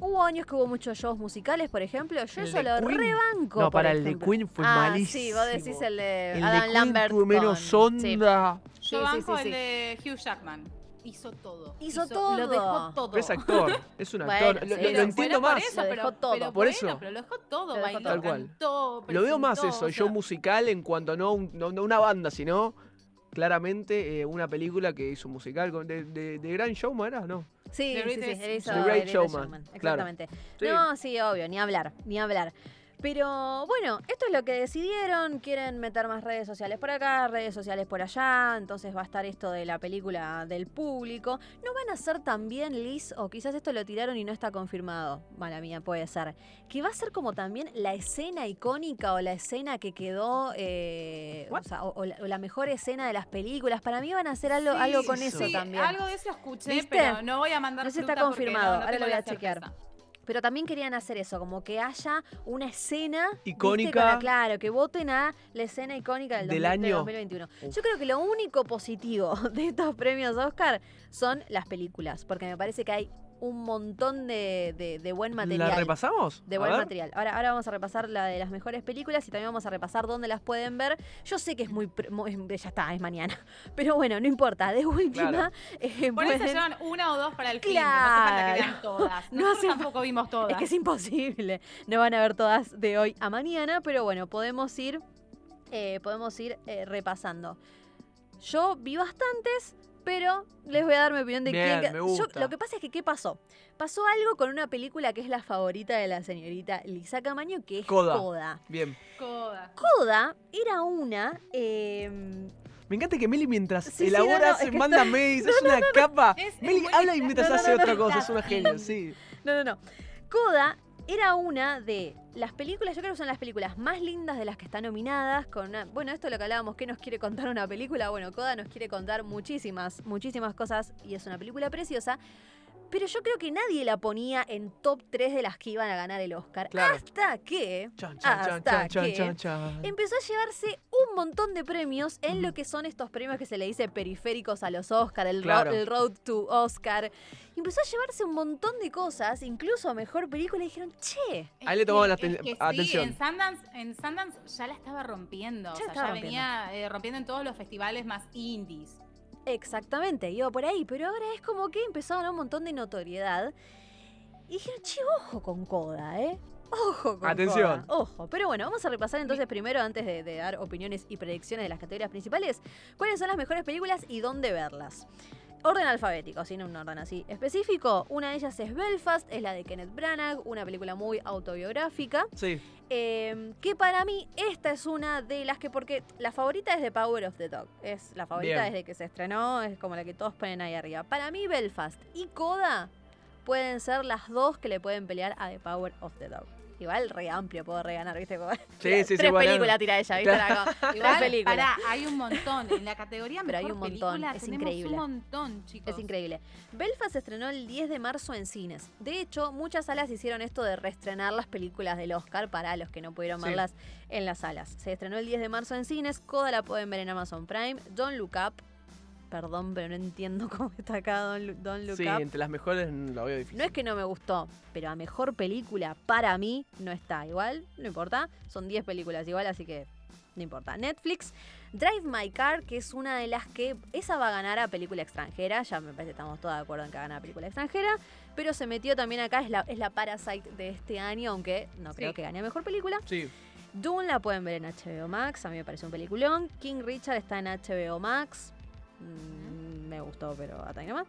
Hubo años que hubo muchos shows musicales, por ejemplo. Yo eso lo rebanco. No, para el de Queen fue ah, malísimo. Sí, vos decís el de el Adam de Lambert. Tuvo menos onda. Yo banco el de Hugh Jackman. hizo todo. Hizo todo. Lo dejó todo. Es actor, es un Bueno, actor. Lo- sí. lo, lo entiendo más. Por eso, Lo pero, dejó todo. pero Por bueno, eso. pero lo dejó todo. Lo dejó bailó, Tal cual. cantó, Lo veo más eso, o show musical en cuanto no, un- no, no una banda, sino claramente eh, una película que hizo musical con- de, de, de Gran Showman, ¿era? ¿No? Sí, The sí, sí, Greatest él hizo The Great Showman, claro. Exactamente. Sí. No, sí, obvio, ni hablar, ni hablar. Pero bueno, esto es lo que decidieron. Quieren meter más redes sociales por acá, redes sociales por allá. Entonces va a estar esto de la película del público. ¿No van a ser también, Liz, o quizás esto lo tiraron y no está confirmado? Mala mía, puede ser. Que va a ser como también la escena icónica o la escena que quedó, eh, o, What? sea, o- o la, o la mejor escena de las películas. Para mí van a hacer algo, Sí, algo con sí, eso sí, también. Algo de eso escuché, ¿Viste? pero no voy a mandar No sé si fruta está confirmado, no- no ahora lo voy a chequear. certeza. Pero también querían hacer eso, como que haya una escena. Icónica. Claro, que voten a la escena icónica del, Del 2000 año. 2021. Uf. Yo creo que lo único positivo de estos premios Oscar son las películas, porque me parece que hay un montón de, de- de buen material. ¿La repasamos? De buen material. Ahora, ahora vamos a repasar la de las mejores películas y también vamos a repasar dónde las pueden ver. Yo sé que es muy... ya está, es mañana. Pero bueno, no importa. De última... Claro. eh, Por eso llevan una o dos para el film. No hace falta que Claro. vean todas. No hace tampoco vimos todas. Es que es imposible. No van a ver todas de hoy a mañana, pero bueno, podemos ir, eh, podemos ir eh, repasando. Yo vi bastantes, pero les voy a dar mi opinión de Bien, quién. me Yo- gusta. lo que pasa es que, ¿qué pasó? Pasó algo con una película que es la favorita de la señorita Lisa Camaño, que es Coda. Coda. Bien. Coda. Coda era una. eh, Me encanta que Meli mientras Sí, sí, elabora, no, no, se es que manda está- mails, es una capa. Es- Meli habla y mientras No, no, hace no, no, otra cosa, es una genia, sí. No, no, no. Coda era una de las películas, yo creo que son las películas más lindas de las que están nominadas. Con bueno, esto es lo que hablábamos, ¿qué nos quiere contar una película? Bueno, Coda nos quiere contar muchísimas, muchísimas cosas y es una película preciosa. Pero yo creo que nadie la ponía en top 3 de las que iban a ganar el Oscar. Claro. Hasta que. Chan, chan, chan, hasta chan, que empezó a llevarse un montón de premios en lo que son estos premios que se le dice periféricos a los Oscar, el, ro- Claro. el Road to Oscar. Y empezó a llevarse un montón de cosas, incluso a mejor película, y dijeron, che, Ahí le tomaban la Es que- aten- es que sí, atención. en Sundance, en Sundance ya la estaba rompiendo. Ya o sea, estaba ya rompiendo. venía eh, rompiendo en todos los festivales más indies. Exactamente, iba por ahí, pero ahora es como que empezó a ganar un montón de notoriedad. Y dijeron, che, ojo con Coda, ¿eh? Ojo con Atención. Coda, ojo. Pero bueno, vamos a repasar entonces primero, antes de, de dar opiniones y predicciones de las categorías principales, cuáles son las mejores películas y dónde verlas. Orden alfabético, sin un orden así específico. Una de ellas es Belfast, es la de Kenneth Branagh, una película muy autobiográfica. Sí, Eh, que para mí esta es una de las que, porque la favorita es The Power of the Dog. Es la favorita Bien. desde que se estrenó, es como la que todos ponen ahí arriba. Para mí Belfast y Coda pueden ser las dos que le pueden pelear a The Power of the Dog. Igual re amplio puedo reganar, ¿viste? Como- Sí, sí, sí, Tres películas tira ella, ¿viste? Tres Igual, películas. pará, hay un montón. En la categoría Pero hay un montón, película es increíble. un montón, chicos. Es increíble. Belfast se estrenó el 10 de marzo en cines. De hecho, muchas salas hicieron esto de reestrenar las películas del Oscar para los que no pudieron Sí. verlas en las salas. Se estrenó el 10 de marzo en cines. Coda la pueden ver en Amazon Prime. Don't Look Up. Perdón, pero no entiendo cómo está acá Look sí, Up. entre las mejores lo veo difícil. No es que no me gustó, pero a mejor película para mí no está. Igual, no importa. Son 10 películas igual, así que no importa. Netflix, Drive My Car, que es una de las que. Esa va a ganar a película extranjera. Ya me parece que estamos todos de acuerdo en que va a ganar a película extranjera. Pero se metió también acá, es la, es la Parasite de este año, aunque no creo Sí. que gane a mejor película. Sí, Dune la pueden ver en HBO Max, a mí me parece un peliculón. King Richard está en HBO Max. Mm, me gustó, pero hasta ahí nomás.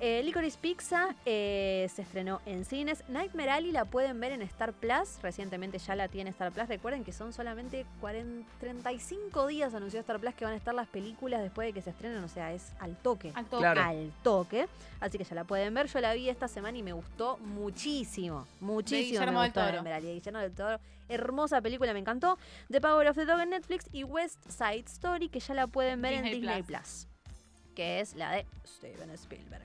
Eh, Licorice Pizza eh, se estrenó en cines. Nightmare Alley la pueden ver en Star Plus. Recientemente ya la tiene Star Plus. Recuerden que son solamente 40, 35 días anunció Star Plus que van a estar las películas después de que se estrenen. O sea, es al toque. Al toque. Claro. Al toque. Así que ya la pueden ver. Yo la vi esta semana y me gustó muchísimo. Muchísimo. Guillermo me del gustó Toro. Nightmare Alley. Guillermo del Toro. Hermosa película, me encantó. The Power of the Dog en Netflix y West Side Story, que ya la pueden ver en Disney Disney Plus. Plus. Que es la de Steven Spielberg.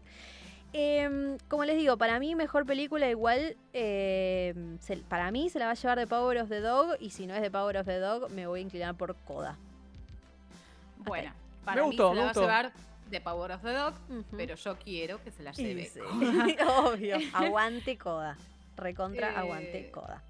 Em, como les digo, para mí mejor película igual, em, se- para mí se la va a llevar The Power of the Dog y si no es The Power of the Dog me voy a inclinar por Coda. Bueno, Me para gustó, mí se la gustó. va a llevar The Power of the Dog, pero yo quiero que se la lleve. sí, obvio. Aguante Coda. Recontra Eh. aguante Coda.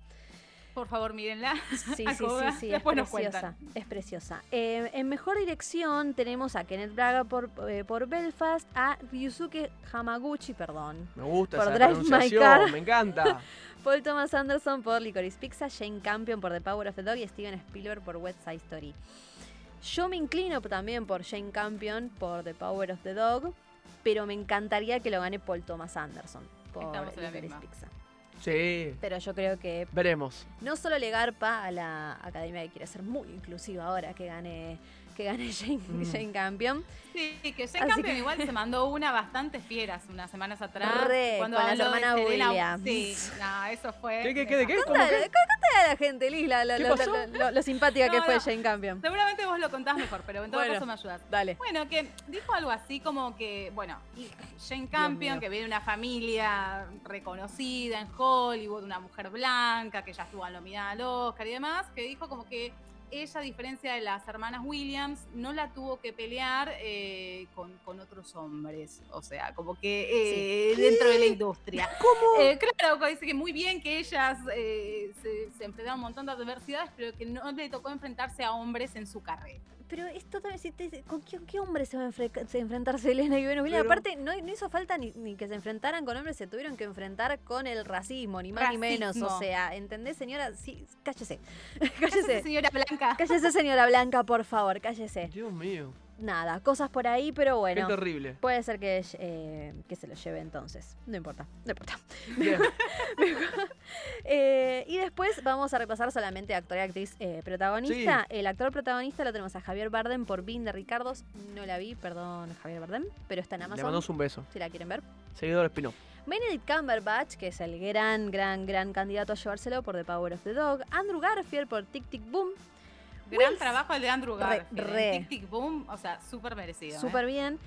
Por favor, mírenla. Sí, sí, sí, sí, es preciosa. Es preciosa. Eh, en mejor dirección tenemos a Kenneth Braga por, eh, por Belfast, a Ryusuke Hamaguchi, perdón. Me gusta por esa Drive My Car. me encanta. Paul Thomas Anderson por Licorice Pizza, Jane Campion por The Power of the Dog y Steven Spielberg por West Side Story. Yo me inclino también por Jane Campion por The Power of the Dog, pero me encantaría que lo gane Paul Thomas Anderson por Licorice Pizza. Sí. Pero yo creo que. Veremos. No solo le garpa a la academia que quiere ser muy inclusiva ahora que gane que gane Jane, mm. Campion. Sí, que Jane Campion igual se mandó una bastante fieras unas semanas atrás. Re, cuando con la hermana Williams. Sí, no, eso fue. ¿Qué, qué, qué, de qué? Contale, a la gente, Liz, lo, simpática que fue Jane Campion. Seguramente vos lo contás mejor, pero en todo caso me ayudas. Dale. Bueno, que dijo algo así como que, bueno, Jane Campion, que viene de una familia reconocida en Hollywood, una mujer blanca, que ya estuvo nominada al Oscar y demás, que dijo como que ella, a diferencia de las hermanas Williams, no la tuvo que pelear eh, con, otros hombres. O sea, como que eh, dentro de la industria. ¿Cómo? Eh, claro, dice que muy bien que ellas se, se enfrentaron a un montón de adversidades, pero que no le tocó enfrentarse a hombres en su carrera pero esto también, ¿con qué, hombre se va a enfrentarse Elena y Venus Aparte, no, hizo falta ni, que se enfrentaran con hombres, se tuvieron que enfrentar con el racismo, ni más ni menos. O sea, ¿entendés, señora? Sí, cállese. cállese. Cállese, señora Blanca. Cállese, señora Blanca, por favor, cállese. Dios mío nada, cosas por ahí, pero bueno. Qué terrible. Puede ser que, eh, que se lo lleve entonces. No importa, no importa. Eh, y después vamos a repasar solamente actor y actriz eh, protagonista. El actor protagonista lo tenemos a Javier Bardem por Vin de Ricardos. No la vi, perdón, Javier Bardem, pero está en Amazon. Le mandamos un beso. Si la quieren ver. Seguidor Espino. Benedict Cumberbatch, que es el gran, gran, gran candidato a llevárselo por The Power of the Dog. Andrew Garfield por Tic Tic Boom. Gran trabajo el de Andrew Garfield. Tic Tic Boom, o sea, súper merecido. Súper ¿eh? bien.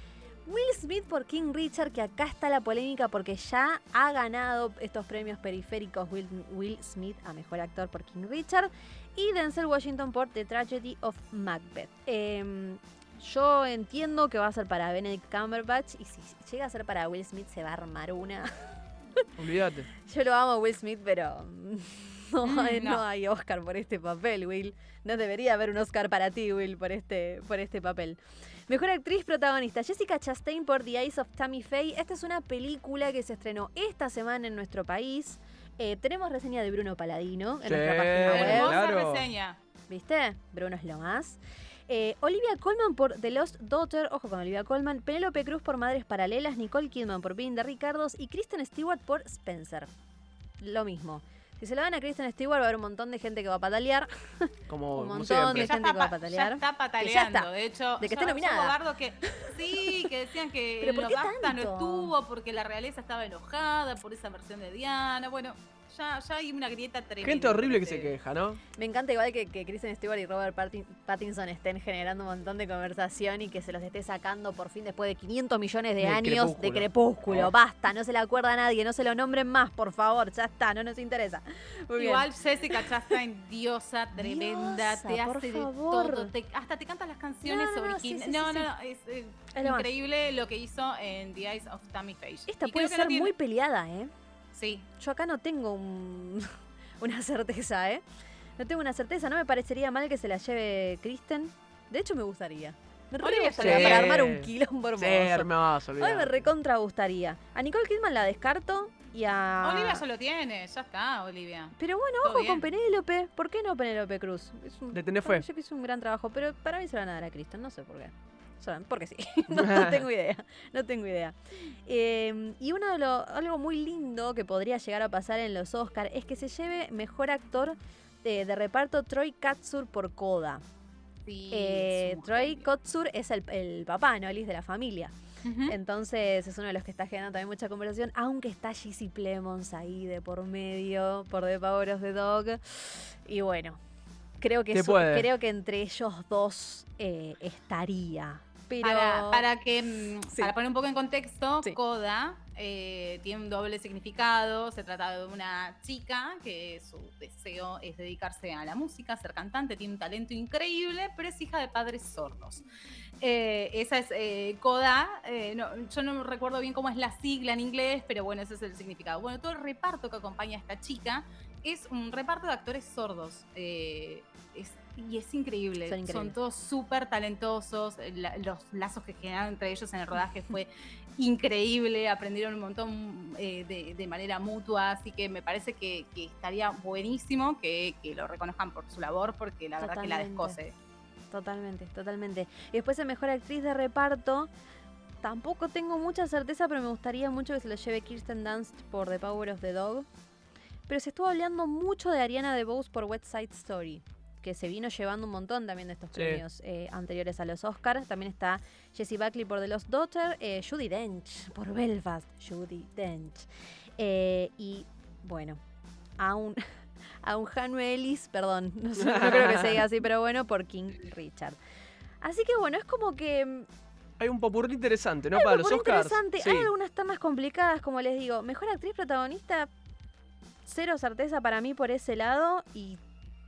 Will Smith por King Richard, que acá está la polémica porque ya ha ganado estos premios periféricos Will, Smith a Mejor Actor por King Richard y Denzel Washington por The Tragedy of Macbeth. Em, yo entiendo que va a ser para Benedict Cumberbatch y si llega a ser para Will Smith se va a armar una. Olvídate. Yo lo amo a Will Smith, pero no, mm, no, hay Oscar por este papel, Will. No debería haber un Oscar para ti, Will, por este, por este papel. Mejor actriz protagonista, Jessica Chastain por The Eyes of Tammy Faye. Esta es una película que se estrenó esta semana en nuestro país. Eh, tenemos reseña de Bruno Paladino en nuestra página web. Claro. reseña. ¿Viste? Bruno es lo más. Eh, Olivia Colman por The Lost Daughter, ojo con Olivia Colman, Penélope Cruz por Madres Paralelas, Nicole Kidman por Being de Ricardos y Kristen Stewart por Spencer. Lo mismo. Si se lo dan a Kristen Stewart, va a haber un montón de gente que va a patalear. Como, un montón de gente que va a patalear. Ya está pataleando, de hecho. De que esté nominada. Que, sí, que decían que los no estuvo porque la realeza estaba enojada por esa versión de Diana. Bueno, ya, hay una grieta tremenda. Gente horrible que se queja, ¿no? Me encanta igual que, que Kristen Stewart y Robert Pattinson estén generando un montón de conversación y que se los esté sacando por fin después de 500 millones de, años de crepúsculo. Basta, no se le acuerda a nadie, no se lo nombren más, por favor, ya está, no nos interesa. igual Jessica Chastain, diosa tremenda, te hace de todo, hasta te canta las canciones originales. No, no, no, es, increíble lo que hizo en The Eyes of Tammy Faye. Esta puede ser muy peleada, ¿eh? Sí. Yo acá no tengo una certeza, ¿eh? No tengo una certeza. No me parecería mal que se la lleve Kristen. De hecho, me gustaría. Me para armar un quilombo hermoso. Sí, hermoso, Hoy me recontra gustaría. A Nicole Kidman la descarto y a... Olivia ya lo tiene, ya está, Olivia. Pero bueno, ojo con Penélope. ¿Por qué no Penélope Cruz? Es un... Le tenés fe. Yo que hizo un gran trabajo, pero para mí se van a dar a Kristen, no sé por qué porque sí. no, tengo idea. No tengo idea. Em, y uno de lo, algo muy lindo que podría llegar a pasar en los Oscars es que se lleve mejor actor de, reparto Troy Katsur por Coda. Eh, Troy Katsur es el, papá, ¿no? Él de la familia. Entonces es uno de los que está generando también mucha conversación, aunque está Jesse Plemons ahí de por medio, por The Power of the Dog. Y bueno, creo que, creo que entre ellos dos eh, estaría Para, que, mm, para poner un poco en contexto, Coda eh, tiene un doble significado. Se trata de una chica que su deseo es dedicarse a la música, ser cantante, tiene un talento increíble, pero es hija de padres sordos. Eh, esa es eh, Coda. yo no recuerdo bien cómo es la sigla en inglés, pero bueno, ese es el significado. Bueno, todo el reparto que acompaña a esta chica es un reparto de actores sordos. Es y es increíble. Son, todos súper talentosos. los lazos que generaron entre ellos en el rodaje fue increíble. Aprendieron un montón eh, de, manera mutua. Así que me parece que, estaría buenísimo que, lo reconozcan por su labor, porque la verdad que la descose. Totalmente, totalmente. Y después, el mejor actriz de reparto. Tampoco tengo mucha certeza, pero me gustaría mucho que se lo lleve Kirsten Dunst por The Power of the Dog. Pero se estuvo hablando mucho de Ariana DeBose por West Side Story que se vino llevando un montón también de estos premios eh, anteriores a los Oscars. También está Jessie Buckley por The Lost Daughter, eh, Judy Dench por Belfast, Judy Dench. Eh, y bueno, a un, a un Ellis, perdón, no, creo que se diga así, pero bueno, por King Richard. Así que bueno, es como que mm, hay un popurrí interesante, ¿no? Para los Oscars. interesante. Hay algunas más complicadas, como les digo. Mejor actriz protagonista, cero certeza para mí por ese lado. Y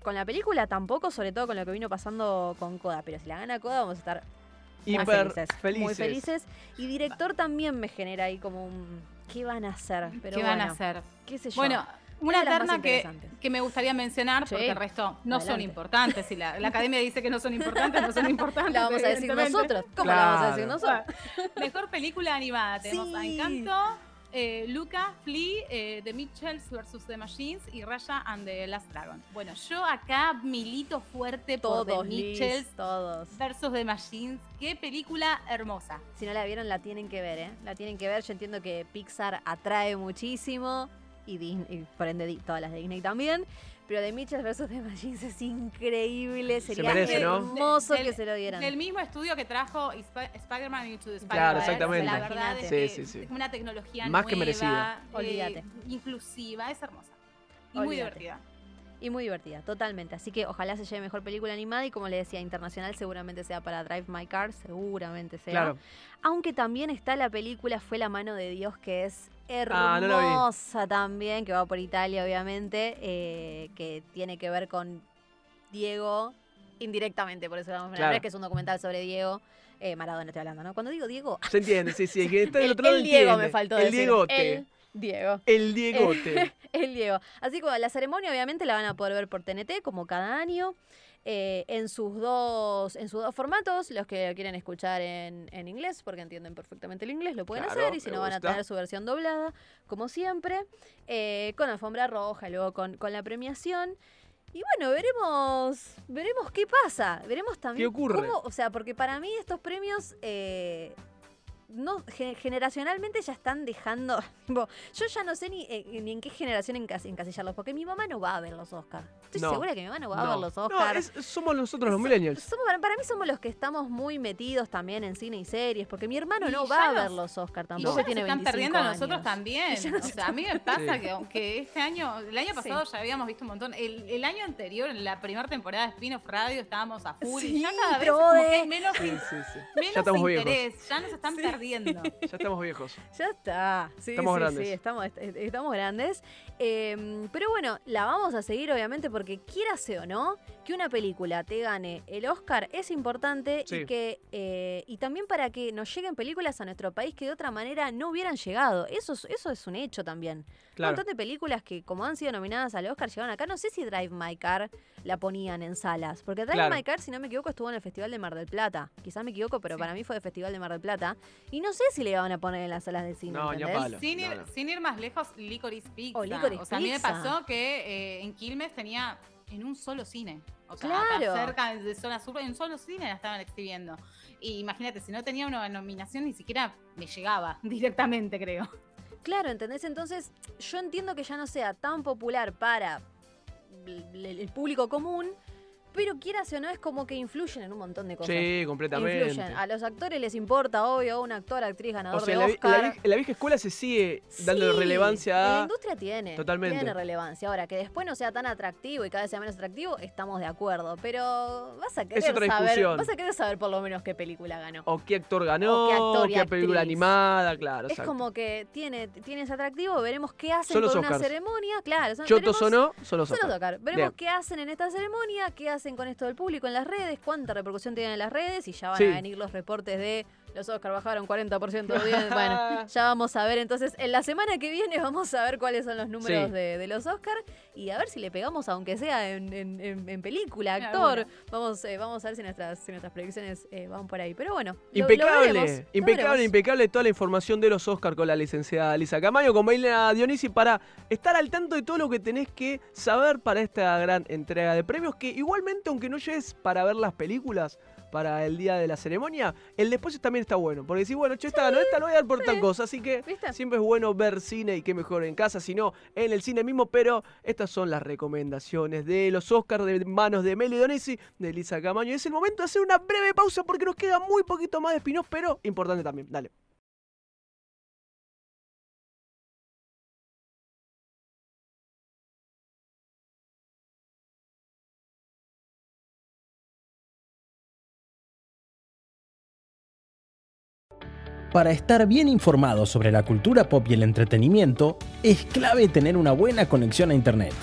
con la película tampoco, sobre todo con lo que vino pasando con Coda. Pero si la gana Coda, vamos a estar muy felices, Muy felices. Y director también me genera ahí como un. ¿Qué van a hacer? Pero ¿Qué van a hacer? ¿Qué sé yo? Bueno, una terna que, que, me gustaría mencionar, porque el resto no son importantes. Si la, academia dice que no son importantes, no son importantes. La vamos a decir nosotros. ¿Cómo la vamos a decir nosotros? Mejor película animada. Tenemos a Encanto, eh, Luca, Flea, eh, The Mitchells vs. The Machines y Raya and the Last Dragon. Bueno, yo acá milito fuerte por The Mitchells todos. versus The Machines. Qué película hermosa. Si no la vieron, la tienen que ver, ¿eh? La tienen que ver. Yo entiendo que Pixar atrae muchísimo y, Disney, por ende todas las de Disney también. Pero de Mitchell vs. The Machines es increíble. Sería hermoso que se lo dieran. Del mismo estudio que trajo Spider-Man Into the Spider-Man. Claro, exactamente. La verdad es que es una tecnología Más que merecida. Eh, inclusiva, es hermosa. Y muy divertida. Y muy divertida, totalmente. Así que ojalá se lleve mejor película animada y como le decía, internacional seguramente sea para Drive My Car, seguramente sea. Claro. Aunque también está la película Fue la mano de Dios, que es Ah, hermosa también, que va por Italia, obviamente, eh, que tiene que ver con Diego indirectamente, por eso vamos a claro. que es un documental sobre Diego. Eh, Maradona estoy hablando, ¿no? Cuando digo Diego. Se entiende, sí, sí. Que está del otro el, Diego me faltó. El Diegote. El Diego. El Diegote. el Diego. Así que la ceremonia, obviamente, la van a poder ver por TNT, como cada año. Eh, en, sus dos, en sus dos formatos. Los que quieren escuchar en, inglés, porque entienden perfectamente el inglés, lo pueden hacer. Y si no, van a tener su versión doblada, como siempre, eh, con alfombra roja, luego con, con la premiación. Y bueno, veremos, veremos qué pasa, veremos también ¿Qué ocurre? Cómo, o sea, porque para mí estos premios eh, no generacionalmente ya están dejando. yo ya no sé ni, eh, ni en qué generación encasillarlos, porque mi mamá no va a ver los Oscars. Estoy segura que mi mamá no va a ver los Oscars. No, somos nosotros los millennials. para mí somos los que estamos muy metidos también en cine y series, porque mi hermano no va a ver los Oscars tampoco. Y tiene están perdiendo a nosotros también. O sea, a mí me pasa que aunque este año, el año pasado ya habíamos visto un montón. El, año anterior, en la primera temporada de Spin-off Radio, estábamos a full. y ya cada vez como que menos, menos interés. Ya nos están perdiendo ya estamos viejos. Ya está. estamos grandes. estamos, estamos grandes. Em, pero bueno, la vamos a seguir obviamente porque quierase o no, que una película te gane el Oscar es importante y que eh, y también para que nos lleguen películas a nuestro país que de otra manera no hubieran llegado. Eso, eso es un hecho también. Un montón de películas que como han sido nominadas al Oscar llegaron acá. No sé si Drive My Car la ponían en salas. Porque Drive My Car, si no me equivoco, estuvo en el Festival de Mar del Plata. Quizás me equivoco, pero para mí fue el Festival de Mar del Plata. Y no sé si le iban a poner en las salas de cine. No, sin, ir, sin, ir, más lejos, Licorice Pizza. O, sea, a mí me pasó que eh, en Quilmes tenía en un solo cine. O sea, cerca de zona sur, en un solo cine la estaban exhibiendo. Y imagínate, si no tenía una nominación, ni siquiera me llegaba directamente, creo. Claro, ¿entendés? Entonces, yo entiendo que ya no sea tan popular para el público común, pero quieras o no, es como que influyen en un montón de cosas. Sí, completamente. Influyen. A los actores les importa, obvio, un actor, actriz, ganador O sea, de la, Oscar. la la vieja escuela se sigue dando Sí, relevancia La a... industria tiene. Totalmente. Tiene relevancia. Ahora, que después no sea tan atractivo y cada vez sea menos atractivo, estamos de acuerdo. Pero vas a querer otra saber. discusión. Vas a querer saber por lo menos qué película ganó. O qué actor ganó, O qué actor y qué película animada, claro. es exacto. como que tiene, tiene ese atractivo, veremos qué hacen Son con una ceremonia. Claro, son, Chotos veremos- o no, son los Oscars. Veremos Bien. qué hacen en esta ceremonia, qué hacen con esto del público en las redes, cuánta repercusión tienen en las redes y ya van Sí. a venir los reportes de los Oscar bajaron 40% de audiencia. Bueno, ya vamos a ver. Entonces, en la semana que viene vamos a ver cuáles son los números Sí. de, de los Oscar y a ver si le pegamos, aunque sea en, en- en- en película, actor. alguna. Vamos, eh, vamos a ver si nuestras, si nuestras predicciones eh, van por ahí. Pero bueno, lo- lo Impecable, veremos, impecable, impecable toda la información de los Oscar con la licenciada Lisa Camayo, con Bailena Dionisi, para estar al tanto de todo lo que tenés que saber para esta gran entrega de premios, que igualmente, aunque no llegues para ver las películas para el día de la ceremonia, el después también está bueno, porque si bueno, che, esta ganó esta, lo voy a dar por tal cosa, así que ¿Viste? siempre es bueno ver cine y qué mejor en casa, sino en el cine mismo, pero estas son las recomendaciones de los Oscars de manos de Meli Donisi, de Lisa Camaño. Es el momento de hacer una breve pausa porque nos queda muy poquito más de spin pero importante también. Dale. Para estar bien informado sobre la cultura pop y el entretenimiento, es clave tener una buena conexión a Internet.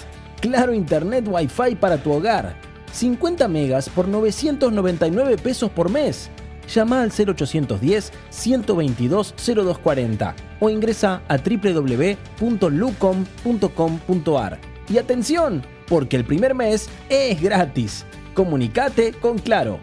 Claro Internet Wi-Fi para tu hogar. 50 megas por 999 pesos por mes. Llama al 0810 122 0240 o ingresa a www.lucom.com.ar. Y atención, porque el primer mes es gratis. Comunicate con Claro.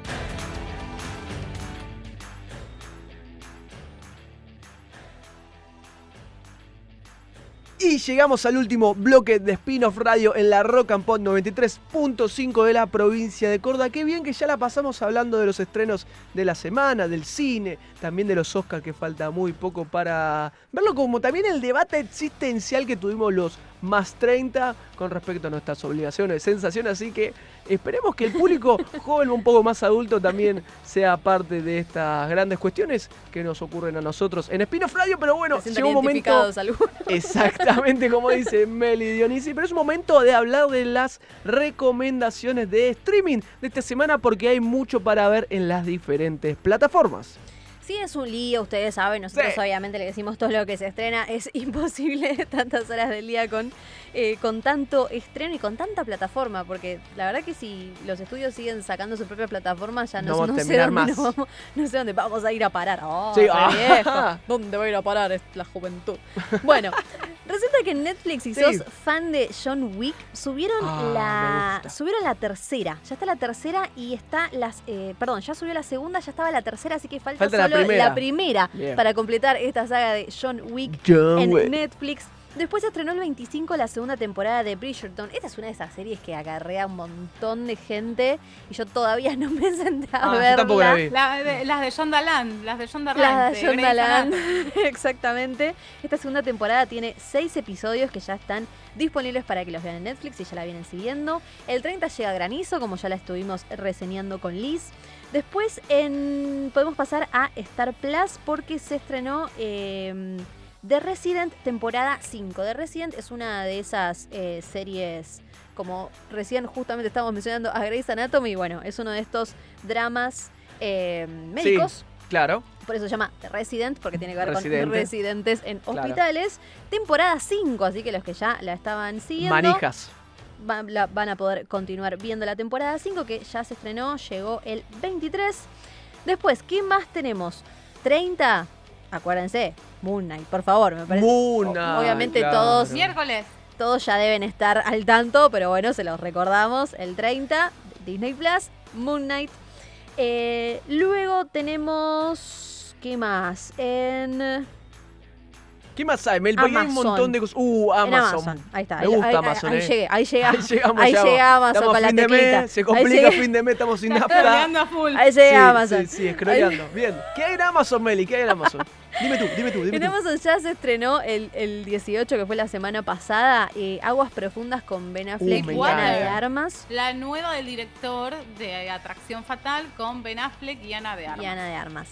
Y llegamos al último bloque de Spin-off Radio en la Rock and Pop 93.5 de la provincia de Córdoba. Qué bien que ya la pasamos hablando de los estrenos de la semana, del cine, también de los Oscars, que falta muy poco para verlo, como también el debate existencial que tuvimos los más 30 con respecto a nuestras obligaciones, sensaciones. Así que esperemos que el público joven, un poco más adulto, también sea parte de estas grandes cuestiones que nos ocurren a nosotros en Spin-off Radio. Pero bueno, llegó un momento. algunos. Exactamente como dice Meli Dionisi, pero es un momento de hablar de las recomendaciones de streaming de esta semana porque hay mucho para ver en las diferentes plataformas. Sí, es un lío, ustedes saben, nosotros Sí. obviamente le decimos todo lo que se estrena, es imposible tantas horas del día con, eh, con tanto estreno y con tanta plataforma, porque la verdad que si los estudios siguen sacando su propia plataforma, ya no, sé dónde nos vamos, no sé dónde vamos a ir a parar. Oh, Sí, ah. ¿Dónde va a ir a parar es la juventud? Bueno, resulta que en Netflix, si Sí. sos fan de John Wick, subieron Ah, la subieron la tercera. Ya está la tercera y está las eh, perdón, ya subió la segunda, ya estaba la tercera, así que falta, Falta solo primera. para completar esta saga de John Wick John en Wick. Netflix. Después se estrenó el 25 la segunda temporada de Bridgerton. Esta es una de esas series que acarrea un montón de gente y yo todavía no me senté a Ah, yo verla. tampoco la vi. La de- las de John Daland, las de John Daland. La de John Daland. Exactamente. Esta segunda temporada tiene seis episodios que ya están disponibles para que los vean en Netflix y ya la vienen siguiendo. El 30 llega Granizo, como ya la estuvimos reseñando con Liz. Después en, podemos pasar a Star Plus porque se estrenó eh, The Resident temporada 5. The Resident es una de esas eh, series como recién justamente estábamos mencionando a Grey's Anatomy. Bueno, es uno de estos dramas eh, médicos. Claro. Por eso se llama The Resident, porque tiene que ver Residente. con residentes en Claro. hospitales. Temporada 5, así que los que ya la estaban siguiendo Manijas. Va- la- van a poder continuar viendo la temporada 5, que ya se estrenó, llegó el 23. Después, ¿qué más tenemos? 30, acuérdense, Moon Knight, por favor, me parece. Moon Knight, obviamente claro. todos, Miércoles. todos ya deben estar al tanto, pero bueno, se los recordamos. El 30, Disney Plus, Moon Knight. Eh, luego tenemos. ¿Qué más? En. ¿Qué más hay, Mel? Porque hay un montón de cosas. Uh, Amazon. Ahí está. Me gusta ahí, Amazon. Ahí, eh. llegué, ahí llegamos. Ahí llegamos. Ahí Amazon Estamos con la fin de teclita. mes, se complica fin de mes, estamos sin nafta. scrolleando a full. Ahí llega sí, Amazon. Sí, sí, scrolleando. Bien. ¿Qué hay en Amazon, Meli? ¿Qué hay en Amazon? Dime tú, dime tú, dime En tú. Amazon ya se estrenó el, el 18, que fue la semana pasada, eh, Aguas Profundas con Ben Affleck Uh, me y Ana de Armas. La nueva del director de Atracción Fatal con Ben Affleck y Ana de Armas. Y Ana de Armas.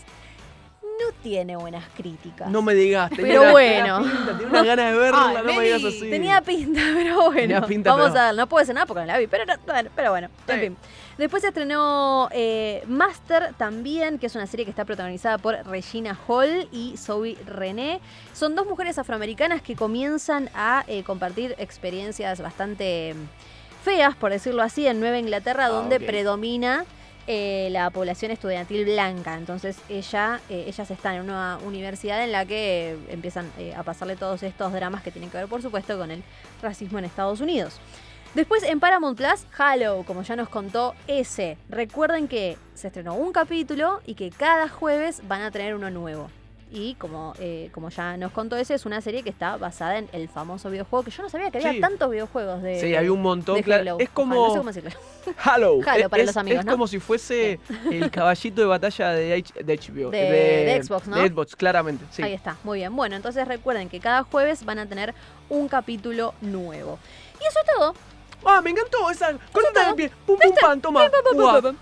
No tiene buenas críticas. No me digas. tenía Pero una- bueno. tenía pinta, Tenía una ganas de verla, Ay, no me digas así. Tenía pinta, pero bueno. Tenía pinta, Vamos pero- a ver, no puedo decir nada porque no la vi, pero, no- bueno, pero bueno, en fin. Después se estrenó eh, Master también, que es una serie que está protagonizada por Regina Hall y Zoe René. Son dos mujeres afroamericanas que comienzan a eh, compartir experiencias bastante mm, feas, por decirlo así, en Nueva Inglaterra, Ah, donde predomina eh, la población estudiantil blanca. Entonces ella, eh, ellas están en una universidad en la que eh, empiezan a pasarle todos estos dramas que tienen que ver, por supuesto, con el racismo en Estados Unidos. Después en Paramount Plus, Halo, como ya nos contó ese. Recuerden que se estrenó un capítulo y que cada jueves van a tener uno nuevo. Y como, eh, como ya nos contó ese, es una serie que está basada en el famoso videojuego, que yo no sabía que había tantos videojuegos de... Sí, hay un montón. claro. Halo. Es como. no sé cómo decirlo. Halo. Halo para es, los amigos, Es ¿no? como si fuese el caballito de batalla de, H- de HBO. De- de Xbox, ¿no? De Xbox, claramente. Sí. Ahí está, muy bien. Bueno, entonces recuerden que cada jueves van a tener un capítulo nuevo. Y eso es todo. Ah, me encantó esa. Colita de pie. Pum, pum, pan, toma.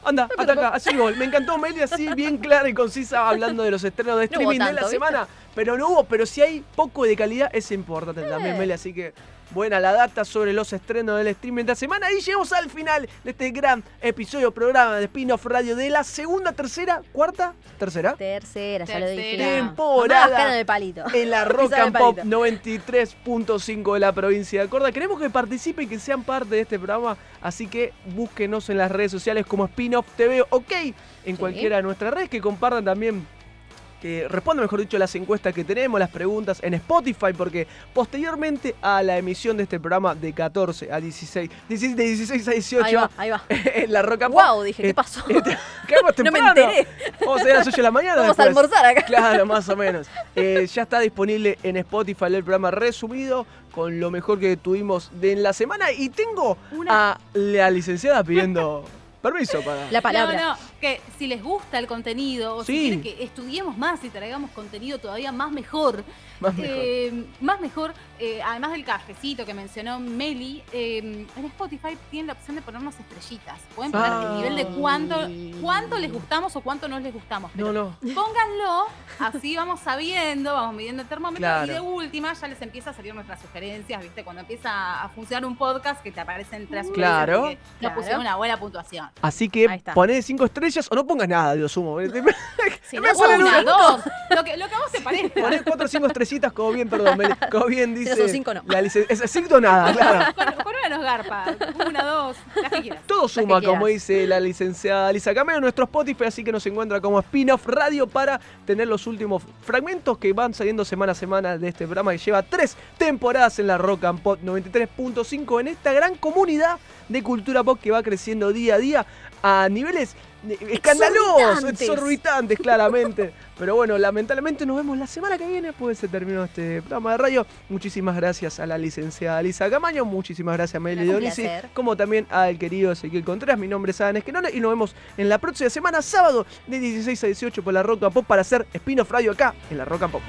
Anda, ataca. Así gol. Me encantó Meli así, bien clara y concisa, hablando de los estrenos de No streaming de la ¿viste? semana. Pero no hubo, pero si hay poco de calidad, es importante también, Eh. Meli. Así que buena la data sobre los estrenos del streaming de la semana. Y llegamos al final de este gran episodio, programa de Spin-off Radio de la segunda, tercera, cuarta, tercera. Tercera, ya lo dije. Temporada. De palito. en la Rock and Pop palito. 93.5 de la provincia de Córdoba. Queremos que participen y que sean parte de este programa, así que búsquenos en las redes sociales como Spin-Off TV, ok, en cualquiera de nuestras redes, que compartan también. Que respondan, mejor dicho, las encuestas que tenemos, las preguntas en Spotify, porque posteriormente a la emisión de este programa de 14 a 16, 16 de 16 a 18 Ahí va, ahí va. en la Pop. Wow, dije, ¿qué eh, pasó? Caemos No me enteré. Vamos a ir a las 8 de la mañana. Vamos a almorzar acá. Claro, más o menos. Eh, ya está disponible en Spotify el programa resumido con lo mejor que tuvimos de en la semana. Y tengo Una- a la licenciada pidiendo permiso para. La palabra. No, no, que si les gusta el contenido o Sí. si quieren que estudiemos más y traigamos contenido todavía más mejor, Más mejor. eh, más mejor, eh, además del cafecito que mencionó Meli, eh, en Spotify tienen la opción de ponernos estrellitas. Pueden poner Ah. el nivel de cuánto, cuánto les gustamos o cuánto no les gustamos. No, Pero no. Pónganlo, así vamos sabiendo, vamos midiendo el termómetro Claro. y de última ya les empieza a salir nuestras sugerencias, ¿viste? Cuando empieza a funcionar un podcast que te aparecen tres sugerencias Claro. Claro. pusieron una buena puntuación. Así que Ahí está. poné 5 estrellas o no pongas nada, Dios sumo. Si no, Una, dos, lo que, lo que a vos te parezca. Poné 4 o 5 estrellitas, como bien, perdón, como bien dice. son cinco, no. La es 5 nada, claro. Con, con una nos garpa, una, dos, las que quieras. Todo suma, como dice la licenciada Lisa Camero nuestro Spotify, así que nos encuentra como spin-off radio para tener los últimos fragmentos que van saliendo semana a semana de este programa que lleva tres temporadas en la Rock and Pop 93.5 en esta gran comunidad de cultura pop que va creciendo día a día a niveles escandalosos, Exorbitantes. claramente. Pero bueno, lamentablemente nos vemos la semana que viene, pues se terminó este programa de radio. Muchísimas gracias a la licenciada Lisa Camaño, muchísimas gracias a Meli Dionisi, como también al querido Ezequiel Contreras. Mi nombre es Adam Esquenone y nos vemos en la próxima semana, sábado, de 16 a 18 por la Rock and Pop para hacer Spin-off Radio acá en la Rock and Pop.